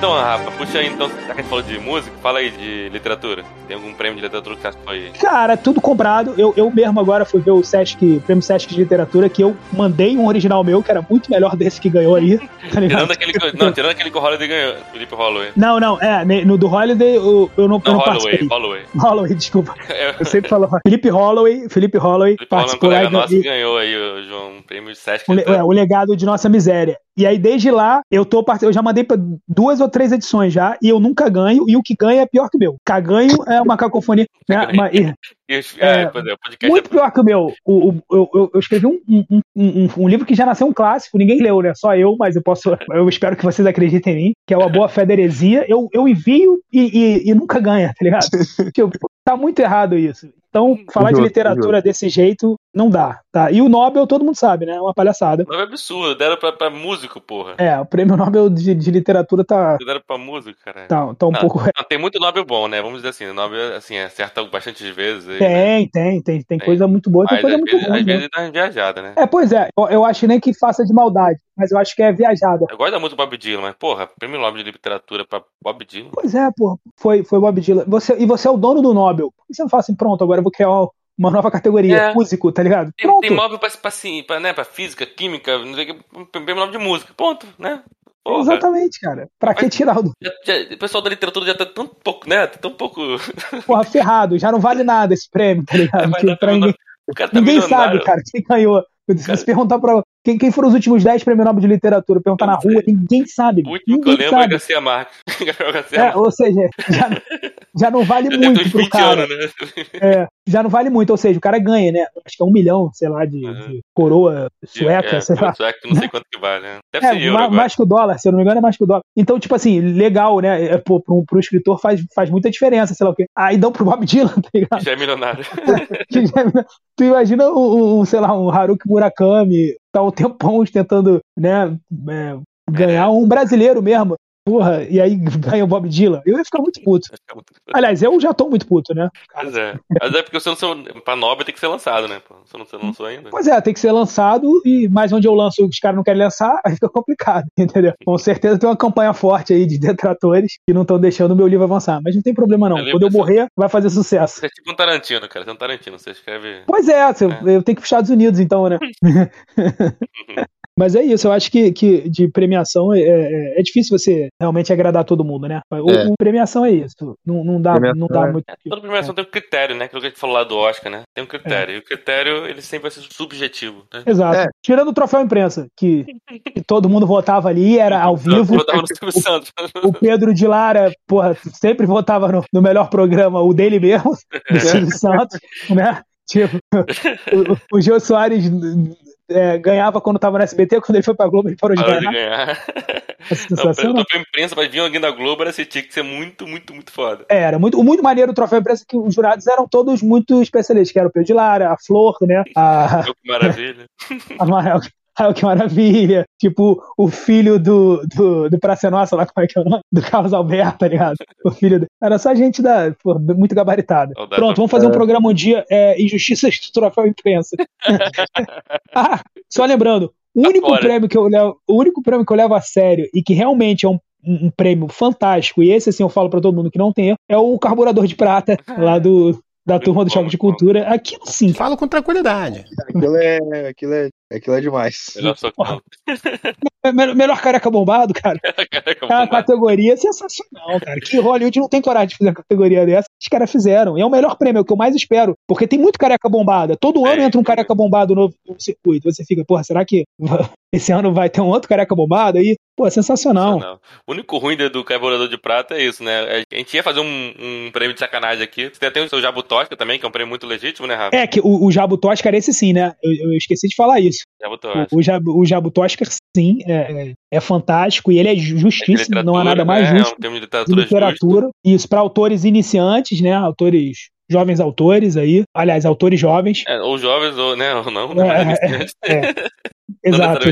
Então, Rafa, puxa aí então, já que a gente falou de música, fala aí de literatura. Tem algum prêmio de literatura que você foi. Cara, tudo comprado. Eu, eu mesmo agora fui ver o Sesc, prêmio Sesc de literatura, que eu mandei um original meu, que era muito melhor desse que ganhou aí. [laughs] Tá? Tirando aquele que. Não, tirando aquele que o Holiday ganhou, Felipe Holloway. Não, não, é, no do Holiday eu, eu não, eu Não, não Holloway, participei. Holloway. Holloway, desculpa. [laughs] É, Eu sempre falo Felipe Holloway, Felipe Holloway Felipe Holloway é um colega nosso e- ganhou aí, João, um prêmio de Sesc. o, é, o legado de nossa miséria. E aí, desde lá, eu tô part- eu já mandei pra duas ou três edições já, e eu nunca ganho, e o que ganha é pior que o meu. Caganho é uma cacofonia. Né? Uma- [laughs] é, é, podcast muito pior que o meu. O, o- eu, eu- escrevi um, um, um- um- livro que já nasceu um clássico, ninguém leu, né? Só eu, mas eu posso. [laughs] Eu espero que vocês acreditem em mim, que é o A Boa Fé da Heresia. Eu, eu envio e, e- e nunca ganha, tá ligado? [laughs] Tipo, tá muito errado isso. Então, falar de Justo, literatura desse jeito não dá, tá? E o Nobel, todo mundo sabe, né? É uma palhaçada. Não é absurdo, deram pra, pra músico, porra. É, o prêmio Nobel de, de literatura tá, Deram pra músico, cara. tá, tá um Não, pouco. não, tem muito Nobel bom, né? Vamos dizer assim, o Nobel, assim, acerta bastante vezes. Aí, né? Tem, tem, tem, tem coisa muito boa, tem Mas coisa muito vezes, ruim. às né? vezes dá uma viajada, né? É, pois é, eu, eu acho nem que faça de maldade, mas eu acho que é viajada. Eu gosto muito do Bob Dylan, mas, porra, prêmio Nobel de literatura pra Bob Dylan. Pois é, pô, foi, foi Bob Dylan. Você, e você é o dono do Nobel. Por que você não fala assim, pronto, agora eu vou criar uma, nova categoria, É. músico, tá ligado? Tem, Pronto. tem Nobel pra, pra, assim, pra, né, pra física, química, não sei o que, prêmio Nobel de música. Ponto, né? Porra. Exatamente, cara. Pra que tirar o do- Já- já- o pessoal da literatura já tá tão pouco, né? Tá tão pouco. porra ferrado? Já não vale nada esse prêmio, tá [laughs] ligado? Prêmio ninguém cara tá ninguém sabe, cara, quem ganhou. Se você perguntar pra. Quem, quem foram os últimos 10 prêmios Nobel de literatura, perguntar na rua, ninguém sabe. O último que eu Ninguém lembro é sabe. [laughs] Garcia Marques. É, ou seja, já, [laughs] já não vale tem muito pro 20 cara. anos, né? É, já não vale muito, ou seja, o cara ganha, né? Acho que é um milhão, sei lá, de, de coroa sueca, é, sei lá. Sueca, não sei quanto que vale, né? Deve É, ser euro ma- agora. mais que o dólar, se eu não me engano, é mais que o dólar. Então, tipo assim, legal, né? É, pô, pro, pro escritor faz, faz muita diferença, sei lá o quê. Aí dão pro Bob Dylan, [laughs] tá ligado? Já é milionário. [laughs] Já- tu imagina um, um, sei lá, um Haruki Murakami, tá um tempão tentando, né, é, ganhar um brasileiro mesmo. Porra, e aí [laughs] ganha o Bob Dylan. Eu ia ficar muito puto. Aliás, eu já tô muito puto, né? Pois é. Mas é porque você não sou, pra Nobel tem que ser lançado, né? Você não, você não lançou ainda. Pois é, tem que ser lançado, e mais onde eu lanço os caras não querem lançar, [laughs] aí fica complicado, [laughs] entendeu? Com certeza tem uma campanha forte aí de detratores que não estão deixando o meu livro avançar. Mas não tem problema não. Quando eu morrer, vai fazer sucesso. Você é tipo um Tarantino, cara. Você é um Tarantino. Você escreve. Pois é, você- eu tenho que ir pros Estados Unidos, então, né? Mas é isso, eu acho que, que de premiação é, é, é difícil você realmente agradar todo mundo, né? O, É. premiação é isso. Não, não dá, não dá muito. Toda premiação tem um critério, né? Aquilo que a gente falou lá do Oscar, né? Tem um critério. E o critério, ele sempre vai ser subjetivo. Né? Exato. Tirando o troféu imprensa, que, [laughs] que todo mundo votava ali, era ao vivo. Eu tava no Silvio Santos. O Pedro de Lara, porra, sempre votava no, no melhor programa, o dele mesmo, do Silvio Santos, né? Tipo, o, o Jô Soares é, ganhava quando tava no SBT, quando ele foi pra Globo, ele parou de Parou de ganhar. ganhar. É sensacional. Não, pra imprensa, pra vir alguém da Globo, era, assim, tinha que ser muito, muito, muito foda. É, Era muito, o muito maneiro o troféu imprensa que os jurados eram todos muito especialistas, que era o Pedro de Lara, a Flor, né? A, Que maravilha. [laughs] a Mael, Que maravilha! Tipo, o filho do, do, do Praça Nossa, lá como é que é o nome? Do Carlos Alberto, tá ligado? O filho do... Era só gente da, pô, muito gabaritada. Saudade. Pronto, vamos fazer um programa um dia, é, Injustiças [laughs] do Troféu Imprensa. [laughs] ah, só lembrando, o único fora. prêmio que eu levo, o único prêmio que eu levo a sério e que realmente é um, um um prêmio fantástico, e esse assim eu falo pra todo mundo que não tem, erro, é o Carburador de Prata, [laughs] lá do, da turma do Choque de Cultura. Aquilo sim. Falo com tranquilidade. Aquilo é, aquilo é, aquilo é demais. Melhor socão. É me- Melhor careca bombado, cara. Caraca, É uma categoria sensacional, cara. Que Hollywood não tem coragem de fazer uma categoria dessa. Os caras fizeram. E é o melhor prêmio, é o que eu mais espero. Porque tem muito careca bombada. Todo ano entra um careca bombado novo no circuito. Você fica, porra, será que [laughs] esse ano vai ter um outro careca bombado aí? Pô, é sensacional. Não. O único ruim do- do Carburador de Prata é isso, né? A gente ia fazer um, um prêmio de sacanagem aqui. Você tem o seu Jabu Tosca também, que é um prêmio muito legítimo, né, Rafa? É, que o, o Jabu Toscar, esse sim, né? Eu, eu esqueci de falar isso. Jabu Tosca. O, o, Jabu, o Jabu Toscar, sim, é, é, é fantástico e ele é justíssimo, não há nada mais né? justo. É um termo de de literatura, literatura. Isso, para autores iniciantes, né? Autores, jovens autores aí. Aliás, autores jovens. É, ou jovens, ou né, ou não. É, né? é, é. Não [laughs] Exato.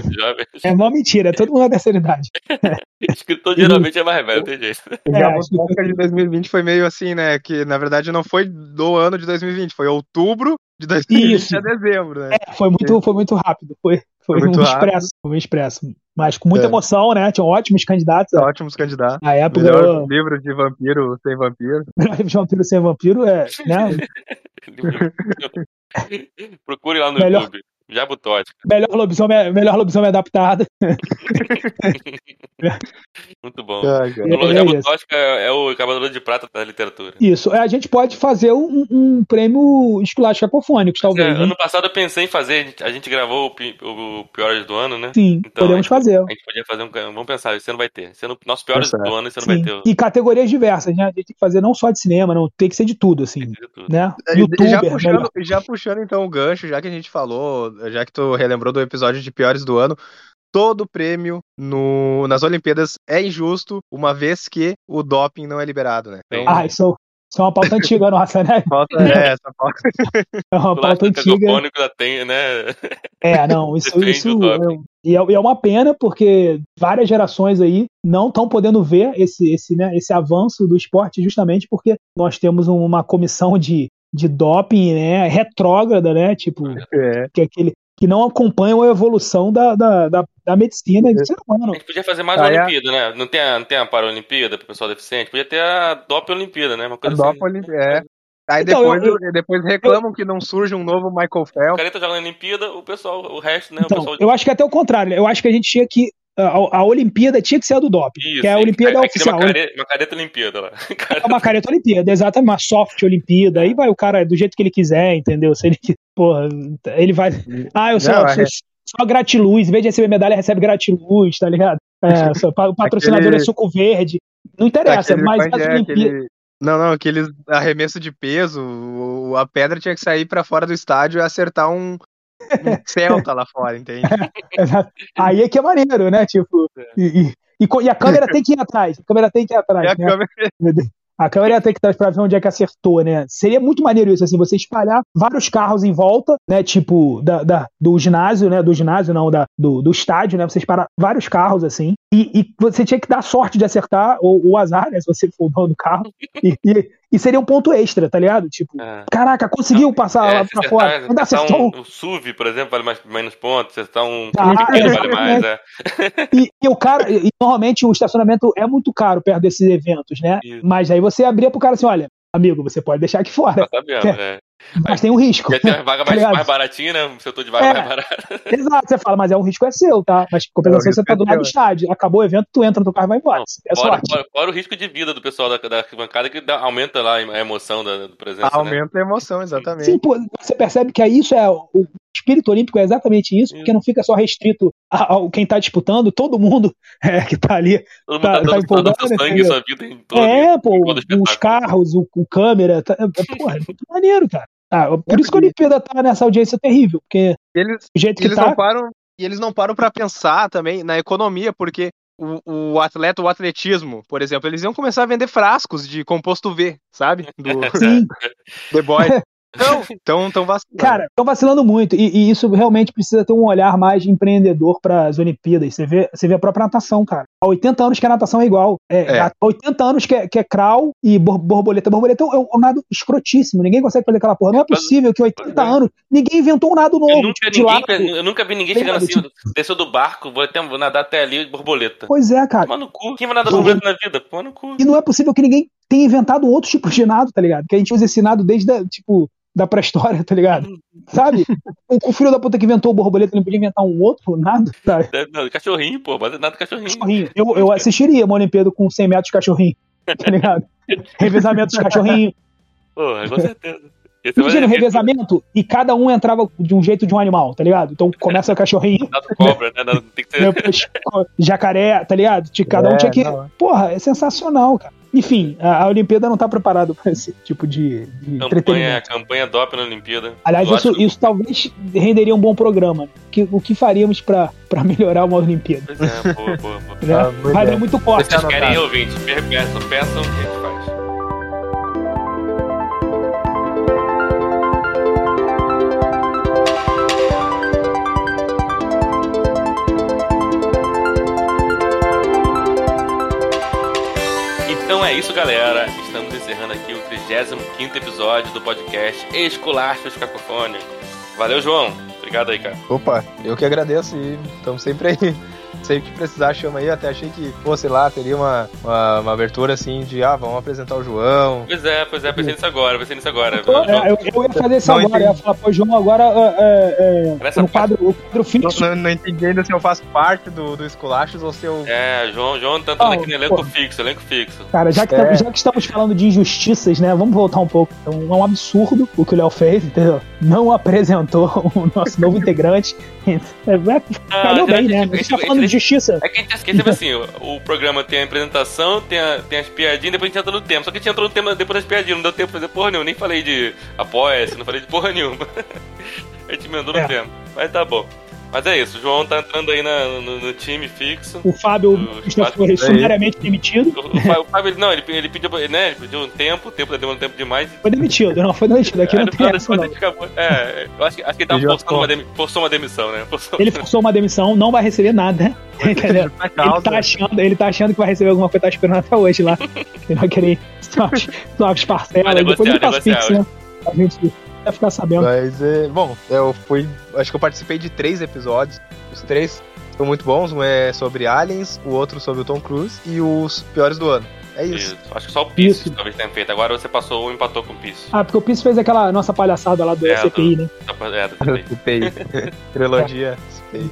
É uma mentira, é todo mundo da terceira idade. [laughs] Escritor geralmente é mais velho, não tem jeito. É, que- Tosca de 2020 foi meio assim, né? Que na verdade não foi do ano de 2020, foi outubro de 2020 Isso. a dezembro, né? É, foi muito, foi muito rápido. Foi, foi, Foi muito um rápido. expresso. Foi um expresso. Mas com muita É. emoção, né? Tinham ótimos candidatos. Ótimos candidatos. Na época, Melhor eu- livro de vampiro sem vampiro. [laughs] de Vampiro Sem Vampiro é, né? [laughs] [laughs] Procure lá no Melhor- YouTube. Jabu Tosca. Melhor lobisomem, melhor lobisomem adaptado. [laughs] Muito bom. Ah, cara. o É Jabu isso. Tosca é o Cavaleiro de Prata da literatura. Isso. A gente pode fazer um, um prêmio esculacho capofônicos, É, talvez. né? ano passado eu pensei em fazer, a gente, a gente gravou o, o Piores do Ano, né? Sim, Então, podemos a gente, fazer. A gente podia fazer um. Vamos pensar, esse ano vai ter. Esse ano, nosso Piores do Ano, esse ano vai Sim. ter. o- E categorias diversas, né? A gente tem que fazer não só de cinema, não tem que ser de tudo, assim. Né? É, Youtuber, já, puxando, melhor. já puxando então o gancho, já que a gente falou, já que tu relembrou do episódio de piores do ano, todo prêmio no, nas Olimpíadas é injusto, uma vez que o doping não é liberado, né? Então, Ah, isso, isso é uma pauta antiga [laughs] nossa, né? falta [laughs] é, essa pauta. É uma O pauta antiga. Já tem, né? É, não, [laughs] isso, isso é, e é, e é uma pena porque várias gerações aí não estão podendo ver esse, esse, né, esse avanço do esporte justamente porque nós temos uma comissão de, de doping, né, retrógrada, né, tipo, É. que é aquele que não acompanham a evolução da, da, da, da medicina e do ser humano. A gente podia fazer mais Ah, uma é? Olimpíada, né? Não tem a, não tem a Paralimpíada pro pessoal deficiente? Podia ter a DOP Olimpíada, né? Uma A coisa dopa assim. Olimpi- é. Aí Então, depois, eu- depois reclamam que não surge um novo Michael O Phelps. Careta joga na Olimpíada, o pessoal, o resto, né? o Então, pessoal eu acho que até o contrário, né? eu acho que a gente tinha que a, a Olimpíada tinha que ser a do doping, Isso, que é a Olimpíada aí oficial. Uma careta, uma careta Olimpíada lá. [laughs] É uma careta Olimpíada, exatamente, uma soft Olimpíada. Aí vai o cara do jeito que ele quiser, entendeu? Se ele, porra, ele vai. Ah, eu sou, Não, sou é. só gratiluz, em vez de receber medalha, recebe gratiluz, tá ligado? É, [laughs] só- o patrocinador Aquele- é suco verde. Não interessa, Aquele- mas as é? Olimpíadas. aquele, Não, não, aqueles arremesso de peso, a pedra tinha que sair pra fora do estádio e acertar um, um Celta lá fora, entende? [laughs] Aí é que é maneiro, né? Tipo, e, e- e a câmera tem que ir atrás. A câmera tem que ir atrás. A né? câmera- A câmera tem que estar pra ver onde é que acertou, né? Seria muito maneiro isso, assim, você espalhar vários carros em volta, né? Tipo, da, da- do ginásio, né? Do ginásio, não, da, do, do estádio, né? Você espalhar vários carros, assim, e, e você tinha que dar sorte de acertar, ou o azar, né? Se você for o dono do carro. E, e- e seria um ponto extra, tá ligado? Tipo, É. caraca, conseguiu passar É, lá pra fora. Ainda acertar acertou. um, o SUV, por exemplo, vale mais, menos pontos. Se acertar um Ah, Olimpíada, vale exatamente. mais, é. E, e o cara, e normalmente o estacionamento é muito caro perto desses eventos, né? Isso. Mas aí você abria pro cara assim: olha, amigo, você pode deixar aqui fora. Tá sabendo, [laughs] é. Mas tem um risco. Já tem uma vaga Tá mais, ligado? mais baratinha, né? O setor de vaga É. mais barato. [laughs] Exato, você fala, mas é um risco é seu, tá? Mas em compensação É, você tá é do lado do estádio. Acabou o evento, tu entra no teu carro e vai embora. É Fora, sorte. fora- fora o risco de vida do pessoal da, da arquibancada que dá- aumenta lá a emoção da, da presença. né? Aumenta a emoção, exatamente. Sim, pô, você percebe que aí isso é. O espírito olímpico é exatamente isso, porque não fica só restrito a- ao quem tá disputando, todo mundo [laughs] é, que tá ali. Todo mundo tá, tá, tá tá empolgando, dando seu sangue, sua vida em todo. É, pô, os carros, o, o câmera. Tá, é, [laughs] porra, é muito maneiro, cara. Ah, por isso que a Olimpíada tá nessa audiência terrível, porque Eles, o jeito e que eles tá. não param e eles não param para pensar também na economia, porque o, o atleta, o atletismo, por exemplo, eles iam começar a vender frascos de composto V, sabe? Do Sim, [laughs] The Boy. Não, então [laughs] tão vacilando. Cara, estão vacilando muito e, e isso realmente precisa ter um olhar mais empreendedor para as Olimpíadas. Você vê, você vê a própria natação, cara. Há 80 anos que a natação é igual. É, É. Há 80 anos que é, que é crawl e bor- borboleta. Borboleta é um, é um nado escrotíssimo. Ninguém consegue fazer aquela porra. Não é possível que 80 anos ninguém inventou um nado novo. Eu nunca, lado. ninguém, eu nunca vi ninguém chegando assim, desceu do barco, vou, até, vou nadar até ali, borboleta. Pois é, cara. Toma no cu. Quem vai nadar borboleta na vida? Pô, no cu. E não é possível que ninguém tenha inventado outro [laughs] tipo de nado, tá ligado? Que a gente usa esse nado desde, a, tipo, da pré-história, tá ligado? Sabe? O, o filho da puta que inventou o borboleta, ele não podia inventar um outro nado, tá? Deve- não, Cachorrinho, pô, mas nada cachorrinho. cachorrinho. Eu, eu assistiria uma Olimpíada com 100 metros de cachorrinho, tá ligado? [laughs] Revezamento de cachorrinho. Porra, com certeza. Imagina o revezamento e cada um entrava de um jeito de um animal, tá ligado? Então começa o cachorrinho, Nada cobra, né? Nada- tem que ser. depois jacaré, tá ligado? De cada um É, tinha que. não. Porra, é sensacional, cara. Enfim, a, a Olimpíada não tá preparada pra esse tipo de, de Campanha, entretenimento. campanha DOP na Olimpíada. Aliás, isso, isso talvez renderia um bom programa. Que, o que faríamos pra, pra melhorar uma Olimpíada? Pois é, boa, boa, boa. Né? Ah, Vai dar muito corte. Vocês querem ouvintes? Peçam, peçam o que a gente faz. Então é isso, galera. Estamos encerrando aqui o 35 episódio do podcast Esculachos Cacofônicos. Valeu, João. Obrigado aí, cara. Opa, eu que agradeço e estamos sempre aí. Sempre que precisar, chama aí. Até achei que, pô, sei lá, teria uma, uma, uma abertura assim de, ah, vamos apresentar o João. Pois é, pois é, pensei nisso agora, pensei nisso agora. Pô, é, eu, eu ia fazer isso Não agora, eu ia falar, pô, João, agora é, é, Nessa no quadro, o quadro Não, fixo. não, não entendi ainda se eu faço parte do, do Esculachos ou se eu. É, João, João tá entrando Não, aqui no elenco pô. fixo, elenco fixo. Cara, já que, É. tam- já que estamos falando de injustiças, né? Vamos voltar um pouco. Então, é um absurdo o que o Léo fez, entendeu? Não [laughs] apresentou o nosso novo integrante. [laughs] É, é, calhou já- bem, né? A a gente gente- tá falando de justiça. É que a gente esqueceu assim, o, o programa tem a apresentação, tem, a- tem as piadinhas, depois a gente entra no tema. Só que a gente entrou no tema depois das piadinhas, não deu tempo pra fazer porra nenhuma. Nem falei de apoia-se, não falei de porra nenhuma. [laughs] a gente emendou no É. tema. Mas tá bom. Mas é isso, o João tá entrando aí na- no, no time fixo. O Fábio quatro- foi sumariamente demitido. O, o Fábio- o não, ele, ele pediu, né, ele pediu um tempo, o tempo demorou um tempo demais. Foi demitido, não, foi demitido. Aqui Aí não no tem essa, não. acabou. É, eu acho, que- acho que ele tava forçando uma, demi- forçou uma demissão, né? Forçou- Ele forçou uma demissão, não vai receber nada. Entendeu? Ele tá, achando, ele tá achando que vai receber alguma coisa, tá esperando até hoje lá. [laughs] Ele vai querer umas parcelas, Vai depois ele pix, negociar. né? A gente vai ficar sabendo. Mas, é, bom, eu fui. Acho que eu participei de três episódios. Os três são muito bons. Um é sobre Aliens, o outro sobre o Tom Cruise e os piores do ano. É isso. Isso. Acho que só o Isso. talvez tenha feito. Agora você passou ou empatou com o Pisces. Ah, porque o Piso fez aquela nossa palhaçada lá do É, CPI, né? É, bem. CPI. [laughs] [laughs] Trilogia CPI.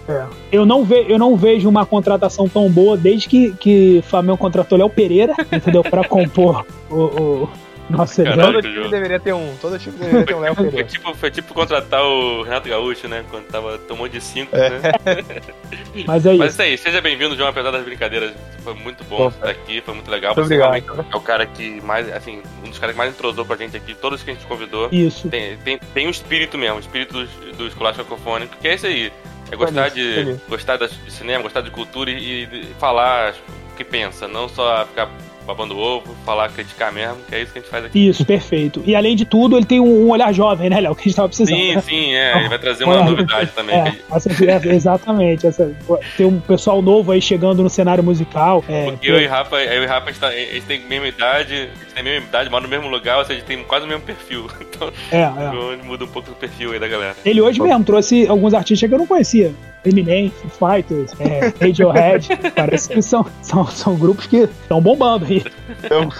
Eu não, ve, eu não vejo uma contratação tão boa desde que, que o Flamengo contratou Léo Pereira, entendeu? Pra compor o, o, Nossa, Caralho, Todo time jogo. deveria ter um. Todo time deveria ter um Léo Foi Pereira. tipo, foi tipo contratar o Renato Gaúcho, né? Quando tava, tomou de 5, É. né? [laughs] Mas é Mas isso. isso aí, seja bem-vindo, João, apesar das brincadeiras. Foi muito bom Pô, estar aqui, foi muito legal. Muito Você obrigado. realmente é o cara que mais, assim, um dos caras que mais entrosou pra gente aqui, todos que a gente convidou. Isso. Tem, tem, tem um espírito mesmo, o espírito dos, dos Esculacho Cacofônico, que é isso aí. É gostar Feliz, de, feliz. gostar de cinema, gostar de cultura e, e falar o que pensa, não só ficar babando ovo, falar, criticar mesmo, que é isso que a gente faz aqui. Isso, perfeito. E além de tudo, ele tem um, um olhar jovem, né, Léo? Que a gente tava precisando. Sim, né? sim, é. Ele vai trazer uma novidade também. É, essa- é, exatamente. Essa, tem um pessoal novo aí chegando no cenário musical. É, Porque eu e Rafa, eu e Rafa, a gente, tá- a gente tem a mesma idade, gente tem a mesma idade, mora no mesmo lugar, ou seja, tem quase o mesmo perfil. [laughs] Então, É, é. muda um pouco o perfil aí da galera. Ele hoje mesmo trouxe alguns artistas que eu não conhecia. Eminem, Fighters, é, Radiohead. [laughs] Parece que são, são, são grupos que estão bombando aí. Então...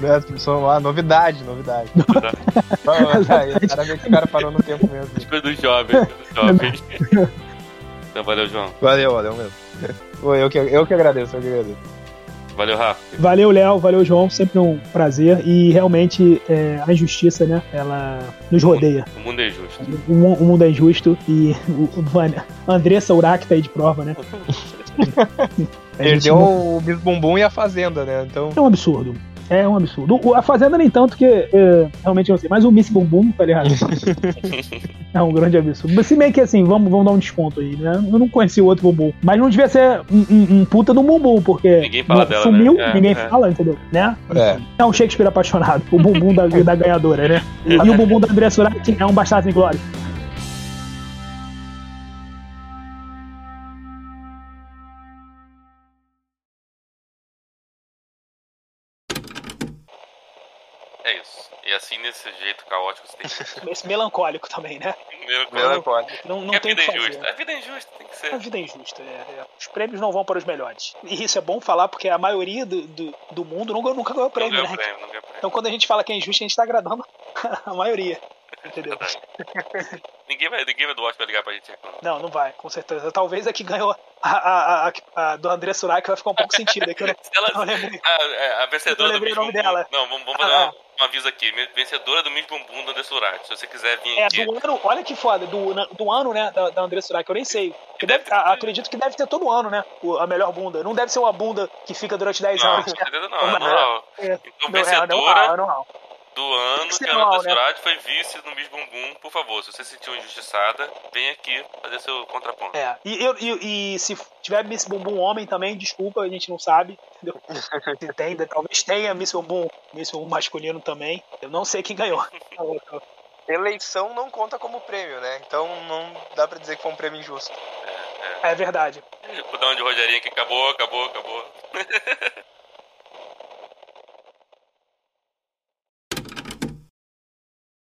né, são lá, novidade, novidade. O cara vê que o cara parou no tempo mesmo. As coisas dos jovens, dos jovens. [laughs] Então valeu, João. Valeu, valeu mesmo. Eu, que, eu que agradeço, eu que agradeço. Valeu, Rafa. Valeu, Léo, valeu, João. Sempre um prazer. E realmente é, a injustiça, né? Ela nos rodeia. O mundo é justo. O, o mundo é injusto e o, o Andressa Urach tá aí de prova, né? [laughs] Gente Perdeu não- o Bis Bumbum e a Fazenda, né? Então. É um absurdo. É um absurdo. O- A Fazenda nem tanto, que é, realmente eu não sei. Mas o Miss Bumbum, tá ligado? [laughs] é um grande absurdo. Se bem que assim, vamos, vamos dar um desconto aí, né? Eu não conheci o outro bumbum. Mas não devia ser um, um- um puta do bumbum, porque Ninguém fala dela, sumiu, né? É, ninguém é. fala, entendeu? Né? É. É um Shakespeare apaixonado, o bumbum da, da ganhadora, né? [laughs] E, o bumbum da André Surati é um Bastardo em Glória. Assim, nesse jeito caótico, você tem que [laughs] Esse melancólico também, né? Melancólico. Não, não a tem vida que é fazer. injusta. A vida é injusta, tem que A ser. vida é injusta, é, é. Os prêmios não vão para os melhores. E isso é bom falar porque a maioria do, do, do mundo não, ganhou- nunca ganhou Não prêmio, ganhou né? prêmio, não ganhou prêmio. Então quando a gente fala que é injusto, a gente tá agradando [laughs] a maioria. Entendeu? [laughs] Ninguém vai, ninguém vai do Oscar ligar pra gente reclamar. Não, não vai, com certeza. Talvez a que ganhou a, a, a, a do André Surak vai ficar um pouco sentido. É que eu não, [laughs] ela, não a, a- a vencedora Eu do Miss Bumbum. dela. Não, vamos, vamos Ah, dar ah. um aviso aqui. Vencedora do Miss Bumbum da Dessurati. Se você quiser vir É, aqui. do ano, olha que foda, do, do ano, né, da, da André Surak, eu nem sei. Que deve, a- acredito que deve ter todo ano, né, a melhor bunda. Não deve ser uma bunda que fica durante 10 Não, anos. não, é. É, Então, não, é vencedora anual, anual. Do ano que que a Ana anual, né? Foi vice no Miss Bumbum. Por favor, se você se sentiu injustiçada, vem aqui fazer seu contraponto. É, e, eu- e- e se tiver Miss Bumbum homem também, desculpa, a gente não sabe, entendeu? Se tem, talvez tenha Miss Bumbum, Miss Bumbum masculino também. Eu não sei quem ganhou. [laughs] Eleição não conta como prêmio, né? Então não dá pra dizer que foi um prêmio injusto. É verdade. Vou dar uma de Rogerinho que acabou, acabou, acabou. [laughs]